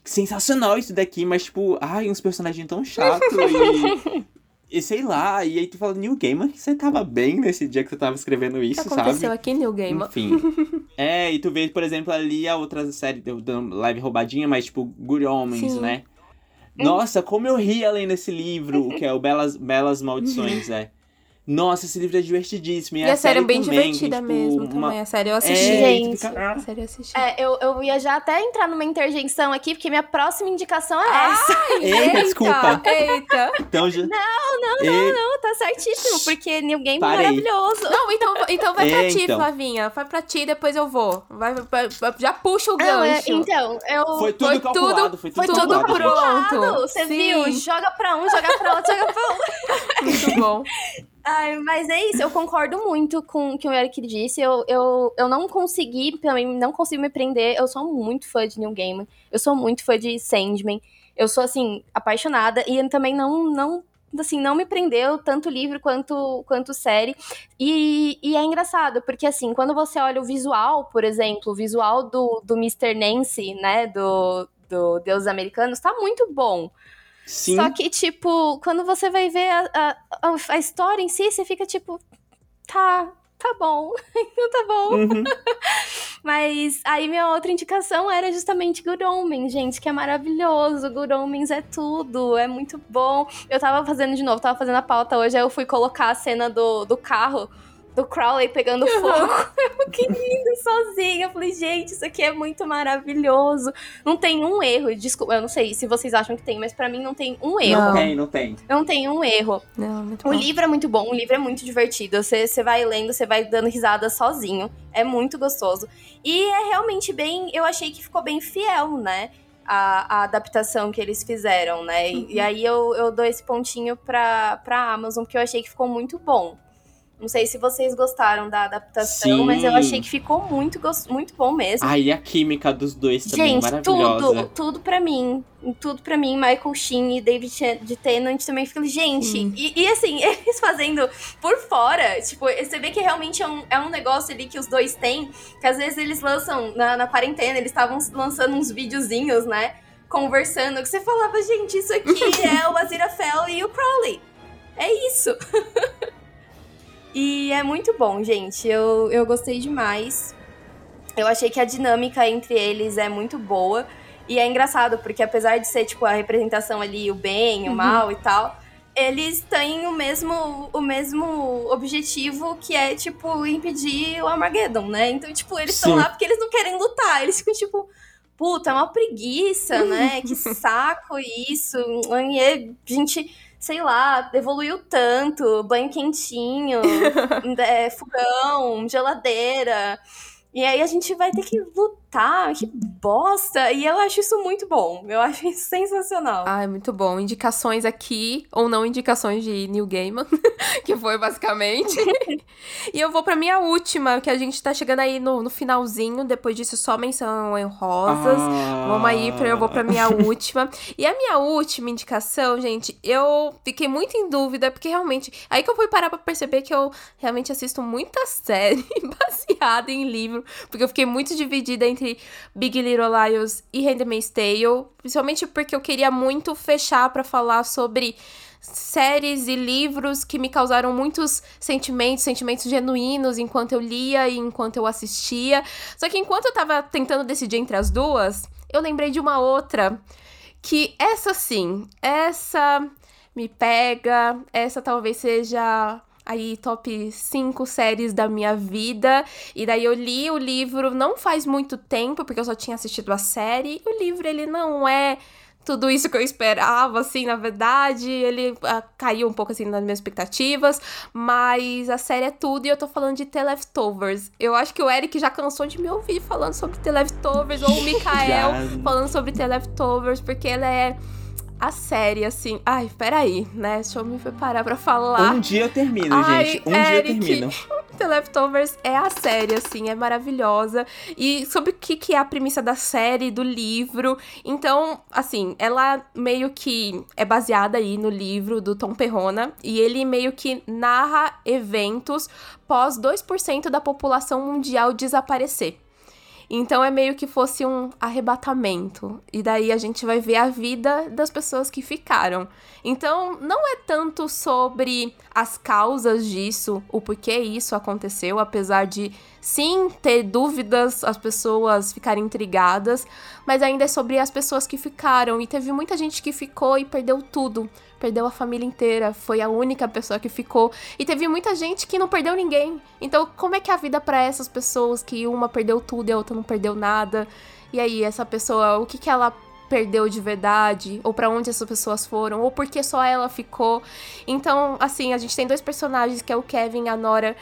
Speaker 3: Sensacional isso daqui, mas tipo, ai, uns personagens tão chatos e. E sei lá, e aí tu fala, New Gamer, você tava bem nesse dia que você tava escrevendo isso,
Speaker 1: Aconteceu sabe?
Speaker 3: Aconteceu
Speaker 1: aqui, New Gamer.
Speaker 3: Enfim. é, e tu vê, por exemplo, ali a outra série live roubadinha, mas tipo, Good Homens, Sim. né? Nossa, como eu ri além desse livro, que é o Belas, Belas Maldições, é. Nossa, esse livro é divertidíssimo.
Speaker 1: E,
Speaker 3: e a,
Speaker 1: série
Speaker 3: é
Speaker 1: bem
Speaker 3: também,
Speaker 1: divertida
Speaker 3: que,
Speaker 1: tipo, mesmo
Speaker 3: uma...
Speaker 1: também. A série eu assisti.
Speaker 2: É, gente,
Speaker 1: fica... a série eu assisti.
Speaker 2: É, eu, eu ia já até entrar numa interjeição aqui, porque minha próxima indicação é Ai, essa.
Speaker 3: Eita, desculpa.
Speaker 1: Eita.
Speaker 3: Então já...
Speaker 2: Não, não, e... não, não, tá certíssimo, porque New Game é maravilhoso.
Speaker 1: Não, então, então vai pra ti, então. Flavinha. Vai pra ti, depois eu vou. Vai, vai, já puxa o gancho.
Speaker 2: é, então, eu...
Speaker 3: Foi tudo foi calculado, tudo, foi tudo,
Speaker 2: foi
Speaker 3: tudo
Speaker 2: pronto. Você viu? Joga pra um, joga pra outro, joga pra outro.
Speaker 1: Muito bom.
Speaker 2: Ai, mas é isso, eu concordo muito com o que o Eric disse. Eu, eu, eu não consegui, também não consigo me prender. Eu sou muito fã de New Game. Eu sou muito fã de Sandman. Eu sou, assim, apaixonada. E também não, não assim, não me prendeu tanto livro quanto, quanto série. E, e é engraçado, porque assim, quando você olha o visual, por exemplo, o visual do, do Mr. Nancy, né, do, do Deus Americanos, tá muito bom.
Speaker 3: Sim.
Speaker 2: Só que, tipo, quando você vai ver a, a, a história em si, você fica tipo, tá, tá bom, então tá bom. Uhum. Mas aí minha outra indicação era justamente Good Omens, gente, que é maravilhoso. Good Omens é tudo, é muito bom. Eu tava fazendo de novo, tava fazendo a pauta hoje, aí eu fui colocar a cena do, do carro do Crowley pegando fogo. Eu que lindo sozinha. Eu falei, gente, isso aqui é muito maravilhoso. Não tem um erro. Desculpa, eu não sei se vocês acham que tem, mas para mim não tem um erro.
Speaker 3: Não tem, não tem.
Speaker 2: Não tem um erro.
Speaker 1: Não,
Speaker 2: o livro é muito bom, o livro é muito divertido. Você, você vai lendo, você vai dando risada sozinho. É muito gostoso. E é realmente bem. Eu achei que ficou bem fiel, né? A, a, adaptação que eles fizeram, né? Uhum. E, e, aí eu, eu dou esse pontinho pra, pra Amazon, porque eu achei que ficou muito bom. Não sei se vocês gostaram da adaptação, Sim. mas eu achei que ficou muito, muito bom mesmo.
Speaker 3: Ah, e a química dos dois também
Speaker 2: Gente,
Speaker 3: maravilhosa.
Speaker 2: tudo, tudo pra mim. Tudo pra mim, Michael Sheen e David de Tennant também fica, gente. E, e, assim, eles fazendo por fora, tipo, você vê que realmente é um, é um negócio ali que os dois têm, que às vezes eles lançam, na, na quarentena, eles estavam lançando uns videozinhos, né? Conversando, que você falava, gente, isso aqui é o Aziraphale e o Crowley. É isso. E é muito bom, gente. Eu, eu gostei demais. Eu achei que a dinâmica entre eles é muito boa. E é engraçado, porque apesar de ser, tipo, a representação ali, o bem, o uhum. mal e tal, eles têm o mesmo, o mesmo objetivo, que é, tipo, impedir o Armageddon, né? Então, tipo, eles estão lá porque eles não querem lutar. Eles ficam, tipo, puta, é uma preguiça, né? que saco isso. E a gente sei lá, evoluiu tanto, banho quentinho, é, fogão, geladeira. E aí a gente vai ter que lutar, que bosta. E eu acho isso muito bom. Eu acho isso sensacional.
Speaker 1: Ai, muito bom. Indicações aqui, ou não indicações de New Gaiman, que foi basicamente. e eu vou pra minha última, que a gente tá chegando aí no, no finalzinho. Depois disso, só menção em rosas. Ah. Vamos aí, pra, eu vou pra minha última. E a minha última indicação, gente, eu fiquei muito em dúvida, porque realmente. Aí que eu fui parar pra perceber que eu realmente assisto muita série baseada em livro porque eu fiquei muito dividida entre Big Little Lies e Handmaid's Tale, principalmente porque eu queria muito fechar para falar sobre séries e livros que me causaram muitos sentimentos, sentimentos genuínos enquanto eu lia e enquanto eu assistia. Só que enquanto eu tava tentando decidir entre as duas, eu lembrei de uma outra que essa sim, essa me pega, essa talvez seja aí top 5 séries da minha vida. E daí eu li o livro não faz muito tempo, porque eu só tinha assistido a série. E o livro ele não é tudo isso que eu esperava, assim, na verdade. Ele uh, caiu um pouco, assim, nas minhas expectativas. Mas a série é tudo e eu tô falando de The Leftovers. Eu acho que o Eric já cansou de me ouvir falando sobre The Leftovers, ou o Mikael falando sobre The Leftovers, porque ela é a série, assim. Ai, peraí, né? Deixa eu me preparar pra falar.
Speaker 3: Um dia eu termino, Ai, gente. Um Eric, dia eu termino.
Speaker 1: The Leftovers é a série, assim, é maravilhosa. E sobre o que, que é a premissa da série, do livro. Então, assim, ela meio que é baseada aí no livro do Tom Perrona. E ele meio que narra eventos pós 2% da população mundial desaparecer. Então é meio que fosse um arrebatamento. E daí a gente vai ver a vida das pessoas que ficaram. Então não é tanto sobre as causas disso, o porquê isso aconteceu, apesar de sim ter dúvidas, as pessoas ficarem intrigadas, mas ainda é sobre as pessoas que ficaram. E teve muita gente que ficou e perdeu tudo perdeu a família inteira, foi a única pessoa que ficou. E teve muita gente que não perdeu ninguém. Então, como é que é a vida para essas pessoas que uma perdeu tudo e a outra não perdeu nada? E aí, essa pessoa, o que que ela perdeu de verdade, ou para onde essas pessoas foram, ou porque só ela ficou. Então, assim, a gente tem dois personagens, que é o Kevin e a Nora,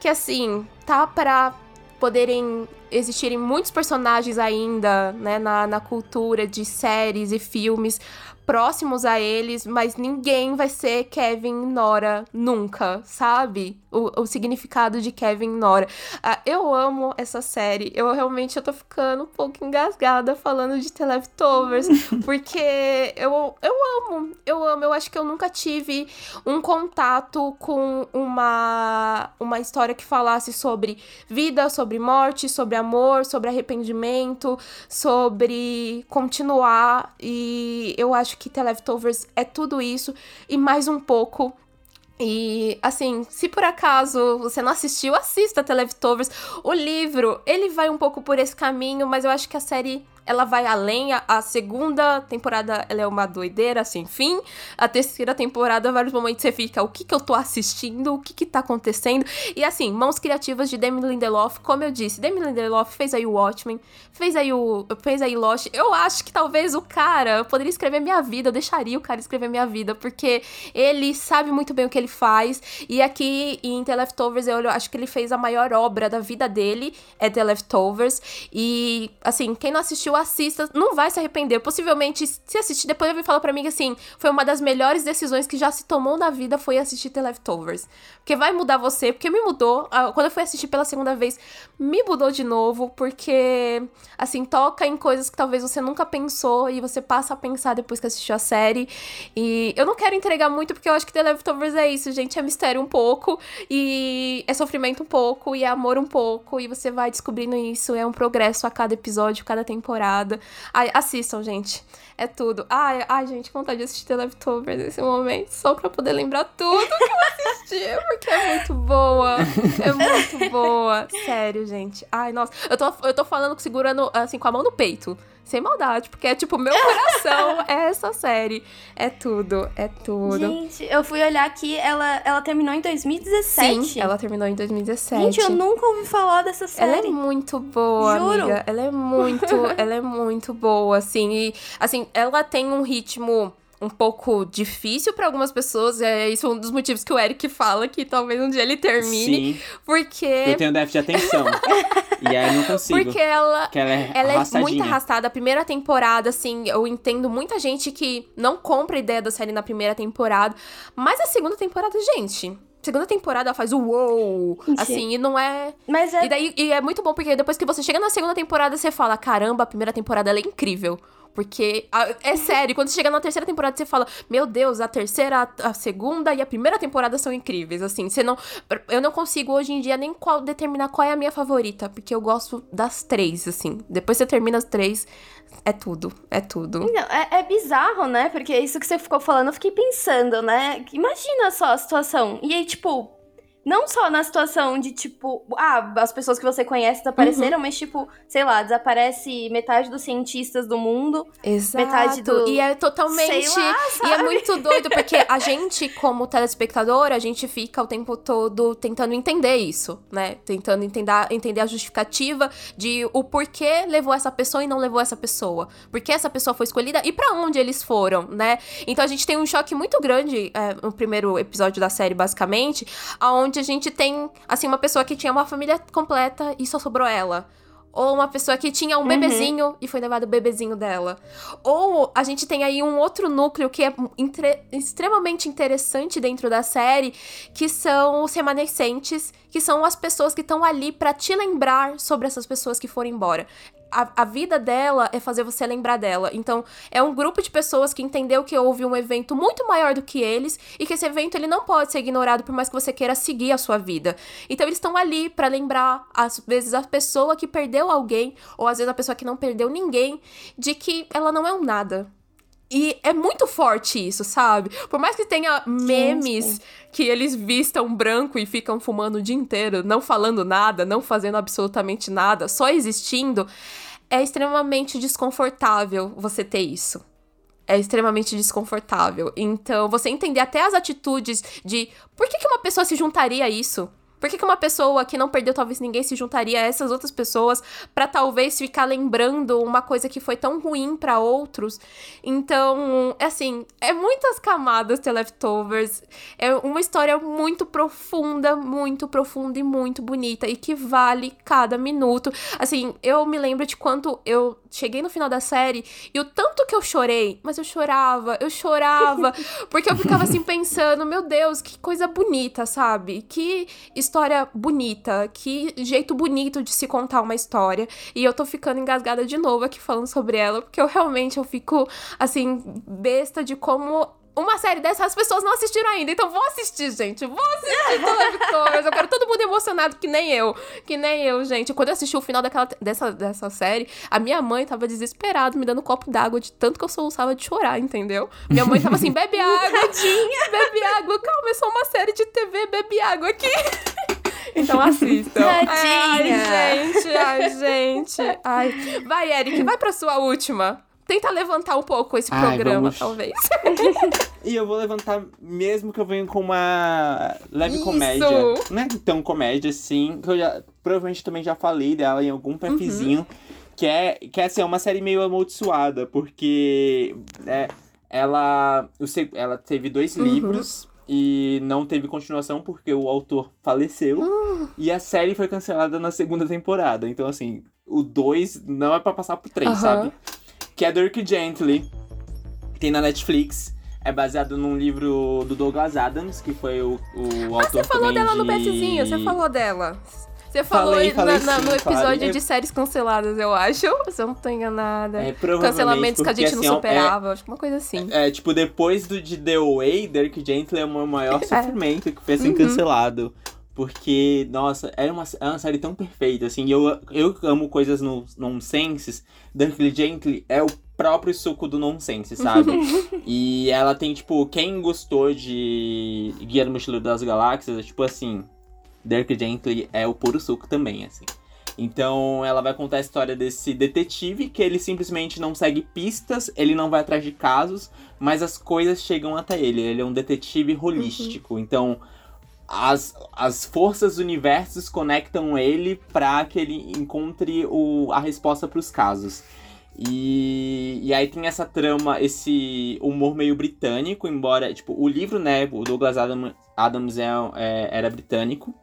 Speaker 1: que assim, tá para poderem existirem muitos personagens ainda, né, na, na cultura de séries e filmes, próximos a eles, mas ninguém vai ser Kevin e Nora nunca, sabe? O, o significado de Kevin e Nora. Ah, eu amo essa série. Eu realmente eu tô ficando um pouco engasgada falando de The Leftovers, porque eu, eu amo, eu amo. Eu acho que eu nunca tive um contato com uma, uma história que falasse sobre vida, sobre morte, sobre amor, sobre arrependimento, sobre continuar. E eu acho acho que The Leftovers é tudo isso e mais um pouco. E, assim, se por acaso você não assistiu, assista The Leftovers. O livro, ele vai um pouco por esse caminho, mas eu acho que a série ela vai além. A, a, segunda temporada ela é uma doideira sem fim. A terceira temporada, vários momentos você fica, o que que eu tô assistindo? O que que tá acontecendo? E assim, mãos criativas de Demi Lindelof, como eu disse, Demi Lindelof fez aí o Watchmen, fez aí o fez aí Lost. Eu acho que talvez o cara poderia escrever minha vida, eu deixaria o cara escrever minha vida, porque ele sabe muito bem o que ele faz. E aqui em The Leftovers eu acho que ele fez a maior obra da vida dele, é The Leftovers. E assim, quem não assistiu assista, não vai se arrepender. Possivelmente, se assistir, depois vai falar para mim assim, foi uma das melhores decisões que já se tomou na vida foi assistir The Leftovers. Porque vai mudar você, porque me mudou. Ah, quando eu fui assistir pela segunda vez, me mudou de novo, porque assim, toca em coisas que talvez você nunca pensou e você passa a pensar depois que assistiu a série. E eu não quero entregar muito, porque eu acho que The Leftovers é isso, gente. É mistério um pouco, e é sofrimento um pouco, e é amor um pouco, e você vai descobrindo isso. É um progresso a cada episódio, cada temporada temporada. Ai, assistam, gente. É tudo. Ai, ai, gente, vontade de assistir The Leftovers nesse momento, só pra poder lembrar tudo que eu assisti, porque é muito boa. É muito boa. Sério, gente. Ai, nossa. Eu tô, eu tô falando, segurando, assim, com a mão no peito. Sem maldade, porque é tipo, meu coração é essa série. É tudo, é tudo.
Speaker 2: Gente, eu fui olhar aqui, ela, ela terminou em 2017.
Speaker 1: Sim, ela terminou em 2017.
Speaker 2: Gente, eu nunca ouvi falar dessa série.
Speaker 1: Ela é muito boa, Juro. amiga. Ela é muito, ela é muito boa, assim. E, assim, ela tem um ritmo um pouco difícil para algumas pessoas. É isso é um dos motivos que o Eric fala que talvez um dia ele termine. Sim. Porque.
Speaker 3: Eu tenho déficit de atenção. e aí eu não consigo.
Speaker 1: Porque ela, ela é, ela é muito arrastada. A primeira temporada, assim, eu entendo muita gente que não compra a ideia da série na primeira temporada. Mas a segunda temporada, gente segunda temporada ela faz o wow, assim, e não é...
Speaker 2: Mas é...
Speaker 1: E daí, e é muito bom, porque depois que você chega na segunda temporada, você fala, caramba, a primeira temporada ela é incrível. Porque, é sério, quando chega na terceira temporada, você fala: Meu Deus, a terceira, a segunda e a primeira temporada são incríveis. Assim, você não. Eu não consigo hoje em dia nem qual, determinar qual é a minha favorita, porque eu gosto das três, assim. Depois você termina as três, é tudo, é tudo.
Speaker 2: Não, é, é, bizarro, né? Porque isso que você ficou falando, eu fiquei pensando, né? Imagina só a situação. E aí, tipo, não só na situação de, tipo, ah, as pessoas que você conhece desapareceram, uhum. mas, tipo, sei lá, desaparece metade dos cientistas do mundo.
Speaker 1: Exato. Metade do. E é totalmente. Lá, e é muito doido, porque a gente, como telespectador, a gente fica o tempo todo tentando entender isso, né? Tentando entender, entender a justificativa de o porquê levou essa pessoa e não levou essa pessoa. Por que essa pessoa foi escolhida e para onde eles foram, né? Então a gente tem um choque muito grande é, no primeiro episódio da série, basicamente, aonde a gente tem, assim, uma pessoa que tinha uma família completa e só sobrou ela. Ou uma pessoa que tinha um uhum. bebezinho e foi levado o bebezinho dela. Ou a gente tem aí um outro núcleo que é extremamente interessante dentro da série, que são os remanescentes, que são as pessoas que estão ali para te lembrar sobre essas pessoas que foram embora a, a, vida dela é fazer você lembrar dela. Então, é um grupo de pessoas que entendeu que houve um evento muito maior do que eles e que esse evento ele não pode ser ignorado por mais que você queira seguir a sua vida. Então, eles estão ali para lembrar, às vezes, a pessoa que perdeu alguém, ou às vezes a pessoa que não perdeu ninguém, de que ela não é um nada. E é muito forte isso, sabe? Por mais que tenha memes Gente. que eles vistam branco e ficam fumando o dia inteiro, não falando nada, não fazendo absolutamente nada, só existindo, é extremamente desconfortável você ter isso. É extremamente desconfortável. Então, você entender até as atitudes de por que, que uma pessoa se juntaria a isso? Por que, que uma pessoa que não perdeu talvez ninguém se juntaria a essas outras pessoas para talvez ficar lembrando uma coisa que foi tão ruim para outros? Então, assim, é muitas camadas The Leftovers. É uma história muito profunda, muito profunda e muito bonita e que vale cada minuto. Assim, eu me lembro de quanto eu cheguei no final da série e o tanto que eu chorei, mas eu chorava, eu chorava, porque eu ficava assim pensando, meu Deus, que coisa bonita, sabe? Que história bonita, que jeito bonito de se contar uma história. E eu tô ficando engasgada de novo aqui falando sobre ela, porque eu realmente eu fico assim besta de como uma série dessas as pessoas não assistiram ainda. Então vou assistir, gente. Vou assistir toda Victorious. Eu quero todo mundo emocionado, que nem eu. Que nem eu, gente. Quando eu assisti o final daquela, dessa, dessa série, a minha mãe tava desesperada, me dando um copo d'água de tanto que eu soluçava de chorar, entendeu? Minha mãe tava assim, bebe água. bebe água. Calma, é só uma série de TV, bebe água aqui. Então assistam.
Speaker 2: Tadinha.
Speaker 1: Ai, gente, ai, gente. Ai. Vai, Eric, vai pra sua última tentar levantar um pouco esse Ai, programa, vamos... talvez.
Speaker 3: e eu vou levantar, mesmo que eu venha com uma leve
Speaker 1: Isso.
Speaker 3: comédia. Não é tão comédia, assim, que eu já, provavelmente também já falei dela em algum perfilzinho. Uhum. Que é, que é, assim, é uma série meio amaldiçoada, porque é, ela, sei, ela teve dois uhum. livros e não teve continuação porque o autor faleceu. Uhum. E a série foi cancelada na segunda temporada. Então, assim, o 2 não é para passar pro 3, sabe? Que é Dirk Gently. Tem na Netflix. É baseado num livro do Douglas Adams, que foi o, o
Speaker 1: ah,
Speaker 3: autor
Speaker 1: você falou dela
Speaker 3: de...
Speaker 1: no petzinho, você falou dela. Você falou
Speaker 3: falei, falei
Speaker 1: na, no episódio
Speaker 3: claro.
Speaker 1: de séries canceladas, eu acho. Se eu não tô enganada.
Speaker 3: É,
Speaker 1: Cancelamentos que a gente
Speaker 3: assim,
Speaker 1: não superava, é, acho que uma coisa assim.
Speaker 3: É, tipo, depois do de The Way, Dirk Gently é o meu maior é. sofrimento que foi assim uhum. cancelado. Porque, nossa, é uma, é uma série tão perfeita, assim. Eu, eu amo coisas no nonsenses. Dirk Gently é o próprio suco do nonsense, sabe? e ela tem, tipo, quem gostou de Guia do Mochileiro das Galáxias, tipo assim, Dirk Gently é o puro suco também, assim. Então ela vai contar a história desse detetive que ele simplesmente não segue pistas, ele não vai atrás de casos, mas as coisas chegam até ele. Ele é um detetive holístico. Uhum. Então as, as forças universos conectam ele para que ele encontre o, a resposta para os casos. E, e aí tem essa trama, esse humor meio britânico, embora, tipo, o livro, né, o Douglas Adam, Adams é, é, era britânico.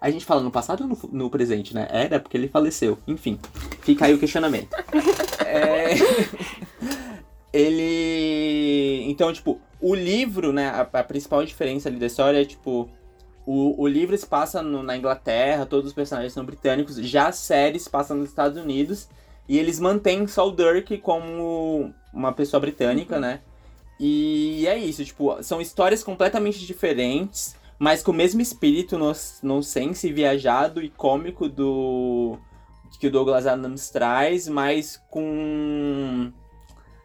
Speaker 3: A gente fala no passado ou no, no, presente, né? Era porque ele faleceu. Enfim, fica aí o questionamento. é... Ele. Então, tipo, o livro, né? A, a, principal diferença ali da história é, tipo. O, o livro se passa no, na Inglaterra, todos os personagens são britânicos. Já a série se passa nos Estados Unidos. E eles mantêm só o Dirk como uma pessoa britânica, uhum. né? E é isso, tipo, são histórias completamente diferentes, mas com o mesmo espírito no, no sense viajado e cômico do que o Douglas Adams traz, mas com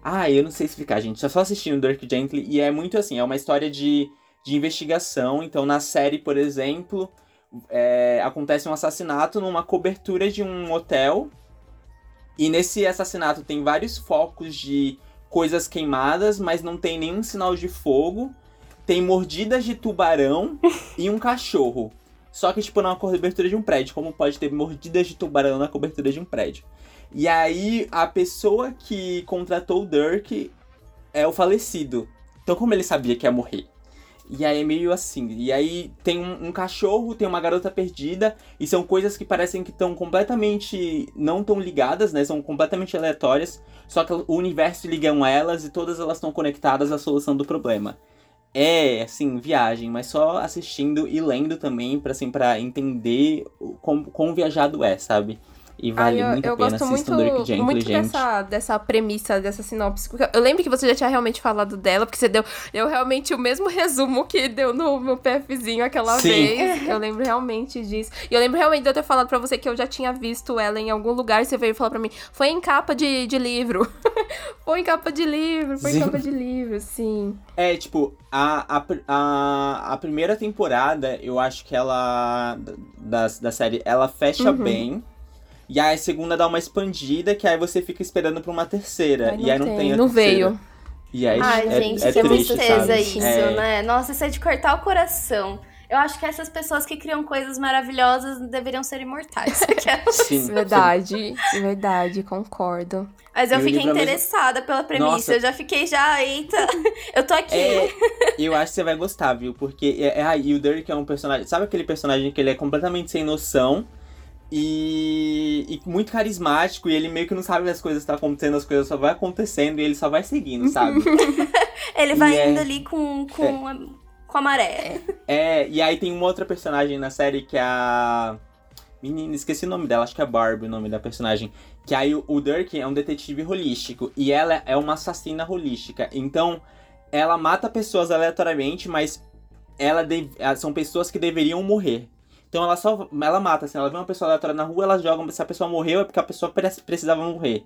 Speaker 3: ah, eu não sei explicar, gente. Eu só assistindo Dirk Gently e é muito assim, é uma história de de investigação. Então, na série, por exemplo, é, acontece um assassinato numa cobertura de um hotel. E nesse assassinato tem vários focos de coisas queimadas, mas não tem nenhum sinal de fogo. Tem mordidas de tubarão e um cachorro. Só que, tipo, numa cobertura de um prédio. Como pode ter mordidas de tubarão na cobertura de um prédio? E aí, a pessoa que contratou o Dirk é o falecido. Então, como ele sabia que ia morrer? E aí é meio assim. E aí tem um, um, cachorro, tem uma garota perdida, e são coisas que parecem que estão completamente. não tão ligadas, né? São completamente aleatórias. Só que o universo liga elas e todas elas estão conectadas à solução do problema. É, assim, viagem, mas só assistindo e lendo também, pra, assim, pra entender o quão, quão viajado é, sabe? E vale eu, muito eu a pena gosto muito,
Speaker 1: Dirk muito dessa, dessa premissa, dessa sinopse. Eu lembro que você já tinha realmente falado dela, porque você deu, deu realmente o mesmo resumo que deu no meu PFzinho aquela Sim. vez. Eu lembro realmente disso. E eu lembro realmente de eu ter falado pra você que eu já tinha visto ela em algum lugar e você veio falar pra mim, foi em capa de, de livro. foi em capa de livro, foi sim. em capa de livro, sim.
Speaker 3: É, tipo, a, a, a, a primeira temporada, eu acho que ela, da, da série, ela fecha uhum. bem e aí a segunda dá uma expandida, que aí você fica esperando pra uma terceira. Ai, e aí não tem, tem a
Speaker 1: Não
Speaker 3: terceira.
Speaker 1: veio.
Speaker 3: E aí
Speaker 2: Ai,
Speaker 3: é,
Speaker 2: gente,
Speaker 3: é
Speaker 2: que
Speaker 3: triste,
Speaker 2: tristeza
Speaker 3: sabe?
Speaker 2: isso, é... né? Nossa, isso é de cortar o coração. Eu acho que essas pessoas que criam coisas maravilhosas deveriam ser imortais.
Speaker 1: Sim. verdade, verdade, concordo.
Speaker 2: Mas eu, eu fiquei interessada pela premissa. Nossa. Eu já fiquei já, eita, eu tô aqui.
Speaker 3: É, eu acho que você vai gostar, viu? Porque é, é, e o Dirk é um personagem. Sabe aquele personagem que ele é completamente sem noção? E, e, muito carismático, e ele meio que não sabe as coisas estão tá acontecendo, as coisas só vai acontecendo e ele só vai seguindo, sabe?
Speaker 2: ele vai e indo é... ali com, com, é... a, com a maré.
Speaker 3: É, e aí tem uma outra personagem na série que é a. Menina, esqueci o nome dela, acho que é Barbie o nome da personagem. Que aí o, o Dirk é um detetive holístico e ela é uma assassina holística. Então, ela mata pessoas aleatoriamente, mas ela são pessoas que deveriam morrer. Então ela só. Ela mata, assim, ela vê uma pessoa aleatória na rua, ela joga. Se a pessoa morreu, é porque a pessoa precisava morrer.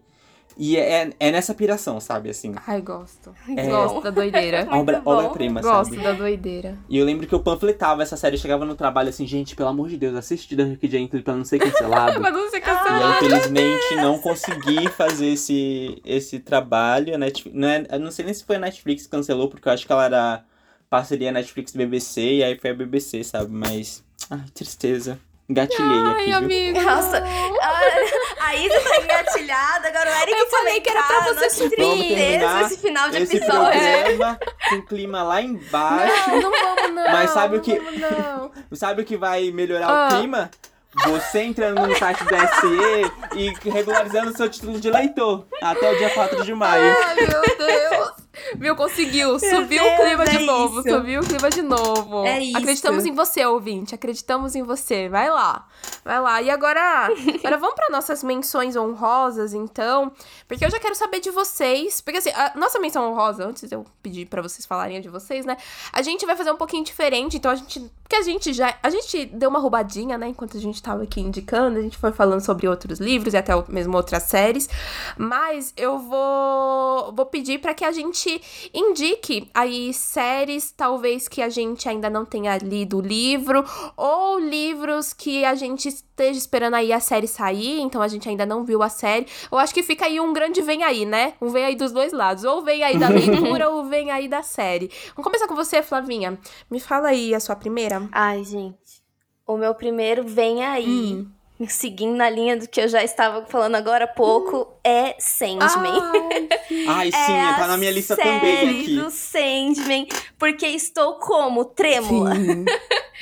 Speaker 3: E é, é nessa piração, sabe, assim.
Speaker 1: Ai, gosto. É... Gosto da doideira.
Speaker 3: obra, obra-prima,
Speaker 1: sabe? Gosto da doideira.
Speaker 3: E eu lembro que eu panfletava essa série, chegava no trabalho assim, gente, pelo amor de Deus, assiste Dark Gently pra não ser cancelado.
Speaker 1: pra não ser cancelado.
Speaker 3: E aí, infelizmente, não consegui fazer esse, esse trabalho. A Netflix, não, é, não sei nem se foi a Netflix que cancelou, porque eu acho que ela era parceria Netflix-BBC, e aí foi a BBC, sabe? Mas Ai, tristeza. Engatilhei Ai, aqui,
Speaker 2: amigo. Nossa, a, a Isa tá engatilhada, agora o Eric
Speaker 1: Eu falei que era pra você
Speaker 2: surpreender esse final de
Speaker 3: esse
Speaker 2: episódio.
Speaker 3: Programa, com clima lá embaixo.
Speaker 1: Não, não vamos não.
Speaker 3: Mas sabe o que...
Speaker 1: Não,
Speaker 3: sabe o que vai melhorar ah. o clima? Você entrando no site da SE e regularizando seu título de leitor até o dia 4 de maio.
Speaker 1: Ai, meu Deus. Viu, conseguiu. Meu subiu Deus, o clima é de novo. Isso. Subiu o clima de novo.
Speaker 2: É isso.
Speaker 1: Acreditamos em você, ouvinte. Acreditamos em você. Vai lá. Vai lá. E agora, agora vamos para nossas menções honrosas, então. Porque eu já quero saber de vocês. Porque assim, a nossa menção honrosa, antes de eu pedir para vocês falarem de vocês, né? A gente vai fazer um pouquinho diferente. Então a gente. Porque a gente já. A gente deu uma roubadinha, né? Enquanto a gente tava aqui indicando. A gente foi falando sobre outros livros e até mesmo outras séries. Mas eu vou. Vou pedir para que a gente indique aí séries, talvez que a gente ainda não tenha lido o livro, ou livros que a gente esteja esperando aí a série sair, então a gente ainda não viu a série. Eu acho que fica aí um grande vem aí, né? Um vem aí dos dois lados. Ou vem aí da leitura, ou vem aí da série. Vamos começar com você, Flavinha. Me fala aí a sua primeira.
Speaker 2: Ai, gente. O meu primeiro vem aí. Hum seguindo na linha do que eu já estava falando agora há pouco, é Sandman.
Speaker 3: Ai, sim, é tá na minha lista também aqui.
Speaker 2: do Sandman, porque estou como? Trêmula.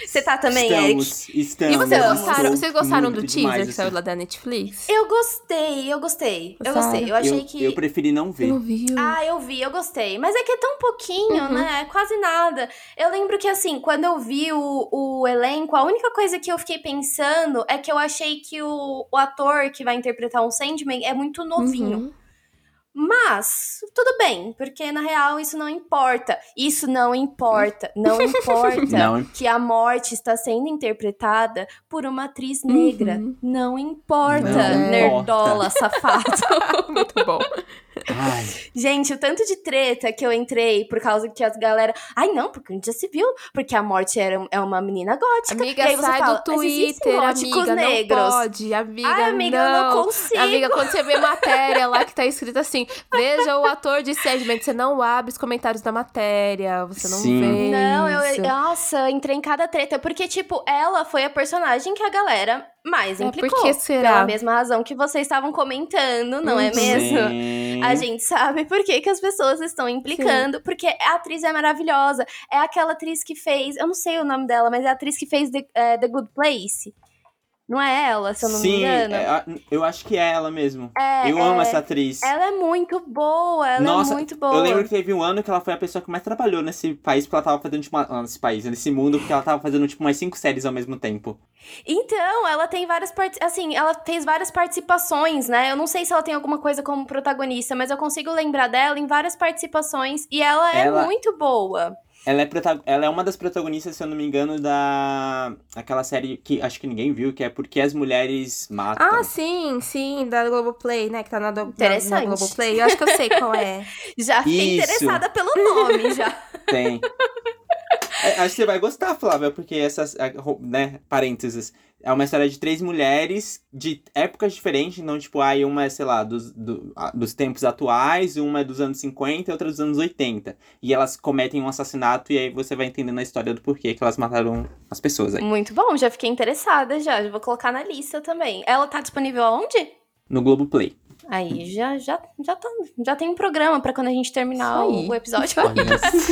Speaker 2: Você tá também,
Speaker 3: estamos,
Speaker 2: Eric?
Speaker 3: Estamos,
Speaker 1: E vocês gostaram, vocês gostaram do teaser demais, que saiu assim. lá da Netflix?
Speaker 2: Eu gostei, eu gostei. Eu gostei. Eu achei
Speaker 3: eu,
Speaker 2: que.
Speaker 3: Eu preferi não ver.
Speaker 1: Não viu?
Speaker 2: Ah, eu vi, eu gostei. Mas é que é tão pouquinho, uhum. né? Quase nada. Eu lembro que, assim, quando eu vi o, o elenco, a única coisa que eu fiquei pensando é que eu achei que o, o ator que vai interpretar o Sandman é muito novinho. Uhum. Mas, tudo bem, porque na real isso não importa. Isso não importa. Não importa não. que a morte está sendo interpretada por uma atriz negra. Uhum. Não importa, não nerdola, importa. safado.
Speaker 1: Muito bom.
Speaker 3: Ai.
Speaker 2: Gente, o tanto de treta que eu entrei por causa que as galera. Ai, não, porque a gente já se viu. Porque a morte era, é uma menina gótica.
Speaker 1: Amiga, sai fala, do Twitter, amiga, negros. não pode. Amiga, Ai, amiga, não. eu não consigo. Amiga, quando você vê matéria lá que tá escrito assim, veja o ator de Sandman, você não abre os comentários da matéria, você não Sim. vê
Speaker 2: Não, eu, nossa, eu entrei em cada treta. Porque, tipo, ela foi a personagem que a galera mais é, implicou. É por que será? Pela mesma razão que vocês estavam comentando, não é mesmo? Sim. A gente sabe por que, que as pessoas estão implicando, Sim. porque a atriz é maravilhosa. É aquela atriz que fez, eu não sei o nome dela, mas é a atriz que fez The, uh, The Good Place. Não é ela, se eu não Sim, me engano.
Speaker 3: É, eu acho que é ela mesmo. É, eu é, amo essa atriz.
Speaker 2: Ela é muito boa, ela é Nossa, é muito boa.
Speaker 3: Eu lembro que teve um ano que ela foi a pessoa que mais trabalhou nesse país, porque ela tava fazendo, tipo, uma, nesse país, nesse mundo, porque ela tava fazendo, tipo, umas cinco séries ao mesmo tempo.
Speaker 2: Então, ela tem várias part... assim, ela fez várias participações, né? Eu não sei se ela tem alguma coisa como protagonista, mas eu consigo lembrar dela em várias participações e ela, é ela... é muito boa.
Speaker 3: Ela é, ela é uma das protagonistas, se eu não me engano, da. aquela série que acho que ninguém viu, que é Porque as Mulheres Matam.
Speaker 1: Ah, sim, sim, da Globoplay, né? Que tá na, do... Interessante. na, na Globoplay. Eu acho que eu sei qual é.
Speaker 2: já fiquei Isso. interessada pelo nome, já.
Speaker 3: Tem. É, acho que você vai gostar, Flávia, porque essas, né, parênteses, é uma história de três mulheres de épocas diferentes, então, tipo, aí uma é, sei lá, dos, do, dos tempos atuais, uma é dos anos 50 e outra dos anos 80. E elas cometem um assassinato e aí você vai entendendo a história do porquê que elas mataram as pessoas aí.
Speaker 2: Muito bom, já fiquei interessada já, já vou colocar na lista também. Ela tá disponível aonde?
Speaker 3: No Globoplay.
Speaker 2: Aí já, já, já, tá, já tem um programa para quando a gente terminar o, o, episódio.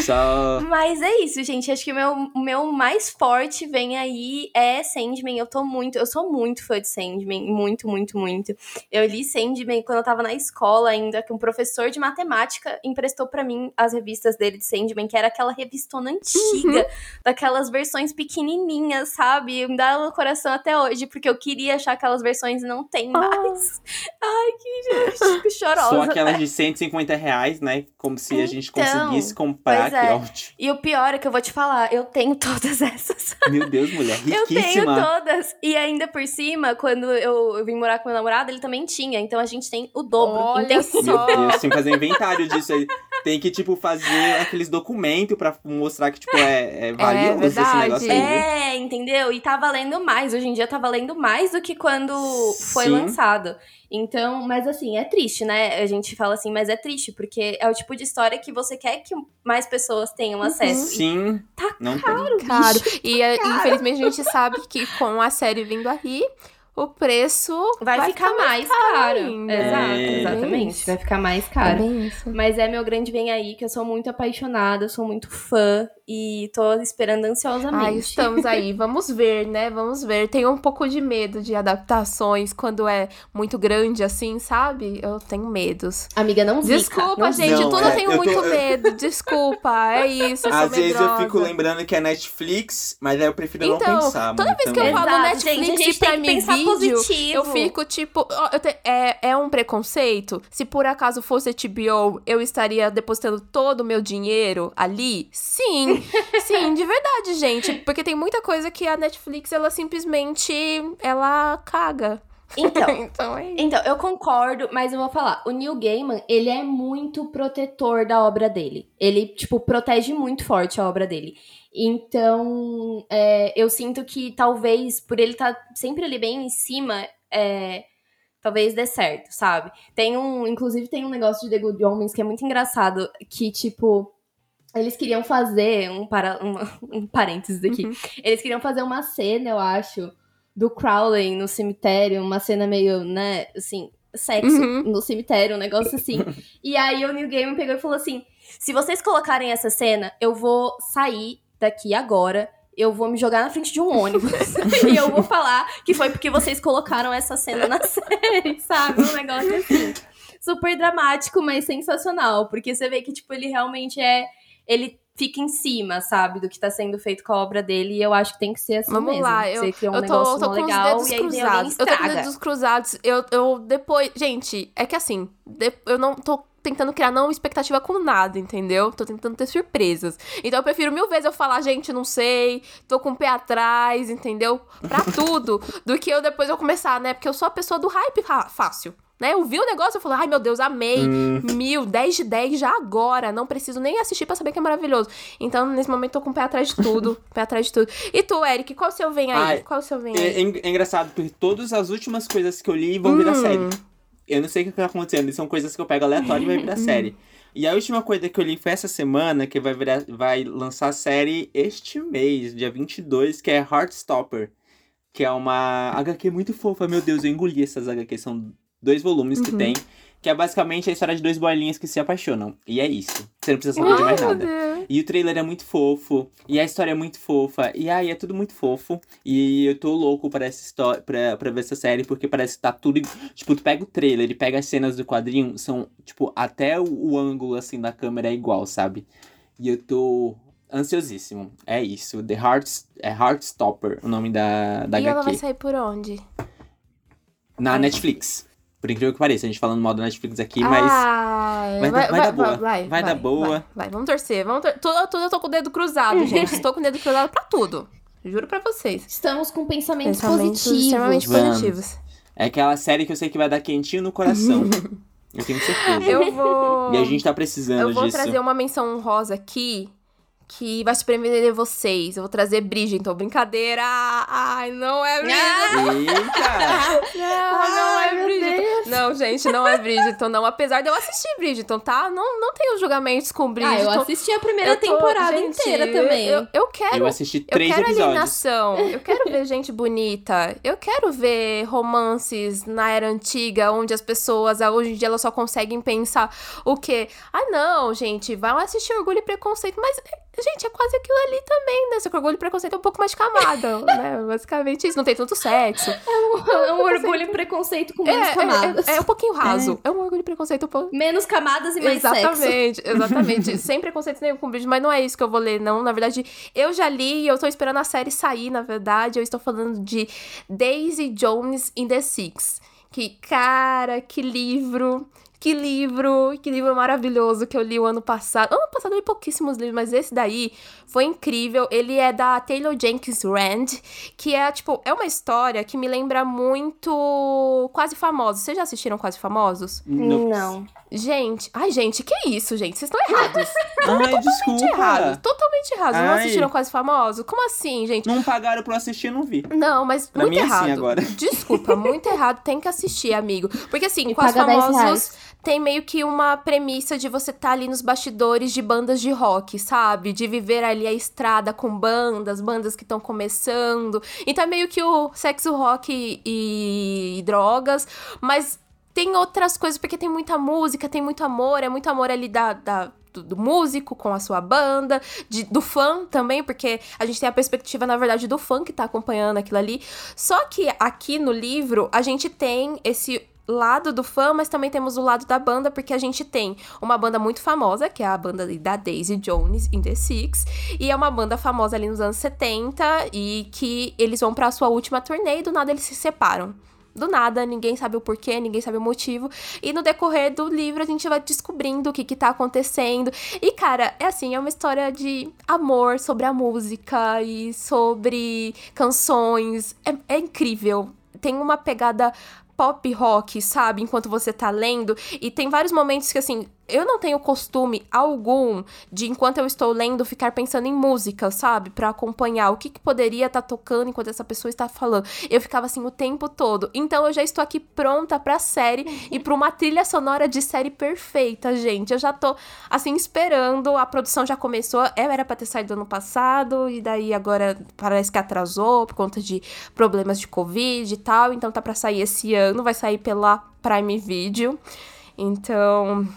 Speaker 2: só. Mas é isso, gente. Acho que o meu, meu mais forte vem aí é Sandman. Eu tô muito, eu sou muito fã de Sandman. Muito, muito, muito. Eu li Sandman quando eu tava na escola ainda, que um professor de matemática emprestou para mim as revistas dele de Sandman, que era aquela revistona antiga, uhum. daquelas versões pequenininhas, sabe? Me dá no coração até hoje, porque eu queria achar aquelas versões e não tem mais. Oh. Ai, que Fico chorosa.
Speaker 3: Só aquelas de 150 reais, né? Como se a gente então, conseguisse comprar, que é. ótimo.
Speaker 2: E o pior é que eu vou te falar, eu tenho todas essas.
Speaker 3: Meu Deus, mulher, riquíssima.
Speaker 2: Eu tenho todas. E ainda por cima, quando eu, eu vim morar com meu namorado, ele também tinha. Então a gente tem o dobro.
Speaker 1: Olha
Speaker 2: só.
Speaker 3: Meu Deus, tem que fazer inventário disso aí. Tem que, tipo, fazer aqueles documentos pra mostrar que, tipo, é, é valioso é, esse negócio aí.
Speaker 2: É, entendeu? E tá valendo mais. Hoje em dia tá valendo mais do que quando foi Sim. lançado. Então, mas assim, é triste, né? A gente fala assim, mas é triste, porque é o tipo de história que você quer que mais pessoas tenham uhum. acesso.
Speaker 3: Sim.
Speaker 2: Tá não caro,
Speaker 1: tem. caro. E tá caro. infelizmente a gente sabe que com a série vindo aí, o preço
Speaker 2: vai, vai ficar, ficar, mais caro. caro. Exato, é. exatamente. Vai ficar mais caro. É Mas é meu grande vem aí, que eu sou muito apaixonada, eu sou muito fã e tô esperando ansiosamente. Ah,
Speaker 1: estamos aí. Vamos ver, né? Vamos ver. Tenho um pouco de medo de adaptações quando é muito grande assim, sabe? Eu tenho medos.
Speaker 2: Amiga, não zica.
Speaker 1: Desculpa,
Speaker 2: não
Speaker 1: gente. Não, tudo é, eu tenho eu muito tô... medo. Desculpa. É isso.
Speaker 3: Às vezes eu fico lembrando que é Netflix, mas aí eu prefiro então, não pensar.
Speaker 1: Toda vez que eu falo Netflix gente, e Prime Video, positivo. eu fico tipo. Eu te, é, é um preconceito. Se por acaso fosse HBO, eu estaria depositando todo o meu dinheiro ali? Sim. Sim, de verdade, gente. Porque tem muita coisa que a Netflix, ela simplesmente, ela caga.
Speaker 2: Então, então, é então, eu concordo, mas eu vou falar. O Neil Gaiman, ele é muito protetor da obra dele. Ele, tipo, protege muito forte a obra dele. Então, é, eu sinto que talvez, por ele estar tá sempre ali bem em cima, é, talvez dê certo, sabe? Tem um, inclusive tem um negócio de The Good Omens que é muito engraçado, que, tipo, eles queriam fazer um, para, um, um parênteses aqui. Uhum. Eles queriam fazer uma cena, eu acho, do Crowley no cemitério, uma cena meio, né, assim, sexo uhum. no cemitério, um negócio assim. e aí o New Game pegou e falou assim: se vocês colocarem essa cena, eu vou sair daqui agora. Eu vou me jogar na frente de um ônibus. e eu vou falar que foi porque vocês colocaram essa cena na série, sabe? Um negócio assim. Super dramático, mas sensacional. Porque você vê que, tipo, ele realmente é ele fica em cima, sabe, do que tá sendo feito com a obra dele, e eu acho que tem que ser assim
Speaker 1: Vamos
Speaker 2: mesmo.
Speaker 1: lá, eu, um eu tô, eu tô com legal, os dedos cruzados. Eu tô com os dedos cruzados, eu, eu depois... Gente, é que assim, eu não tô tentando criar não expectativa com nada, entendeu? Tô tentando ter surpresas. Então eu prefiro mil vezes eu falar, gente, não sei, tô com o pé atrás, entendeu? Pra tudo, do que eu depois eu começar, né? Porque eu sou a pessoa do hype fácil. Né? Eu vi o negócio, eu falei, ai meu Deus, amei. Hum. Mil, dez de dez já agora. Não preciso nem assistir para saber que é maravilhoso. Então, nesse momento, tô com o pé atrás de tudo. pé atrás de tudo. E tu, Eric, qual o seu vem aí? Ai, qual o seu vem
Speaker 3: é,
Speaker 1: aí?
Speaker 3: É, é, engraçado, porque todas as últimas coisas que eu li vão hum. virar série. Eu não sei o que tá acontecendo. São coisas que eu pego aleatório e vai virar série. E a última coisa que eu li foi essa semana, que vai, virar, vai lançar a série este mês, dia 22, que é Heartstopper. Que é uma HQ muito fofa. Meu Deus, eu engoli essas HQs. São dois volumes uhum. que tem. Que é basicamente a história de dois bolinhas que se apaixonam. E é isso. Você não precisa saber de mais nada. E o trailer é muito fofo. E a história é muito fofa. E aí é tudo muito fofo. E eu tô louco pra, essa história, pra, pra ver essa série, porque parece que tá tudo. Tipo, tu pega o trailer e pega as cenas do quadrinho, são, tipo, até o, o ângulo assim da câmera é igual, sabe? E eu tô ansiosíssimo. É isso. The Hearts, é Heartstopper, o nome da, da
Speaker 1: e
Speaker 3: HQ. E
Speaker 1: ela vai sair por onde?
Speaker 3: Na Netflix. Por incrível que pareça, a gente falando mal da Netflix aqui, mas. Ah, vai, vai, vai, dar boa. Vai, vai, dar boa.
Speaker 1: Vai, vamos torcer. Vamos tor tudo, tudo eu tô com o dedo cruzado, gente. Estou com o dedo cruzado pra tudo. Juro pra vocês.
Speaker 2: Estamos com pensamentos, pensamentos positivos.
Speaker 1: extremamente positivos.
Speaker 3: É aquela série que eu sei que vai dar quentinho no coração. eu tenho certeza.
Speaker 1: Eu vou.
Speaker 3: E a gente tá precisando
Speaker 1: disso. Eu vou
Speaker 3: disso.
Speaker 1: trazer uma menção honrosa aqui que vai surpreender vocês. Eu vou trazer Bridgerton. Brincadeira! Ai, não é Bridgerton!
Speaker 3: Eita!
Speaker 1: não, não é Bridgerton. Não, gente, não é Bridgerton, não. Apesar de eu assistir Bridgerton, tá? Não, não tenho julgamentos com Bridgerton.
Speaker 2: Ah, eu assisti a primeira tô, temporada gente, inteira também.
Speaker 1: Eu, eu, quero...
Speaker 3: Eu assisti três
Speaker 1: eu quero
Speaker 3: episódios.
Speaker 1: alienação. Eu quero ver gente bonita. Eu quero ver romances na era antiga, onde as pessoas, hoje em dia, elas só conseguem pensar o quê? Ah, não, gente, vai lá assistir Orgulho e Preconceito, mas Gente, é quase aquilo ali também, né? Só que orgulho e preconceito é um pouco mais camada, né? Basicamente isso. Não tem tanto sexo.
Speaker 2: É um, é um orgulho e preconceito com menos
Speaker 1: é,
Speaker 2: camadas.
Speaker 1: É, é, um pouquinho raso. É, é um orgulho e preconceito um pouco...
Speaker 2: Menos camadas e mais
Speaker 1: exatamente,
Speaker 2: sexo.
Speaker 1: Exatamente, Sem preconceito nenhum com bridge, mas não é isso que eu vou ler, não. Na verdade, eu já li e eu tô esperando a série sair, na verdade. Eu estou falando de Daisy Jones in the Six. Que, cara, que livro que livro, que livro maravilhoso que eu li o ano passado. Ano passado eu li pouquíssimos livros, mas esse daí foi incrível. Ele é da Taylor Jenkins Rand, que é, tipo, é uma história que me lembra muito Quase Famosos. Vocês já assistiram Quase Famosos?
Speaker 2: Não.
Speaker 1: Gente, ai, gente, que isso, gente? Vocês estão errados.
Speaker 3: ai, totalmente desculpa.
Speaker 1: errados. Totalmente errados. Não assistiram Quase Famosos? Como assim, gente?
Speaker 3: Não pagaram pra assistir, não vi.
Speaker 1: Não, mas
Speaker 3: pra
Speaker 1: muito
Speaker 3: mim
Speaker 1: errado.
Speaker 3: É assim agora.
Speaker 1: Desculpa, muito errado. Tem que assistir, amigo. Porque assim, Quase Famosos tem meio que uma premissa de você estar tá ali nos bastidores de bandas de rock, sabe? De viver ali a estrada com bandas, bandas que estão começando. Então é meio que o sexo, rock e, e drogas, mas tem outras coisas, porque tem muita música, tem muito amor, é muito amor ali da, da do, músico com a sua banda, de, do fã também, porque a gente tem a perspectiva, na verdade, do fã que tá acompanhando aquilo ali. Só que aqui no livro, a gente tem esse lado do fã, mas também temos o lado da banda, porque a gente tem uma banda muito famosa, que é a banda da Daisy Jones in the Six, e é uma banda famosa ali nos anos 70 e que eles vão para a sua última turnê e do nada eles se separam. Do nada, ninguém sabe o porquê, ninguém sabe o motivo. E no decorrer do livro a gente vai descobrindo o que que tá acontecendo. E, cara, é assim, é uma história de amor sobre a música e sobre canções. É, é incrível. Tem uma pegada pop rock, sabe? Enquanto você tá lendo. E tem vários momentos que, assim, eu não tenho costume algum de, enquanto eu estou lendo, ficar pensando em música, sabe? para acompanhar o que, que poderia estar tá tocando enquanto essa pessoa está falando. Eu ficava assim o tempo todo. Então eu já estou aqui pronta pra série e pra uma trilha sonora de série perfeita, gente. Eu já tô, assim, esperando. A produção já começou. Eu era pra ter saído ano passado, e daí agora parece que atrasou por conta de problemas de Covid e tal. Então tá pra sair esse ano, vai sair pela Prime Video. Então,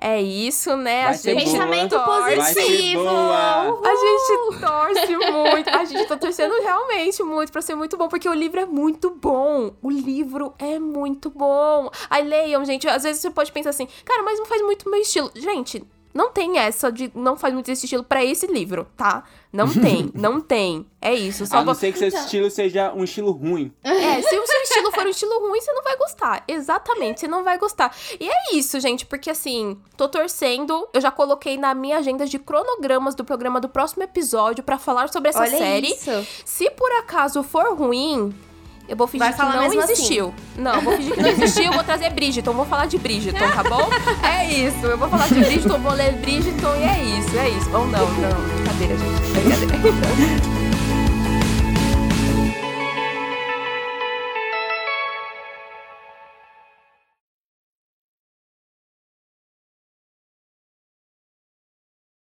Speaker 1: é isso, né?
Speaker 3: Vai
Speaker 1: a gente
Speaker 2: pensamento positivo.
Speaker 1: A gente torce muito. A gente tá torcendo realmente muito pra ser muito bom, porque o livro é muito bom. O livro é muito bom. Aí leiam, gente. Às vezes você pode pensar assim, cara, mas não faz muito meu estilo. Gente, não tem essa de não faz muito esse estilo para esse livro, tá? Não tem, não tem. É isso.
Speaker 3: Só a não ser que seu então... estilo seja um estilo ruim.
Speaker 1: É, se o seu estilo for um estilo ruim, você não vai gostar. Exatamente, você não vai gostar. E é isso, gente, porque assim, tô torcendo. Eu já coloquei na minha agenda de cronogramas do programa do próximo episódio para falar sobre essa
Speaker 2: Olha
Speaker 1: série.
Speaker 2: Isso.
Speaker 1: Se por acaso for ruim, Eu vou fingir que não assim. existiu. Assim. Não, eu vou fingir que não existiu, eu vou trazer Bridgeton, vou falar de Bridgeton, tá bom? É isso, eu vou falar de Bridgeton, vou ler Bridgeton e é isso, é isso. Ou não, não, brincadeira, gente. Brincadeira.